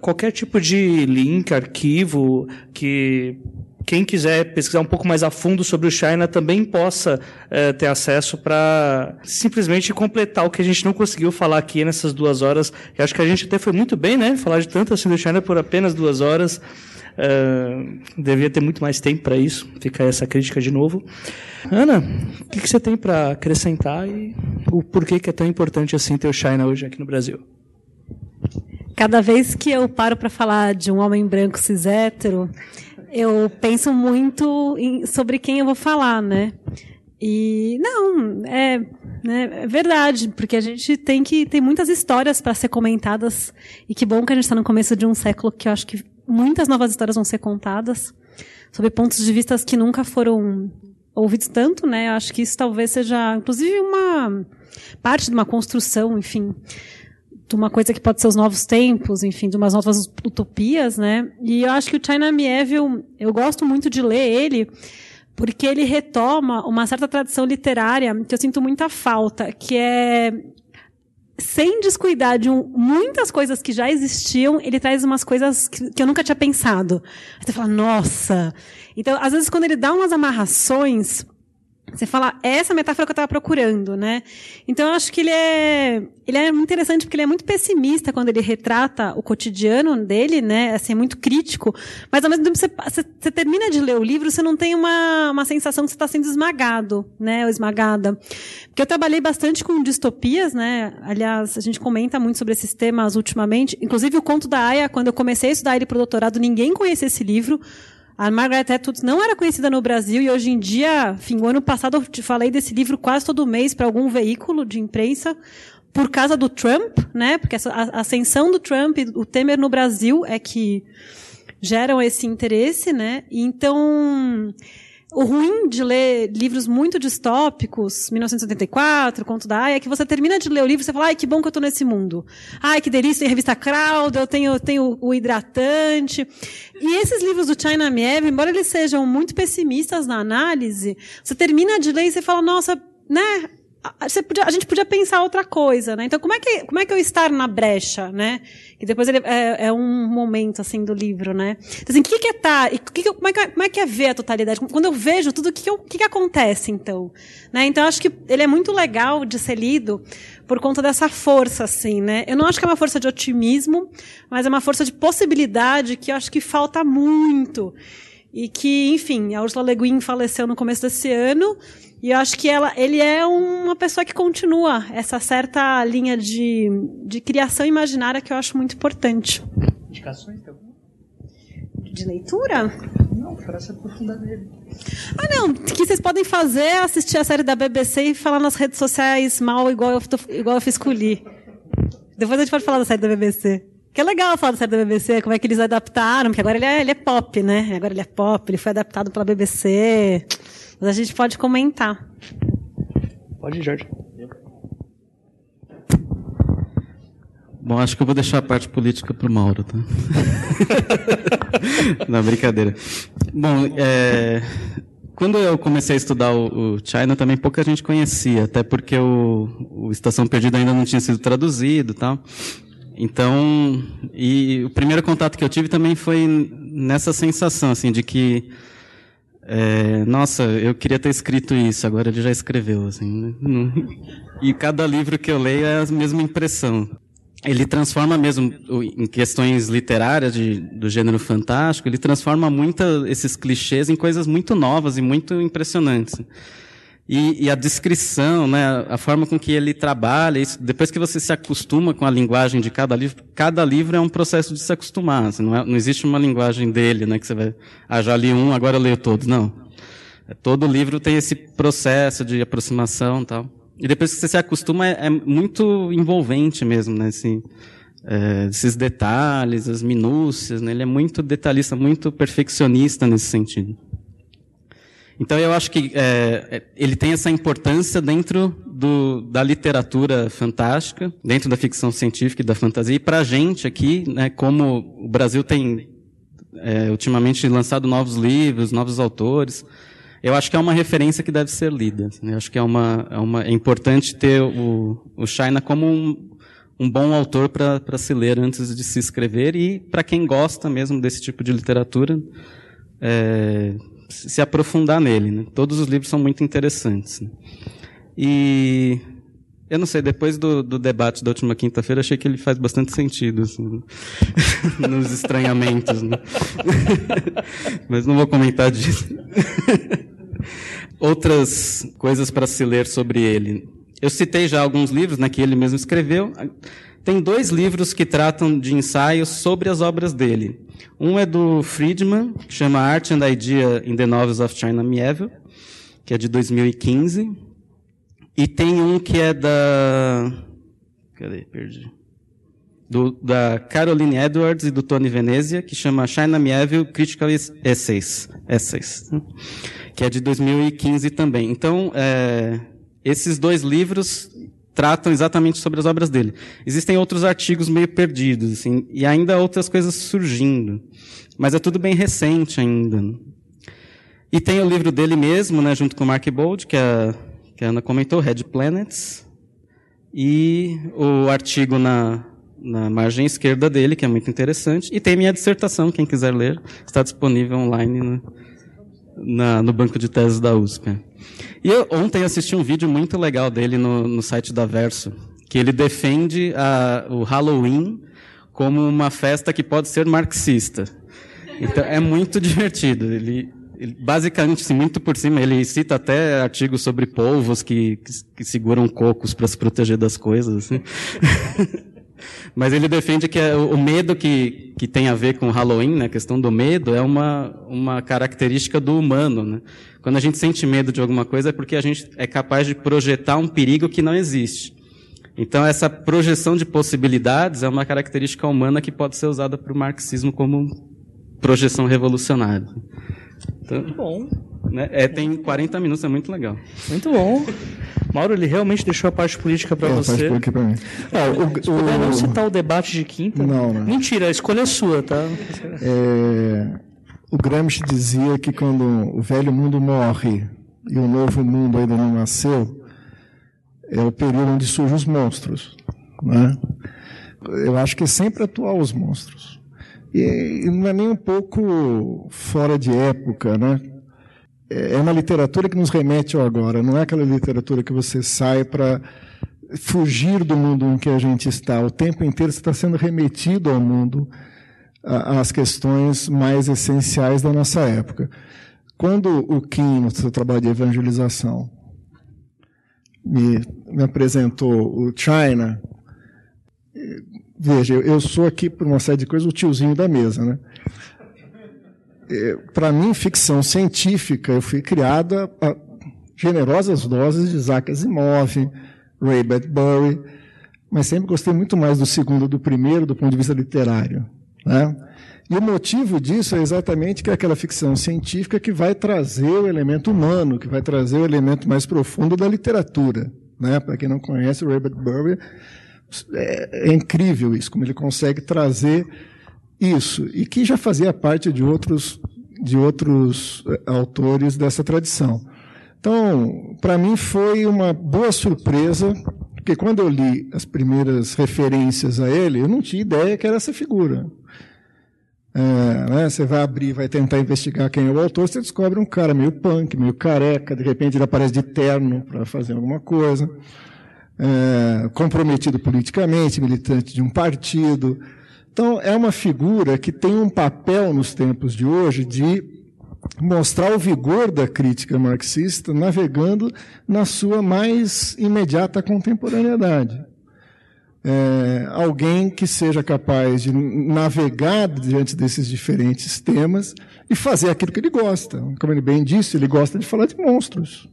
qualquer tipo de link, arquivo que quem quiser pesquisar um pouco mais a fundo sobre o China também possa é, ter acesso para simplesmente completar o que a gente não conseguiu falar aqui nessas duas horas. Eu acho que a gente até foi muito bem, né? Falar de tanto assim do China por apenas duas horas. Uh, devia ter muito mais tempo para isso. Fica essa crítica de novo. Ana, o que, que você tem para acrescentar e o porquê que é tão importante assim ter o China hoje aqui no Brasil? Cada vez que eu paro para falar de um homem branco cis hétero, eu penso muito em, sobre quem eu vou falar, né? E não, é, né, é verdade, porque a gente tem que tem muitas histórias para ser comentadas e que bom que a gente está no começo de um século que eu acho que muitas novas histórias vão ser contadas sobre pontos de vista que nunca foram ouvidos tanto, né? Eu acho que isso talvez seja, inclusive, uma parte de uma construção, enfim, de uma coisa que pode ser os novos tempos, enfim, de umas novas utopias, né? E eu acho que o China Mieville, eu gosto muito de ler ele, porque ele retoma uma certa tradição literária que eu sinto muita falta, que é sem descuidar de um, muitas coisas que já existiam, ele traz umas coisas que, que eu nunca tinha pensado. Aí você fala, nossa. Então, às vezes, quando ele dá umas amarrações, você fala, essa metáfora que eu estava procurando, né? Então eu acho que ele é, ele é muito interessante porque ele é muito pessimista quando ele retrata o cotidiano dele, né? Assim, é muito crítico. Mas ao mesmo tempo você, você, você termina de ler o livro, você não tem uma, uma sensação que você está sendo esmagado, né? Ou esmagada. Porque eu trabalhei bastante com distopias, né? Aliás, a gente comenta muito sobre esses temas ultimamente. Inclusive o conto da Aya, quando eu comecei a estudar ele para o doutorado, ninguém conhecia esse livro. A Margaret Atwood não era conhecida no Brasil e hoje em dia, enfim, o ano passado eu te falei desse livro quase todo mês para algum veículo de imprensa por causa do Trump, né? Porque a ascensão do Trump, o Temer no Brasil é que geram esse interesse, né? Então, o ruim de ler livros muito distópicos, 1984, Conto da Aya, é que você termina de ler o livro e você fala, ai, que bom que eu estou nesse mundo. Ai, que delícia, tem revista Crowd, eu tenho, tenho o hidratante. E esses livros do China Mieve, embora eles sejam muito pessimistas na análise, você termina de ler e você fala, nossa, né, Podia, a gente podia pensar outra coisa, né? Então, como é que, como é que eu estar na brecha, né? E depois ele, é, é um momento, assim, do livro, né? Então, assim, o que, que é estar? Tá, que que, como, é que, como é que é ver a totalidade? Quando eu vejo tudo, o que, que, que, que acontece, então? Né? Então, eu acho que ele é muito legal de ser lido por conta dessa força, assim, né? Eu não acho que é uma força de otimismo, mas é uma força de possibilidade que eu acho que falta muito. E que, enfim, a Ursula Le Guin faleceu no começo desse ano, e eu acho que ela, ele é uma pessoa que continua essa certa linha de, de criação imaginária que eu acho muito importante. Indicações de De leitura? Não, para se aprofundar nele. Ah, não. O que vocês podem fazer é assistir a série da BBC e falar nas redes sociais mal, igual eu, igual eu fiz com o Lee. Depois a gente pode falar da série da BBC. Que é legal falar da série da BBC, como é que eles adaptaram, porque agora ele é, ele é pop, né? Agora ele é pop, ele foi adaptado pela BBC. Mas a gente pode comentar. Pode Jorge. Bom, acho que eu vou deixar a parte política para o Mauro, tá? Não, brincadeira. Bom, é, quando eu comecei a estudar o, o, China, também pouca gente conhecia, até porque o, o Estação Perdida ainda não tinha sido traduzido tal. Então, e o primeiro contato que eu tive também foi nessa sensação, assim, de que é, nossa, eu queria ter escrito isso, agora ele já escreveu, assim. Né? E cada livro que eu leio é a mesma impressão. Ele transforma mesmo, em questões literárias de, do gênero fantástico, ele transforma muito esses clichês em coisas muito novas e muito impressionantes. E, e, a descrição, né, a forma com que ele trabalha, isso, depois que você se acostuma com a linguagem de cada livro, cada livro é um processo de se acostumar. Assim, não, é, não, existe uma linguagem dele, né, que você vai, ah, já li um, agora eu leio todos. Não. É, todo livro tem esse processo de aproximação, tal. E depois que você se acostuma, é, é muito envolvente mesmo, né, assim, é, esses detalhes, as minúcias, né, ele é muito detalhista, muito perfeccionista nesse sentido. Então eu acho que é, é, ele tem essa importância dentro do, da literatura fantástica, dentro da ficção científica e da fantasia. E para a gente aqui, né, como o Brasil tem é, ultimamente lançado novos livros, novos autores, eu acho que é uma referência que deve ser lida. Né? Eu acho que é, uma, é, uma, é importante ter o, o China como um, um bom autor para se ler antes de se escrever e para quem gosta mesmo desse tipo de literatura, é, se aprofundar nele. Né? Todos os livros são muito interessantes. Né? E eu não sei, depois do, do debate da última quinta-feira, achei que ele faz bastante sentido assim, nos estranhamentos. Né? Mas não vou comentar disso. Outras coisas para se ler sobre ele. Eu citei já alguns livros né, que ele mesmo escreveu. Tem dois livros que tratam de ensaios sobre as obras dele. Um é do Friedman, que chama Art and Idea in the Novels of China Mieville, que é de 2015. E tem um que é da. Cadê? Perdi. Do, da Caroline Edwards e do Tony Venezia, que chama China Mieville Critical Essays, Essays que é de 2015 também. Então, é, esses dois livros tratam exatamente sobre as obras dele. Existem outros artigos meio perdidos, assim, e ainda outras coisas surgindo. Mas é tudo bem recente ainda. E tem o livro dele mesmo, né, junto com o Mark Bold, que a, que a Ana comentou, Red Planets, e o artigo na, na margem esquerda dele, que é muito interessante, e tem minha dissertação, quem quiser ler, está disponível online no, na, no banco de teses da USP. E eu ontem assisti um vídeo muito legal dele no, no site da Verso, que ele defende a, o Halloween como uma festa que pode ser marxista. Então é muito divertido. Ele, ele basicamente, assim, muito por cima, ele cita até artigos sobre polvos que, que, que seguram cocos para se proteger das coisas. Assim. Mas ele defende que é o medo que, que tem a ver com Halloween, né, a questão do medo, é uma, uma característica do humano. Né? Quando a gente sente medo de alguma coisa é porque a gente é capaz de projetar um perigo que não existe. Então, essa projeção de possibilidades é uma característica humana que pode ser usada para o marxismo como projeção revolucionária. Então, muito bom. Né, é, tem 40 minutos, é muito legal. Muito bom. Mauro, ele realmente deixou a parte política para é, você. A parte política para mim. Ah, o, Se o, não citar o debate de quinta. Não, não. Mentira, a escolha é sua, tá? É, o Gramsci dizia que quando o velho mundo morre e o novo mundo ainda não nasceu, é o período onde surgem os monstros. Né? Eu acho que é sempre atual os monstros. E, não é nem um pouco fora de época, né? é uma literatura que nos remete ao agora, não é aquela literatura que você sai para fugir do mundo em que a gente está. O tempo inteiro você está sendo remetido ao mundo, às questões mais essenciais da nossa época. Quando o Kim, no seu trabalho de evangelização, me, me apresentou o China, veja, eu sou aqui, por uma série de coisas, o tiozinho da mesa, né? É, para mim, ficção científica, eu fui criada a generosas doses de Isaac Asimov, Ray Bradbury, mas sempre gostei muito mais do segundo do primeiro, do ponto de vista literário. Né? E o motivo disso é exatamente que é aquela ficção científica que vai trazer o elemento humano, que vai trazer o elemento mais profundo da literatura. Né? Para quem não conhece, o Ray Bradbury, é, é incrível isso, como ele consegue trazer isso, e que já fazia parte de outros, de outros eh, autores dessa tradição. Então, para mim foi uma boa surpresa, porque quando eu li as primeiras referências a ele, eu não tinha ideia que era essa figura. É, né, você vai abrir, vai tentar investigar quem é o autor, você descobre um cara meio punk, meio careca, de repente ele aparece de terno para fazer alguma coisa, comprometido politicamente, militante de um partido, então, é uma figura que tem um papel nos tempos de hoje de mostrar o vigor da crítica marxista navegando na sua mais imediata contemporaneidade. É, alguém que seja capaz de navegar diante desses diferentes temas e fazer aquilo que ele gosta. Como ele bem disse, ele gosta de falar de monstros.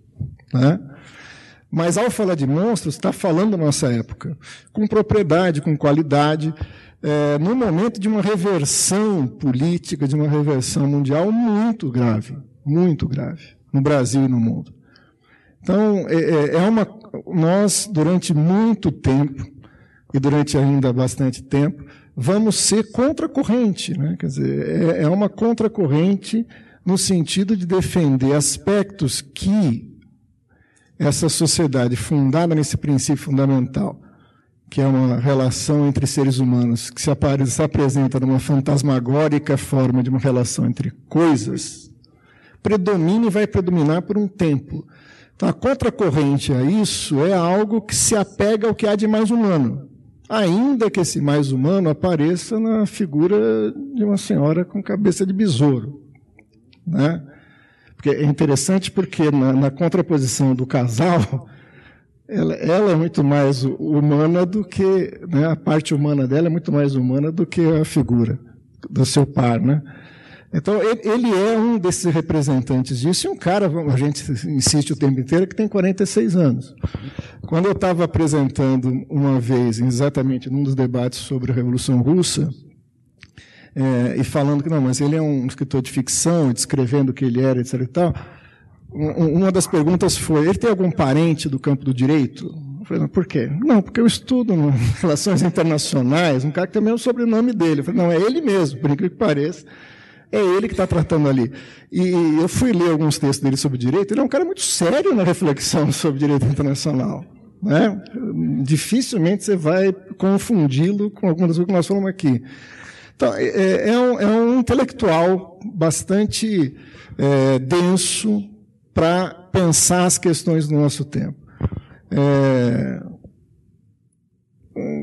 Né? Mas ao falar de monstros, está falando da nossa época, com propriedade, com qualidade é, no momento de uma reversão política, de uma reversão mundial muito grave, muito grave. no Brasil e no mundo. Então, é, é, é uma, nós, durante muito tempo, e durante ainda bastante tempo, vamos ser contracorrente. Né? Quer dizer, é, é uma contracorrente no sentido de defender aspectos que essa sociedade fundada nesse princípio fundamental, que é uma relação entre seres humanos, que se, se apresenta numa fantasmagórica forma de uma relação entre coisas, predomina e vai predominar por um tempo. Então, a contracorrente a isso é algo que se apega ao que há de mais humano. Ainda que esse mais humano apareça na figura de uma senhora com cabeça de besouro. Né? Porque é interessante porque na, na contraposição do casal, ela, ela, é muito mais humana do que né, a parte humana dela é muito mais humana do que a figura do seu par, né? Então ele é um desses representantes disso e um cara, a gente insiste o tempo inteiro, que tem 46 anos. Quando eu estava apresentando uma vez, exatamente num dos debates sobre a Revolução Russa, é, e falando que não, mas ele é um escritor de ficção, descrevendo o que ele era, etc. E tal, uma das perguntas foi: ele tem algum parente do campo do direito? Eu falei, não, por quê? Não, porque eu estudo relações internacionais, um cara que tem o mesmo sobrenome dele. Eu falei, não, é ele mesmo, por incrível que pareça. É ele que está tratando ali. E eu fui ler alguns textos dele sobre direito, ele é um cara muito sério na reflexão sobre direito internacional. Né? Dificilmente você vai confundi-lo com algumas das coisas que nós falamos aqui. Então, é, é, é, um, é um, intelectual bastante é, denso para pensar as questões do nosso tempo. É,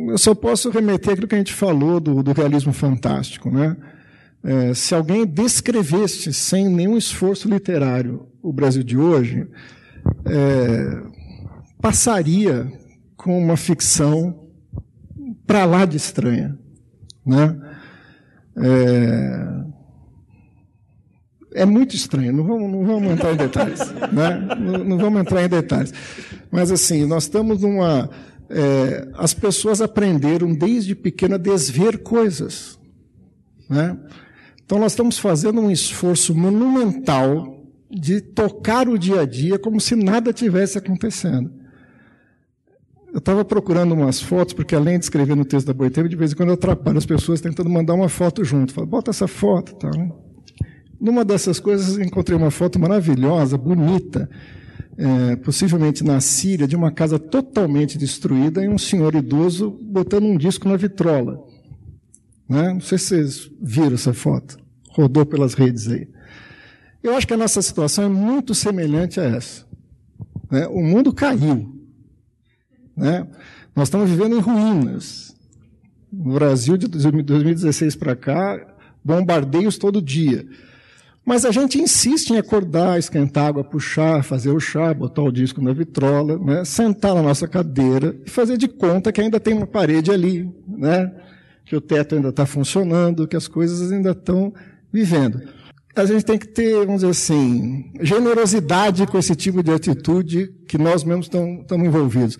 eu só posso remeter aquilo que a gente falou do, do realismo fantástico. Né? É, se alguém descrevesse sem nenhum esforço literário o Brasil de hoje, é, passaria com uma ficção para lá de estranha. Né? É, é muito estranho, não vamos, não vamos entrar em detalhes. Né? Não, não, vamos entrar em detalhes. Mas, assim, nós estamos numa. É, as pessoas aprenderam desde pequena a desver coisas. Né? Então, nós estamos fazendo um esforço monumental de tocar o dia a dia como se nada tivesse acontecendo. Eu estava procurando umas fotos, porque além de escrever no texto da Boitempo, de vez em quando eu atrapalho as pessoas tentando mandar uma foto junto. Falo, bota essa foto. Tá, né? Numa dessas coisas, encontrei uma foto maravilhosa, bonita, é, possivelmente na Síria, de uma casa totalmente destruída e um senhor idoso botando um disco na vitrola. Né? Não sei se vocês viram essa foto. Rodou pelas redes aí. Eu acho que a nossa situação é muito semelhante a essa. Né? O mundo caiu. Né? Nós estamos vivendo em ruínas. No Brasil, de 2016 para cá, bombardeios todo dia. Mas a gente insiste em acordar, esquentar água, puxar, fazer o chá, botar o disco na vitrola, né? sentar na nossa cadeira e fazer de conta que ainda tem uma parede ali, né? que o teto ainda está funcionando, que as coisas ainda estão vivendo. A gente tem que ter, vamos dizer assim, generosidade com esse tipo de atitude que nós mesmos estamos envolvidos.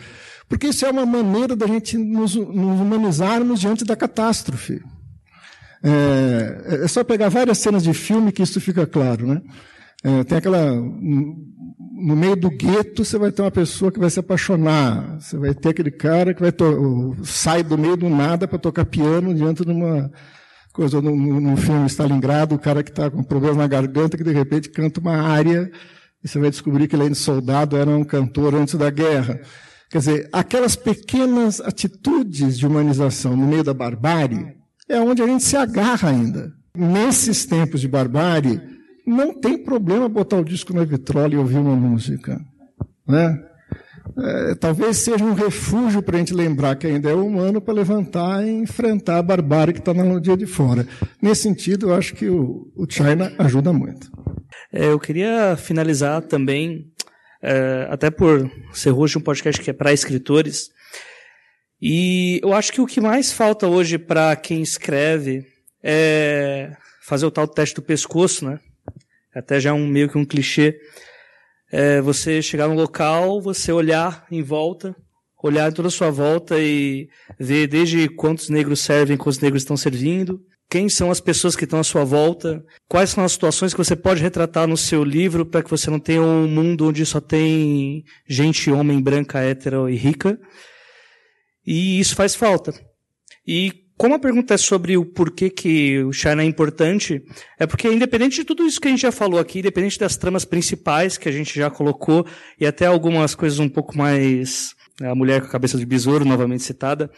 Porque isso é uma maneira da gente nos, nos humanizarmos diante da catástrofe. É, é, só pegar várias cenas de filme que isso fica claro, né? É, tem aquela no meio do gueto você vai ter uma pessoa que vai se apaixonar, você vai ter aquele cara que vai sai do meio do nada para tocar piano diante de uma coisa no, no filme Stalingrado, o cara que está com problemas na garganta que de repente canta uma área e você vai descobrir que ele é soldado, era um cantor antes da guerra. Quer dizer, aquelas pequenas atitudes de humanização no meio da barbárie é onde a gente se agarra ainda. Nesses tempos de barbárie, não tem problema botar o disco na vitrola e ouvir uma música. Né? É, talvez seja um refúgio para a gente lembrar que ainda é humano para levantar e enfrentar a barbárie que está no dia de fora. Nesse sentido, eu acho que o, o China ajuda muito. É, eu queria finalizar também é, até por ser hoje um podcast que é para escritores. E eu acho que o que mais falta hoje para quem escreve é fazer o tal teste do pescoço, né? Até já é um meio que um clichê. É você chegar no local, você olhar em volta, olhar toda a sua volta e ver desde quantos negros servem, quantos negros estão servindo, quem são as pessoas que estão à sua volta, quais são as situações que você pode retratar no seu livro para que você não tenha um mundo onde só tem gente, homem, branca, hétero e rica. E isso faz falta. E como a pergunta é sobre o porquê que o China é importante, é porque independente de tudo isso que a gente já falou aqui, independente das tramas principais que a gente já colocou, e até algumas coisas um pouco mais... Né, a Mulher com a Cabeça de Besouro, novamente citada,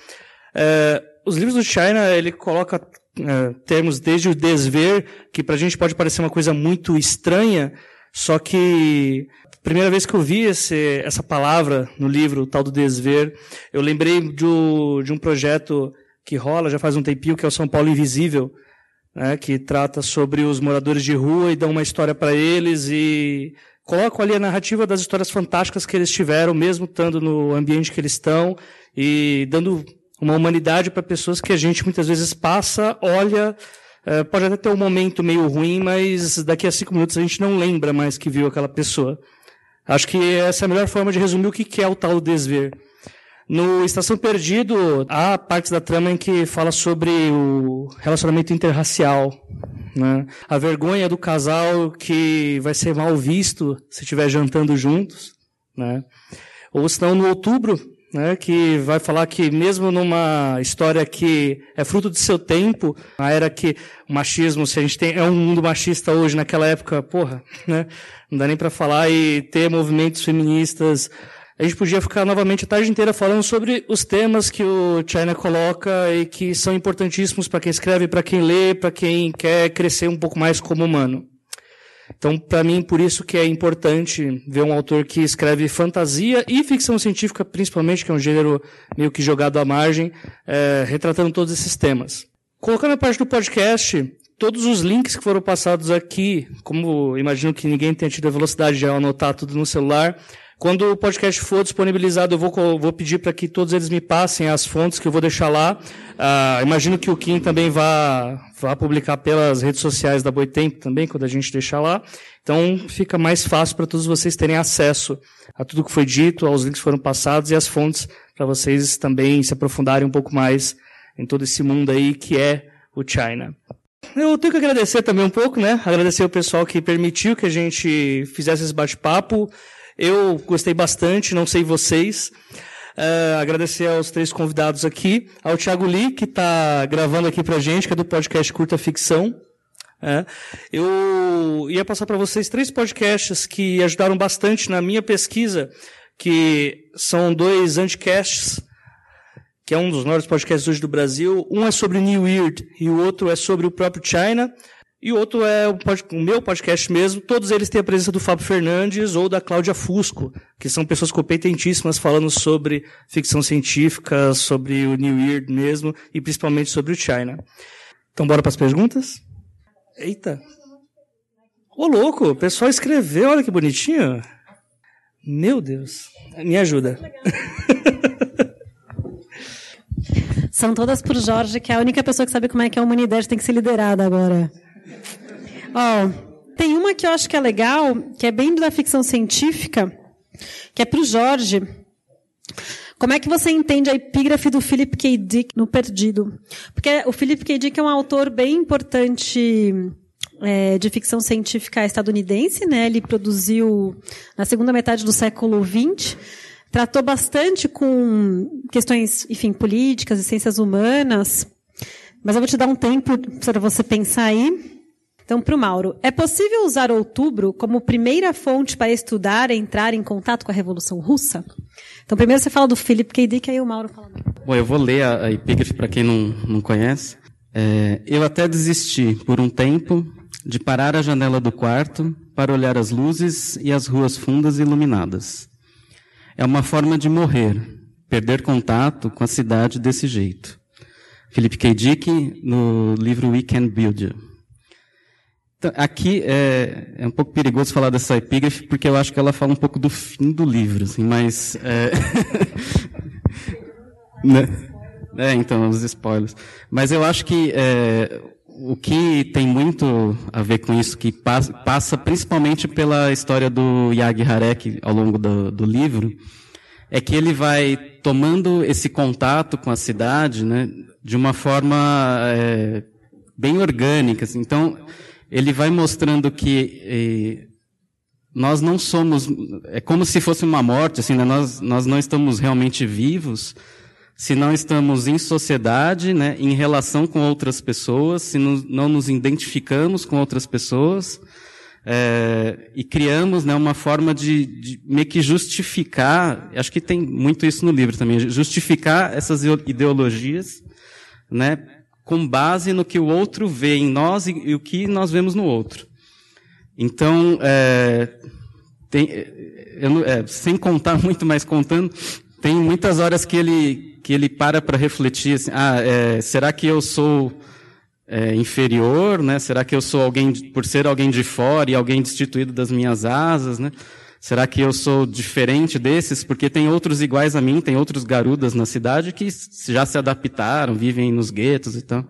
é, os livros do China, ele coloca é, termos desde o desver, que pra gente pode parecer uma coisa muito estranha, só que primeira vez que eu vi esse, essa palavra no livro, o tal do desver, eu lembrei do, de um projeto que rola já faz um tempinho, que é o São Paulo Invisível, né, que trata sobre os moradores de rua e dão uma história para eles e colocam ali a narrativa das histórias fantásticas que eles tiveram, mesmo estando no ambiente que eles estão e dando uma humanidade para pessoas que a gente muitas vezes passa, olha, é, pode até ter um momento meio ruim, mas daqui a cinco minutos a gente não lembra mais que viu aquela pessoa. Acho que essa é a melhor forma de resumir o que é o tal desver. No Estação Perdido, há partes da trama em que fala sobre o relacionamento interracial. Né? A vergonha do casal que vai ser mal visto se estiver jantando juntos. Né? Ou senão, no outubro, né, que vai falar que mesmo numa história que é fruto do seu tempo, a era que o machismo, se a gente tem, é um mundo machista hoje, naquela época, porra, né, não dá nem para falar e ter movimentos feministas, a gente podia ficar novamente a tarde inteira falando sobre os temas que o China coloca e que são importantíssimos para quem escreve, para quem lê, para quem quer crescer um pouco mais como humano. Então, para mim, por isso que é importante ver um autor que escreve fantasia e ficção científica, principalmente, que é um gênero meio que jogado à margem, é, retratando todos esses temas. Colocando a parte do podcast, todos os links que foram passados aqui, como imagino que ninguém tenha tido a velocidade de anotar tudo no celular, quando o podcast for disponibilizado, eu vou, vou pedir para que todos eles me passem as fontes que eu vou deixar lá. Uh, imagino que o Kim também vá, vá publicar pelas redes sociais da Boitempo também, quando a gente deixar lá. Então fica mais fácil para todos vocês terem acesso a tudo que foi dito, aos links que foram passados e as fontes para vocês também se aprofundarem um pouco mais em todo esse mundo aí que é o China. Eu tenho que agradecer também um pouco, né? Agradecer o pessoal que permitiu que a gente fizesse esse bate-papo. Eu gostei bastante, não sei vocês. Uh, agradecer aos três convidados aqui, ao Thiago Lee, que está gravando aqui para gente, que é do podcast Curta Ficção. É. Eu ia passar para vocês três podcasts que ajudaram bastante na minha pesquisa, que são dois anticasts, que é um dos maiores podcasts hoje do Brasil. Um é sobre New Weird e o outro é sobre o próprio China. E outro é o, pod, o, meu podcast mesmo. Todos eles têm a presença do Fábio Fernandes ou da Cláudia Fusco, que são pessoas competentíssimas falando sobre ficção científica, sobre o New Year mesmo, e principalmente sobre o China. Então, bora para as perguntas? Eita! Ô, louco! O pessoal escreveu, olha que bonitinho. Meu Deus. Me ajuda. São todas por Jorge, que é a única pessoa que sabe como é que a humanidade tem que ser liderada agora. Ó, tem uma que eu acho que é legal, que é bem da ficção científica, que é para o Jorge. Como é que você entende a epígrafe do Philip K. Dick no Perdido? Porque o Philip K. Dick é um autor bem importante é, de ficção científica estadunidense, né? Ele produziu na segunda metade do século XX, tratou bastante com questões, enfim, políticas e ciências humanas. Mas eu vou te dar um tempo para você pensar aí. Então, para o Mauro, é possível usar outubro como primeira fonte para estudar e entrar em contato com a Revolução Russa? Então, primeiro você fala do Philip K. Dick, aí o Mauro fala. Bom, eu vou ler a, a epígrafe para quem não, não conhece. É, eu até desisti, por um tempo, de parar a janela do quarto para olhar as luzes e as ruas fundas iluminadas. É uma forma de morrer, perder contato com a cidade desse jeito. Philip K. Dick, no livro We Can Build You. Então, aqui é, é, um pouco perigoso falar dessa epígrafe, porque eu acho que ela fala um pouco do fim do livro, assim, mas. É... né? é, então, os spoilers. Mas eu acho que é, o que tem muito a ver com isso, que passa, passa principalmente pela história do Yag Harek ao longo do, do livro, é que ele vai tomando esse contato com a cidade, né, de uma forma é, bem orgânicas. Então, ele vai mostrando que eh, nós não somos, é como se fosse uma morte, assim, né? nós, nós não estamos realmente vivos se não estamos em sociedade, né, em relação com outras pessoas, se não, não nos identificamos com outras pessoas, é, e criamos né, uma forma de, de meio que justificar, acho que tem muito isso no livro também, justificar essas ideologias, né, com base no que o outro vê em nós e, e o que nós vemos no outro. Então, é, tem, eu, é, sem contar muito, mais contando, tem muitas horas que ele, que ele para para refletir, assim, ah, é, será que eu sou é, inferior, né? Será que eu sou alguém, por ser alguém de fora e alguém destituído das minhas asas, né? Será que eu sou diferente desses? Porque tem outros iguais a mim, tem outros garudas na cidade que já se adaptaram, vivem nos guetos e tal.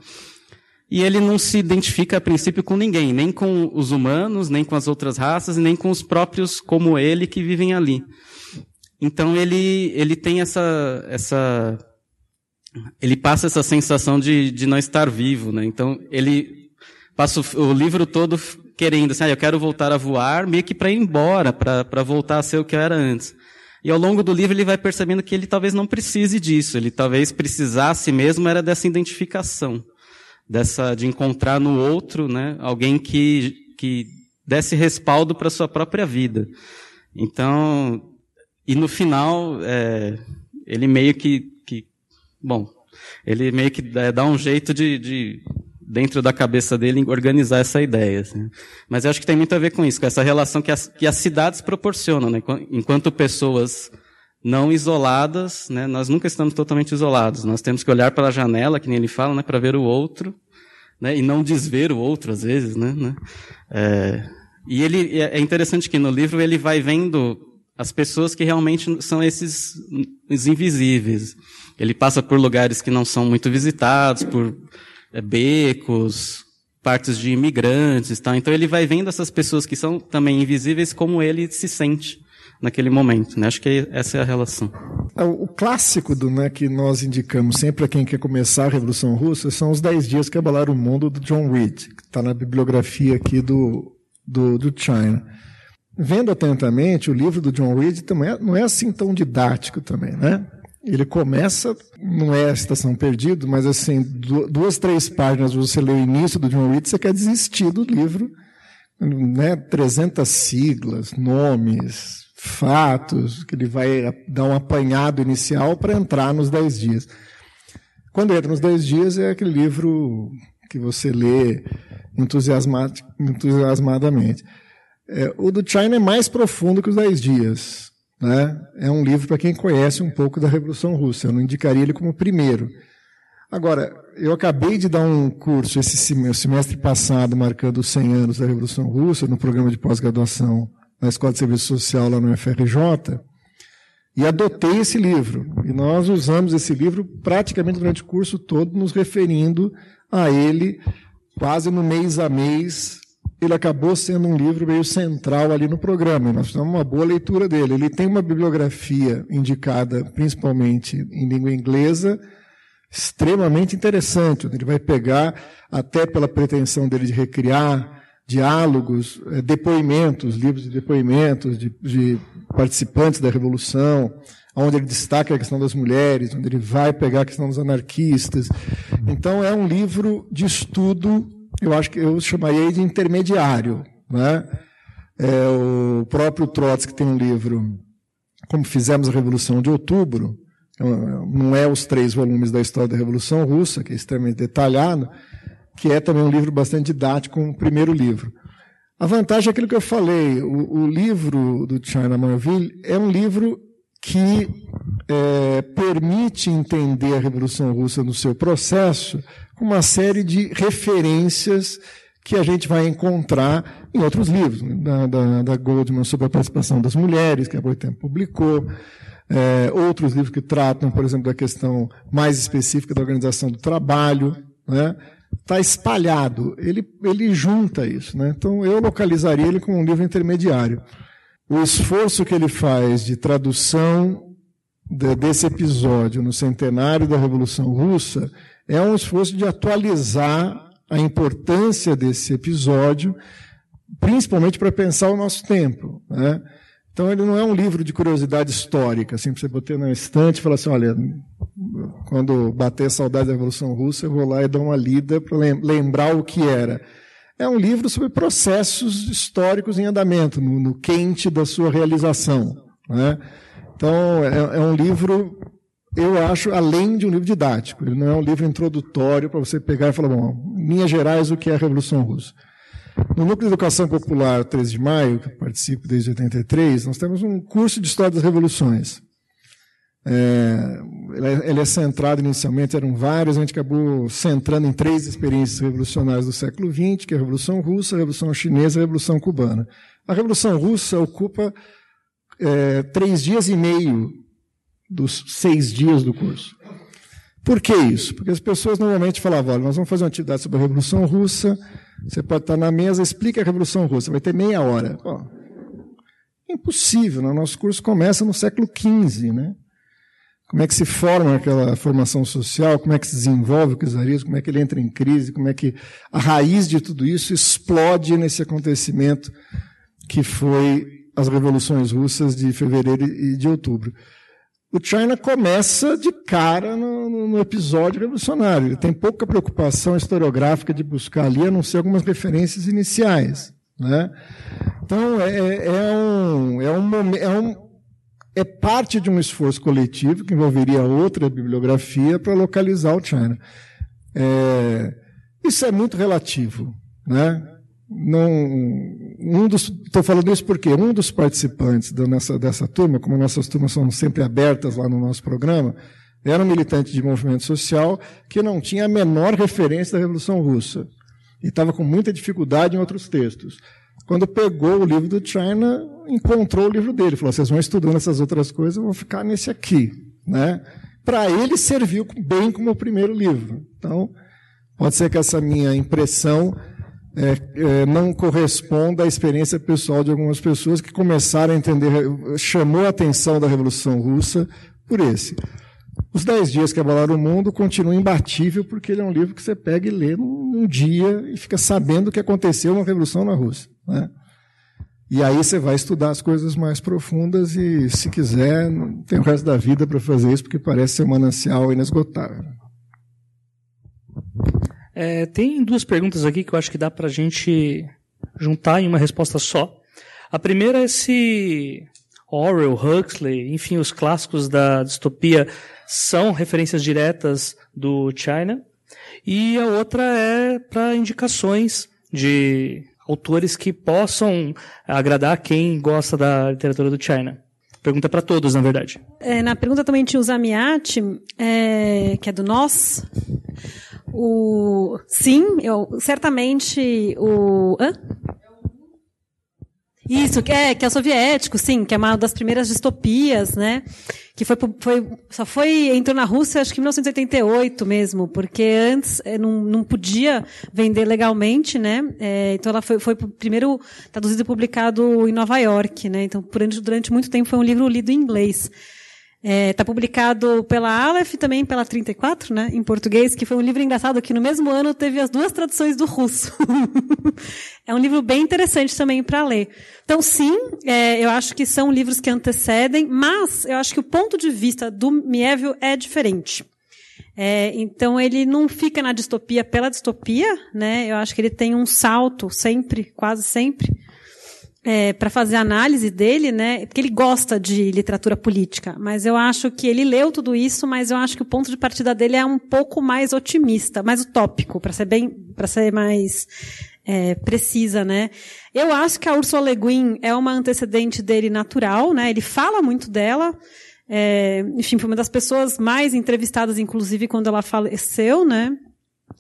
E ele não se identifica a princípio com ninguém, nem com os humanos, nem com as outras raças, nem com os próprios como ele que vivem ali. Então ele, ele tem essa, essa, ele passa essa sensação de, de não estar vivo, né? Então ele passa o, o livro todo querendo, assim, ah, eu quero voltar a voar, meio que para ir embora, para voltar a ser o que eu era antes. E ao longo do livro ele vai percebendo que ele talvez não precise disso, ele talvez precisasse mesmo era dessa identificação, dessa de encontrar no outro, né, alguém que que desse respaldo para sua própria vida. Então, e no final, é, ele meio que, que, bom, ele meio que dá um jeito de, de dentro da cabeça dele, organizar essa ideia. Assim. Mas eu acho que tem muito a ver com isso, com essa relação que as, que as cidades proporcionam. Né? Enquanto pessoas não isoladas, né? nós nunca estamos totalmente isolados. Nós temos que olhar pela janela, que nem ele fala, né? para ver o outro, né? e não desver o outro, às vezes. Né? né? É... E ele, é interessante que no livro ele vai vendo as pessoas que realmente são esses invisíveis. Ele passa por lugares que não são muito visitados, por é, becos, partes de imigrantes, tá? Então ele vai vendo essas pessoas que são também invisíveis como ele se sente naquele momento, né? Acho que essa é a relação. É, o clássico do né, que nós indicamos sempre a quem quer começar a Revolução Russa são os Dez Dias que Abalaram o Mundo do John Reed, que está na bibliografia aqui do, do, do China. Vendo atentamente, o livro do John Reed também é, não é assim tão didático também, né? Ele começa, não é a Estação Perdido, mas assim, duas, três páginas você lê o início do John Reed, você quer desistir do livro, né? 300 siglas, nomes, fatos, que ele vai dar um apanhado inicial para entrar nos dez dias. Quando entra nos dez dias, é aquele livro que você lê entusiasmadamente. É, o do China é mais profundo que os Dez Dias. Né? É um livro para quem conhece um pouco da Revolução Russa. Eu não indicaria ele como primeiro. Agora, eu acabei de dar um curso esse semestre passado, marcando os 100 anos da Revolução Russa, no programa de pós-graduação na Escola de Serviço Social lá no FRJ, e adotei esse livro. E nós usamos esse livro praticamente durante o curso todo, nos referindo a ele quase no mês a mês ele acabou sendo um livro meio central ali no programa. Nós fizemos uma boa leitura dele. Ele tem uma bibliografia indicada principalmente em língua inglesa, extremamente interessante. Ele vai pegar, até pela pretensão dele de recriar diálogos, eh, depoimentos, livros de depoimentos de, de participantes da Revolução, onde ele destaca a questão das mulheres, onde ele vai pegar a questão dos anarquistas. Então, é um livro de estudo eu acho que eu chamaria de intermediário. Né? É, o próprio Trotsky tem um livro, Como Fizemos a Revolução de Outubro, é não é os três volumes da história da Revolução Russa, que é extremamente detalhado, que é também um livro bastante didático, um primeiro livro. A vantagem é aquilo que eu falei, o, o livro do China Manville é um livro que é, permite entender a Revolução Russa no seu processo uma série de referências que a gente vai encontrar em outros livros, né? da, da, da Goldman sobre a participação das mulheres, que a Boitempo publicou, é, outros livros que tratam, por exemplo, da questão mais específica da organização do trabalho, né? Está espalhado, ele, ele junta isso. Né? Então, eu localizaria ele como um livro intermediário. O esforço que ele faz de tradução de, desse episódio no centenário da Revolução Russa é um esforço de atualizar a importância desse episódio, principalmente para pensar o nosso tempo. Né? Então, ele não é um livro de curiosidade histórica, assim, para você botar na estante e falar assim: olha, quando bater a saudade da Revolução Russa, eu vou lá e dar uma lida para lembrar o que era. É um livro sobre processos históricos em andamento, no, no quente da sua realização. Né? Então, é, é um livro eu acho, além de um livro didático. Ele não é um livro introdutório para você pegar e falar, bom, em linhas gerais, o que é a Revolução Russa. No Núcleo de Educação Popular 13 de Maio, que participo desde 83, nós temos um curso de História das Revoluções. É, ele é centrado inicialmente, eram vários, a gente acabou centrando em três experiências revolucionárias do século XX, que é a Revolução Russa, a Revolução Chinesa e a Revolução Cubana. A Revolução Russa ocupa é, três dias e meio dos seis dias do curso. Por que isso? Porque as pessoas normalmente falavam, olha, nós vamos fazer uma atividade sobre a Revolução Russa, você pode estar na mesa, explica a Revolução Russa, vai ter meia hora. Pô, impossível, né? nosso curso começa no século XV, né? Como é que se forma aquela formação social, como é que se desenvolve o czarismo, como é que ele entra em crise, como é que a raiz de tudo isso explode nesse acontecimento que foi as revoluções russas de fevereiro e de outubro o China começa de cara no, no, episódio revolucionário. Ele tem pouca preocupação historiográfica de buscar ali, a não ser algumas referências iniciais. Né? Então, é, é, é um, é, um, é, um, é parte de um esforço coletivo que envolveria outra bibliografia para localizar o China. É, isso é muito relativo. Né? Não, um dos, estou falando isso porque um dos participantes da dessa turma, como nossas turmas são sempre abertas lá no nosso programa, era um militante de movimento social que não tinha a menor referência da Revolução Russa e estava com muita dificuldade em outros textos. Quando pegou o livro do China, encontrou o livro dele, falou: vocês vão estudando essas outras coisas, eu vou ficar nesse aqui, né? Para ele serviu bem como o primeiro livro. Então, pode ser que essa minha impressão é, é, não corresponde à experiência pessoal de algumas pessoas que começaram a entender, chamou a atenção da Revolução Russa por esse. Os Dez Dias que Abalaram o Mundo continua imbatível porque ele é um livro que você pega e lê num dia e fica sabendo o que aconteceu na Revolução na Rússia. Né? E aí você vai estudar as coisas mais profundas e, se quiser, tem o resto da vida para fazer isso, porque parece ser um manancial inesgotável. É, tem duas perguntas aqui que eu acho que dá para a gente juntar em uma resposta só. A primeira é se Orwell, Huxley, enfim, os clássicos da distopia são referências diretas do China. E a outra é para indicações de autores que possam agradar quem gosta da literatura do China. Pergunta para todos, na verdade. É, na pergunta também tinha o Zamiati, é, que é do Nós. O, sim, eu, certamente o. Hã? Isso, que é, que é soviético, sim, que é uma das primeiras distopias, né? Que foi, foi, só foi, entrou na Rússia, acho que em 1988 mesmo, porque antes é, não, não podia vender legalmente, né? É, então ela foi, foi primeiro traduzido e publicado em Nova York, né? Então, durante, durante muito tempo foi um livro lido em inglês. Está é, tá publicado pela Aleph e também pela 34, né, em português, que foi um livro engraçado que no mesmo ano teve as duas traduções do russo. é um livro bem interessante também para ler. Então, sim, é, eu acho que são livros que antecedem, mas eu acho que o ponto de vista do Mieville é diferente. É, então ele não fica na distopia pela distopia, né? Eu acho que ele tem um salto sempre, quase sempre, é, para fazer a análise dele, né? Porque ele gosta de literatura política, mas eu acho que ele leu tudo isso, mas eu acho que o ponto de partida dele é um pouco mais otimista, mais utópico, para ser bem, para ser mais é, precisa, né? Eu acho que a Ursula Le Guin é uma antecedente dele natural, né? Ele fala muito dela. É, enfim, foi uma das pessoas mais entrevistadas, inclusive, quando ela faleceu, né?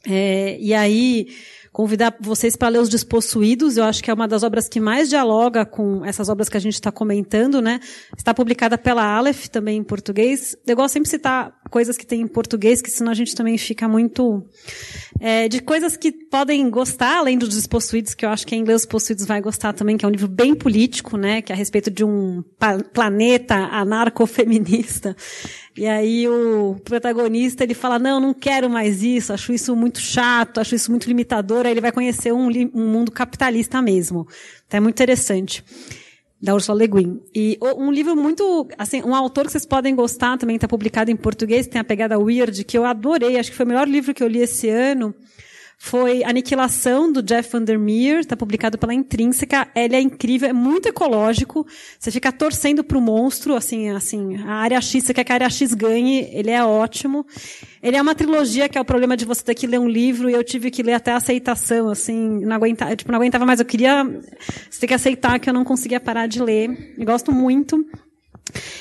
É, e aí, convidar vocês para ler Os Despossuídos. Eu acho que é uma das obras que mais dialoga com essas obras que a gente está comentando, né? Está publicada pela Aleph, também em português. Eu gosto sempre de citar coisas que tem em português, que senão a gente também fica muito... É, de coisas que podem gostar, além dos Despossuídos, que eu acho que quem lê Os Possuídos vai gostar também, que é um livro bem político, né? Que é a respeito de um planeta anarcofeminista E aí o protagonista ele fala: Não, não quero mais isso, acho isso muito chato, acho isso muito limitador. Aí ele vai conhecer um, um mundo capitalista mesmo. Então é muito interessante. Da Ursula Le Guin. E um livro muito, assim, um autor que vocês podem gostar, também está publicado em português, tem a pegada weird, que eu adorei, acho que foi o melhor livro que eu li esse ano, foi Aniquilação, do Jeff Vandermeer, está publicado pela Intrínseca. Ele é incrível, é muito ecológico. Você fica torcendo para o monstro, assim, assim, a área X, você quer que a área X ganhe, ele é ótimo. Ele é uma trilogia, que é o problema de você ter que ler um livro, e eu tive que ler até a aceitação, assim, não aguentava, tipo, não aguentava mais, eu queria, você tem que aceitar que eu não conseguia parar de ler. Eu gosto muito.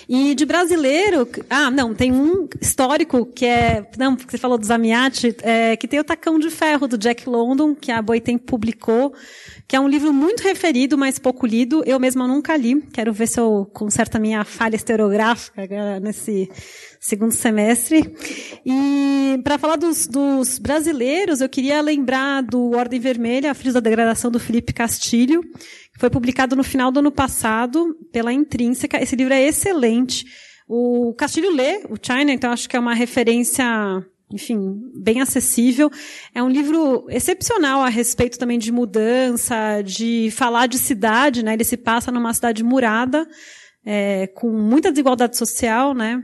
E de brasileiro, ah, não, tem um histórico que é, não, porque você falou do Zamiati, é, que tem o Tacão de Ferro, do Jack London, que a Boitempo publicou, que é um livro muito referido, mas pouco lido. Eu mesma nunca li. Quero ver se eu conserto a minha falha historiográfica nesse segundo semestre. E para falar dos, dos, brasileiros, eu queria lembrar do Ordem Vermelha, a Filhos da Degradação, do Felipe Castilho, foi publicado no final do ano passado pela Intrínseca. Esse livro é excelente. O Castilho lê o China, então acho que é uma referência, enfim, bem acessível. É um livro excepcional a respeito também de mudança, de falar de cidade, né? Ele se passa numa cidade murada, é, com muita desigualdade social, né?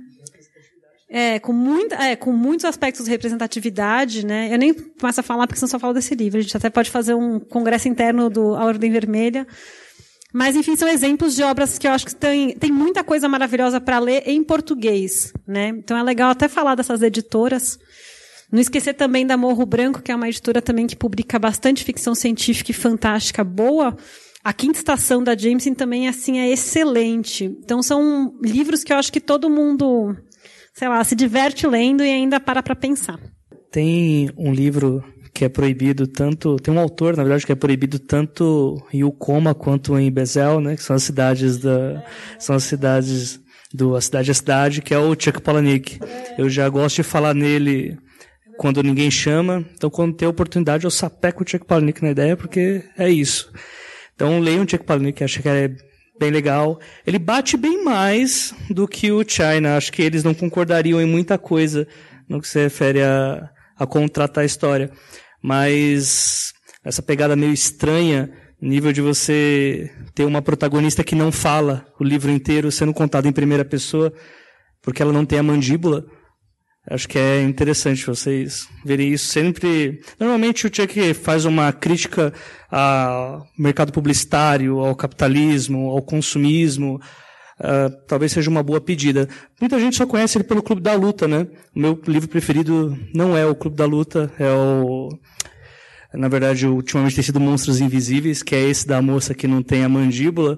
É, com, muita, é, com muitos aspectos de representatividade, né? Eu nem começo a falar porque senão só falo desse livro. A gente até pode fazer um congresso interno do A Ordem Vermelha. Mas, enfim, são exemplos de obras que eu acho que tem, tem muita coisa maravilhosa para ler em português, né? Então é legal até falar dessas editoras. Não esquecer também da Morro Branco, que é uma editora também que publica bastante ficção científica e fantástica boa. A quinta estação da Jameson também, assim, é excelente. Então são livros que eu acho que todo mundo sei lá, se diverte lendo e ainda para para pensar. Tem um livro que é proibido tanto, tem um autor, na verdade, que é proibido tanto em Ucoma quanto em Bezel, né, que são as cidades da são as cidades do a cidade a cidade, que é o Chuck Palahniuk. Eu já gosto de falar nele quando ninguém chama, então quando tem oportunidade eu sapeco o Chuck Palahniuk na ideia, porque é isso. Então leiam o Chuck Palahniuk, acho que é bem legal. Ele bate bem mais do que o China. Acho que eles não concordariam em muita coisa no que se refere a, a contratar a história. Mas essa pegada meio estranha, nível de você ter uma protagonista que não fala o livro inteiro sendo contado em primeira pessoa, porque ela não tem a mandíbula. Acho que é interessante vocês verem isso sempre. Normalmente o Chuck faz uma crítica ao mercado publicitário, ao capitalismo, ao consumismo. Uh, talvez seja uma boa pedida. Muita gente só conhece ele pelo Clube da Luta, né? O meu livro preferido não é o Clube da Luta, é o. Na verdade, ultimamente tem sido Monstros Invisíveis, que é esse da moça que não tem a mandíbula.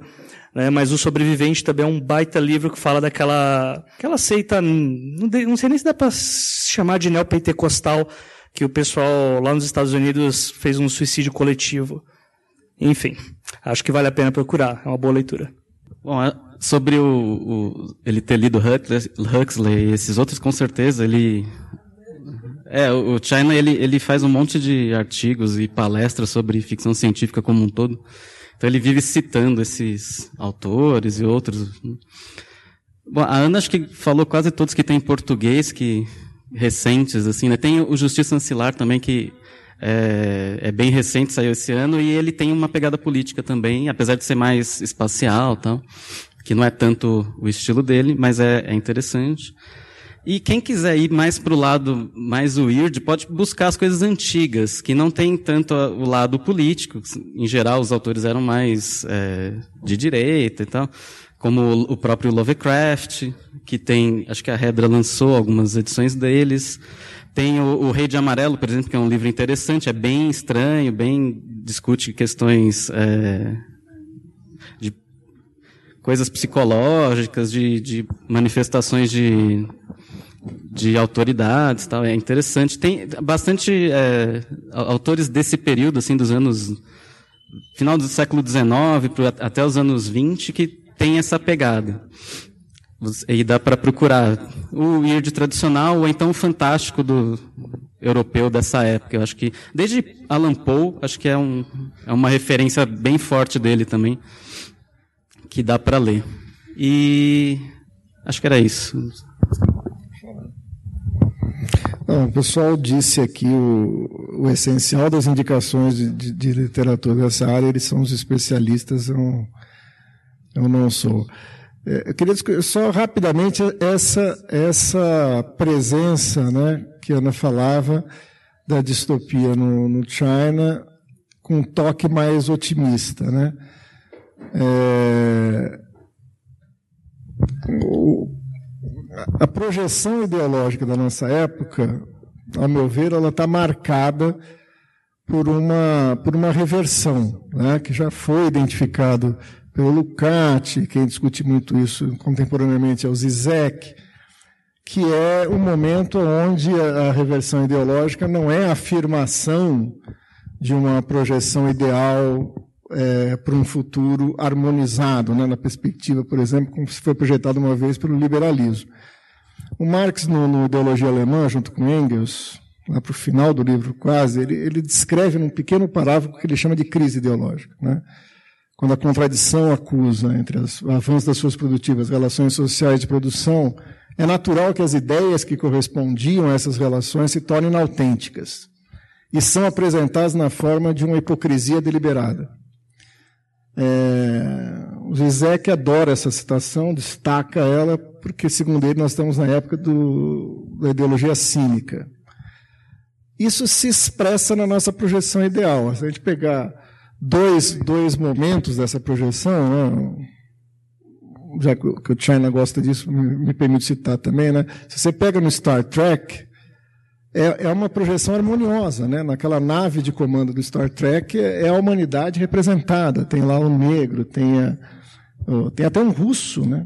Né? Mas o Sobrevivente também é um baita livro que fala daquela aquela seita, não, não sei nem se dá para chamar de neopentecostal, que o pessoal lá nos Estados Unidos fez um suicídio coletivo. Enfim, acho que vale a pena procurar, é uma boa leitura. Bom, é, sobre o, o ele ter lido Huxley e esses outros, com certeza, ele é, o China ele, ele faz um monte de artigos e palestras sobre ficção científica como um todo. Então ele vive citando esses autores e outros. Bom, a Ana acho que falou quase todos que tem em português, que recentes, assim, né? Tem o Justiça Ancilar também, que é, é, bem recente, saiu esse ano, e ele tem uma pegada política também, apesar de ser mais espacial tal, que não é tanto o estilo dele, mas é, é interessante. E quem quiser ir mais para o lado mais weird, pode buscar as coisas antigas, que não tem tanto o lado político. Em geral, os autores eram mais é, de direita e tal, como o próprio Lovecraft, que tem, acho que a Redra lançou algumas edições deles. Tem o, o, Rei de Amarelo, por exemplo, que é um livro interessante, é bem estranho, bem discute questões é, de coisas psicológicas, de, de manifestações de de autoridades tal é interessante. Tem bastante é, autores desse período assim dos anos final do século XIX até os anos 20 que tem essa pegada. E dá para procurar o weird tradicional ou então o fantástico do europeu dessa época. Eu acho que desde Alan Poe acho que é, um, é uma referência bem forte dele também que dá para ler. E acho que era isso Bom, o pessoal disse aqui o, o essencial das indicações de, de, de, literatura dessa área, eles são os especialistas, eu, eu não sou. É, eu queria só rapidamente essa, essa presença né, que a Ana falava da distopia no, no China, com um toque mais otimista. Né? É, o, a projeção ideológica da nossa época, ao meu ver, ela está marcada por uma, por uma reversão, né, que já foi identificado pelo Lukács, quem discute muito isso contemporaneamente é o Zizek, que é o momento onde a reversão ideológica não é a afirmação de uma projeção ideal é, para um futuro harmonizado, né, na perspectiva, por exemplo, como se foi projetado uma vez pelo liberalismo. O Marx, no, no Ideologia Alemã, junto com Engels, lá para o final do livro quase, ele, ele, descreve num pequeno parágrafo que ele chama de crise ideológica. Né? Quando a contradição acusa entre o avanço das suas produtivas, relações sociais de produção, é natural que as ideias que correspondiam a essas relações se tornem inautênticas e são apresentadas na forma de uma hipocrisia deliberada. É, o Zizek adora essa citação, destaca ela, porque, segundo ele, nós estamos na época do, da ideologia cínica. Isso se expressa na nossa projeção ideal. Se a gente pegar dois, dois momentos dessa projeção, né, já que o China gosta disso, me, me permite citar também, né? Se você pega no Star Trek, é, é uma projeção harmoniosa, né? Naquela nave de comando do Star Trek é a humanidade representada. Tem lá o negro, tem, a, tem até um russo, né?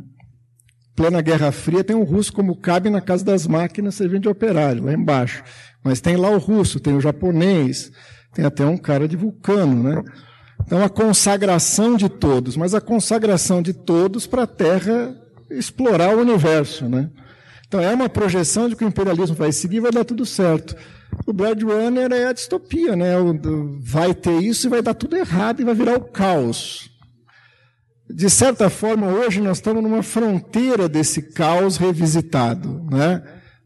Plena Guerra Fria tem um russo como cabe na casa das máquinas servindo de operário, lá embaixo. Mas tem lá o russo, tem o japonês, tem até um cara de vulcano, né? Então a consagração de todos, mas a consagração de todos para a Terra explorar o universo, né? Então é uma projeção de que o imperialismo vai seguir, vai dar tudo certo. O Blade Runner é a distopia, né? Vai ter isso e vai dar tudo errado e vai virar o caos. De certa forma, hoje nós estamos numa fronteira desse caos revisitado, né?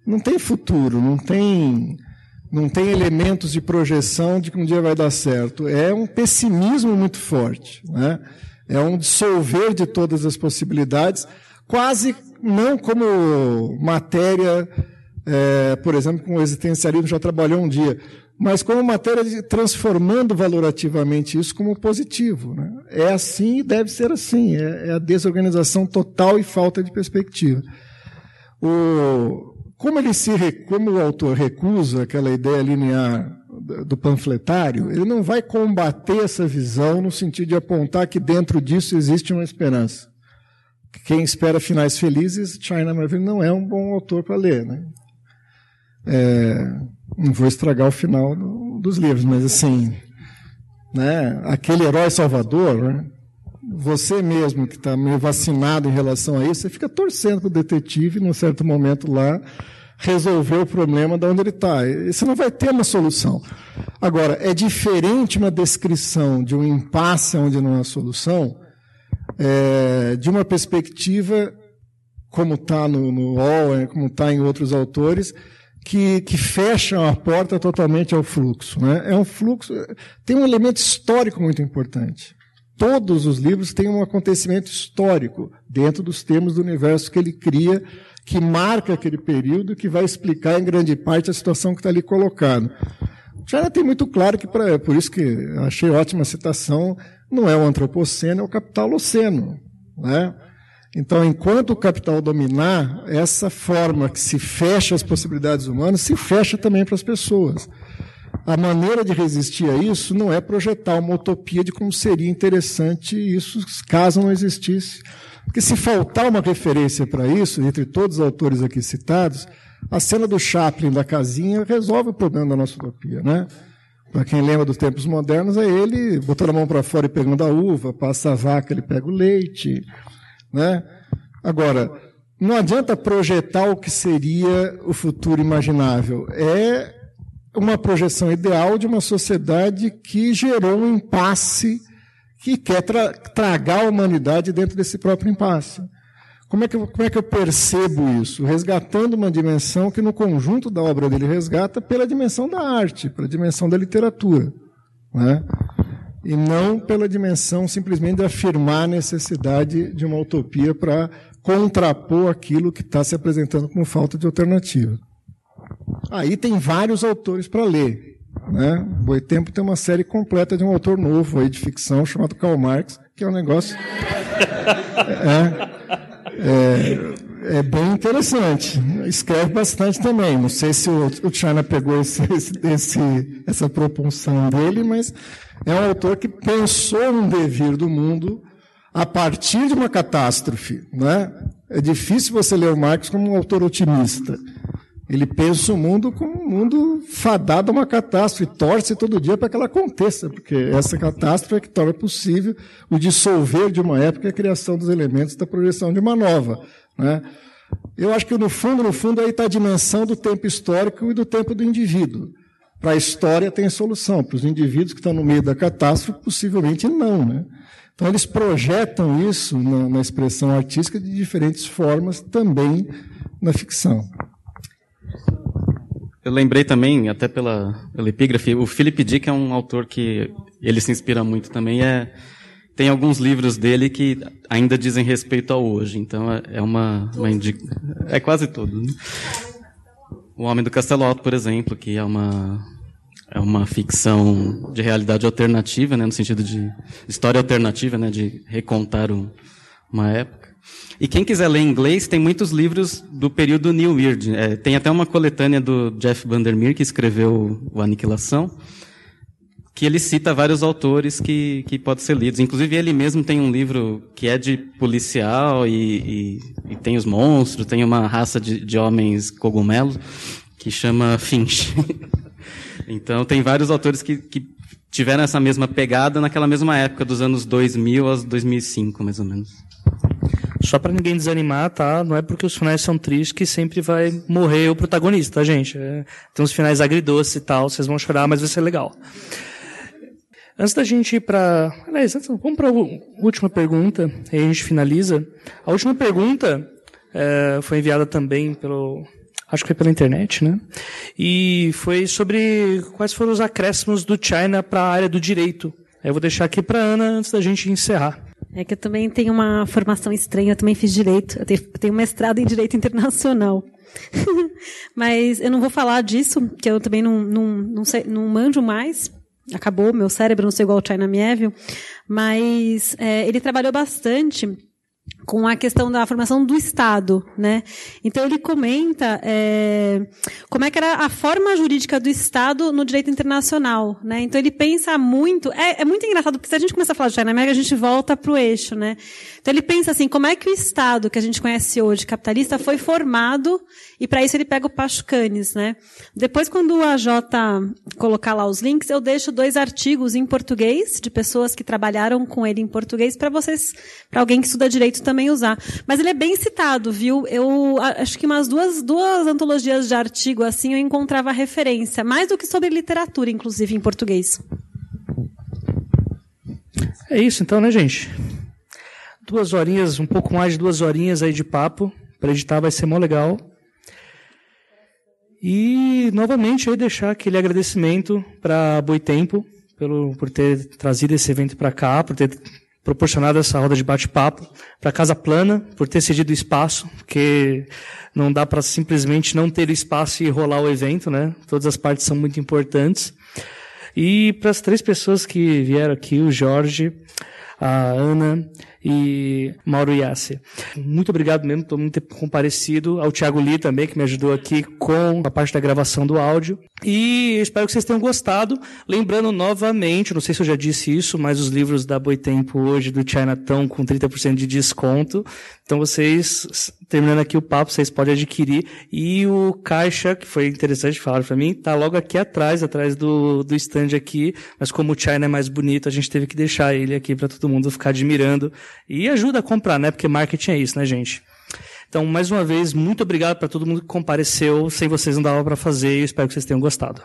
Não tem futuro, não tem não tem elementos de projeção de que um dia vai dar certo. É um pessimismo muito forte, né? É um dissolver de todas as possibilidades, quase não como matéria, é, por exemplo, como o existencialismo já trabalhou um dia, mas como matéria de, transformando valorativamente isso como positivo. Né? É assim e deve ser assim. É, é, a desorganização total e falta de perspectiva. O, como ele se, como o autor recusa aquela ideia linear do panfletário, ele não vai combater essa visão no sentido de apontar que dentro disso existe uma esperança quem espera finais felizes, China Marvin não é um bom autor para ler. Né? É, não vou estragar o final do, dos livros, mas assim, né, aquele herói salvador, né, você mesmo que está meio vacinado em relação a isso, você fica torcendo para o detetive, num certo momento lá, resolver o problema de onde ele está. Você não vai ter uma solução. Agora, é diferente uma descrição de um impasse onde não há solução é, de uma perspectiva, como está no, no Owen, como está em outros autores, que, que fecham a porta totalmente ao fluxo. Né? É um fluxo, tem um elemento histórico muito importante. Todos os livros têm um acontecimento histórico dentro dos termos do universo que ele cria, que marca aquele período, que vai explicar em grande parte a situação que está ali colocado. Já tem muito claro que, pra, por isso que achei ótima a citação não é o antropoceno, é o capitaloceno. Né? Então, enquanto o capital dominar, essa forma que se fecha as possibilidades humanas, se fecha também para as pessoas. A maneira de resistir a isso não é projetar uma utopia de como seria interessante isso caso não existisse. Porque se faltar uma referência para isso, entre todos os autores aqui citados, a cena do Chaplin da casinha resolve o problema da nossa utopia, né? Para quem lembra dos tempos modernos, é ele botando a mão para fora e pegando a uva, passa a vaca, ele pega o leite. Né? Agora, não adianta projetar o que seria o futuro imaginável. É uma projeção ideal de uma sociedade que gerou um impasse que quer tra tragar a humanidade dentro desse próprio impasse. Como é, que eu, como é que eu percebo isso? Resgatando uma dimensão que no conjunto da obra dele resgata pela dimensão da arte, pela dimensão da literatura. Né? E não pela dimensão simplesmente de afirmar a necessidade de uma utopia para contrapor aquilo que está se apresentando como falta de alternativa. Aí tem vários autores para ler. Né? Boitempo tem uma série completa de um autor novo aí de ficção chamado Karl Marx, que é um negócio. é, é, é bem interessante. Escreve bastante também. Não sei se o, o pegou esse, esse, essa propulsão dele, mas é um autor que pensou no devir do mundo a partir de uma catástrofe. Né? É difícil você ler o Marx como um autor otimista. Ele pensa o mundo como um mundo fadado a uma catástrofe, torce todo dia para que ela aconteça, porque essa catástrofe é que torna possível o dissolver de uma época e a criação dos elementos da projeção de uma nova. Né? Eu acho que no fundo, no fundo, aí está a dimensão do tempo histórico e do tempo do indivíduo. Para a história tem solução, para os indivíduos que estão no meio da catástrofe, possivelmente não. Né? Então eles projetam isso na, na expressão artística de diferentes formas também na ficção. Eu lembrei também, até pela, pela epígrafe, o Philip Dick é um autor que ele se inspira muito também. É, tem alguns livros dele que ainda dizem respeito ao hoje. Então é, é uma, uma indica, é quase tudo. Né? O Homem do Castelo Alto, por exemplo, que é uma é uma ficção de realidade alternativa, né, no sentido de história alternativa, né, de recontar um, uma época. E quem quiser ler inglês, tem muitos livros do período New Weird. É, tem até uma coletânea do Jeff Vandermeer, que escreveu o Aniquilação, que ele cita vários autores que, que podem ser lidos. Inclusive, ele mesmo tem um livro que é de policial e, e, e tem os monstros, tem uma raça de, de homens cogumelos, que chama Finch. então, tem vários autores que, que tiveram essa mesma pegada naquela mesma época, dos anos 2000 aos 2005, mais ou menos. Só para ninguém desanimar, tá? Não é porque os finais são tristes que sempre vai morrer o protagonista, tá, gente? É, tem uns finais agridoces e tal, vocês vão chorar, mas vai ser legal. Antes da gente ir para. Aliás, vamos para a última pergunta, aí a gente finaliza. A última pergunta é, foi enviada também pelo. Acho que foi pela internet, né? E foi sobre quais foram os acréscimos do China para a área do direito. Eu vou deixar aqui para Ana antes da gente encerrar. É que eu também tenho uma formação estranha, eu também fiz direito, eu tenho mestrado em direito internacional. Mas eu não vou falar disso, que eu também não, não, não, sei, não manjo mais. Acabou, meu cérebro não sei igual o China Mieville. Mas é, ele trabalhou bastante com a questão da formação do Estado, né? Então ele comenta é, como é que era a forma jurídica do Estado no direito internacional, né? Então ele pensa muito, é, é muito engraçado porque se a gente começar a falar de America, a gente volta para o eixo, né? Então ele pensa assim, como é que o Estado que a gente conhece hoje, capitalista, foi formado e para isso ele pega o Pachucanes, né? Depois quando o AJ colocar lá os links, eu deixo dois artigos em português de pessoas que trabalharam com ele em português para vocês, para alguém que estuda direito também usar. Mas ele é bem citado, viu? Eu acho que umas duas, duas antologias de artigo assim eu encontrava referência, mais do que sobre literatura, inclusive, em português. É isso então, né, gente? Duas horinhas, um pouco mais de duas horinhas aí de papo. Para editar vai ser mó legal. E novamente aí deixar aquele agradecimento para Boitempo pelo por ter trazido esse evento para cá, por ter proporcionado essa roda de bate-papo, para Casa Plana, por ter cedido espaço, porque não dá para simplesmente não ter espaço e rolar o evento, né? Todas as partes são muito importantes. E para as três pessoas que vieram aqui, o Jorge, a Ana e Mauro Yassi. Muito obrigado mesmo por muito ter comparecido. Ao Thiago Lee também, que me ajudou aqui com a parte da gravação do áudio. E espero que vocês tenham gostado. Lembrando novamente, não sei se eu já disse isso, mas os livros da Boitempo hoje do Chinatown com 30% de desconto. Então vocês, terminando aqui o papo, vocês podem adquirir. E o caixa, que foi interessante falar para mim, tá logo aqui atrás, atrás do, do stand aqui. Mas como o China é mais bonito, a gente teve que deixar ele aqui para todo mundo ficar admirando e ajuda a comprar, né? Porque marketing é isso, né, gente? Então, mais uma vez, muito obrigado para todo mundo que compareceu. Sem vocês não dava para fazer e espero que vocês tenham gostado.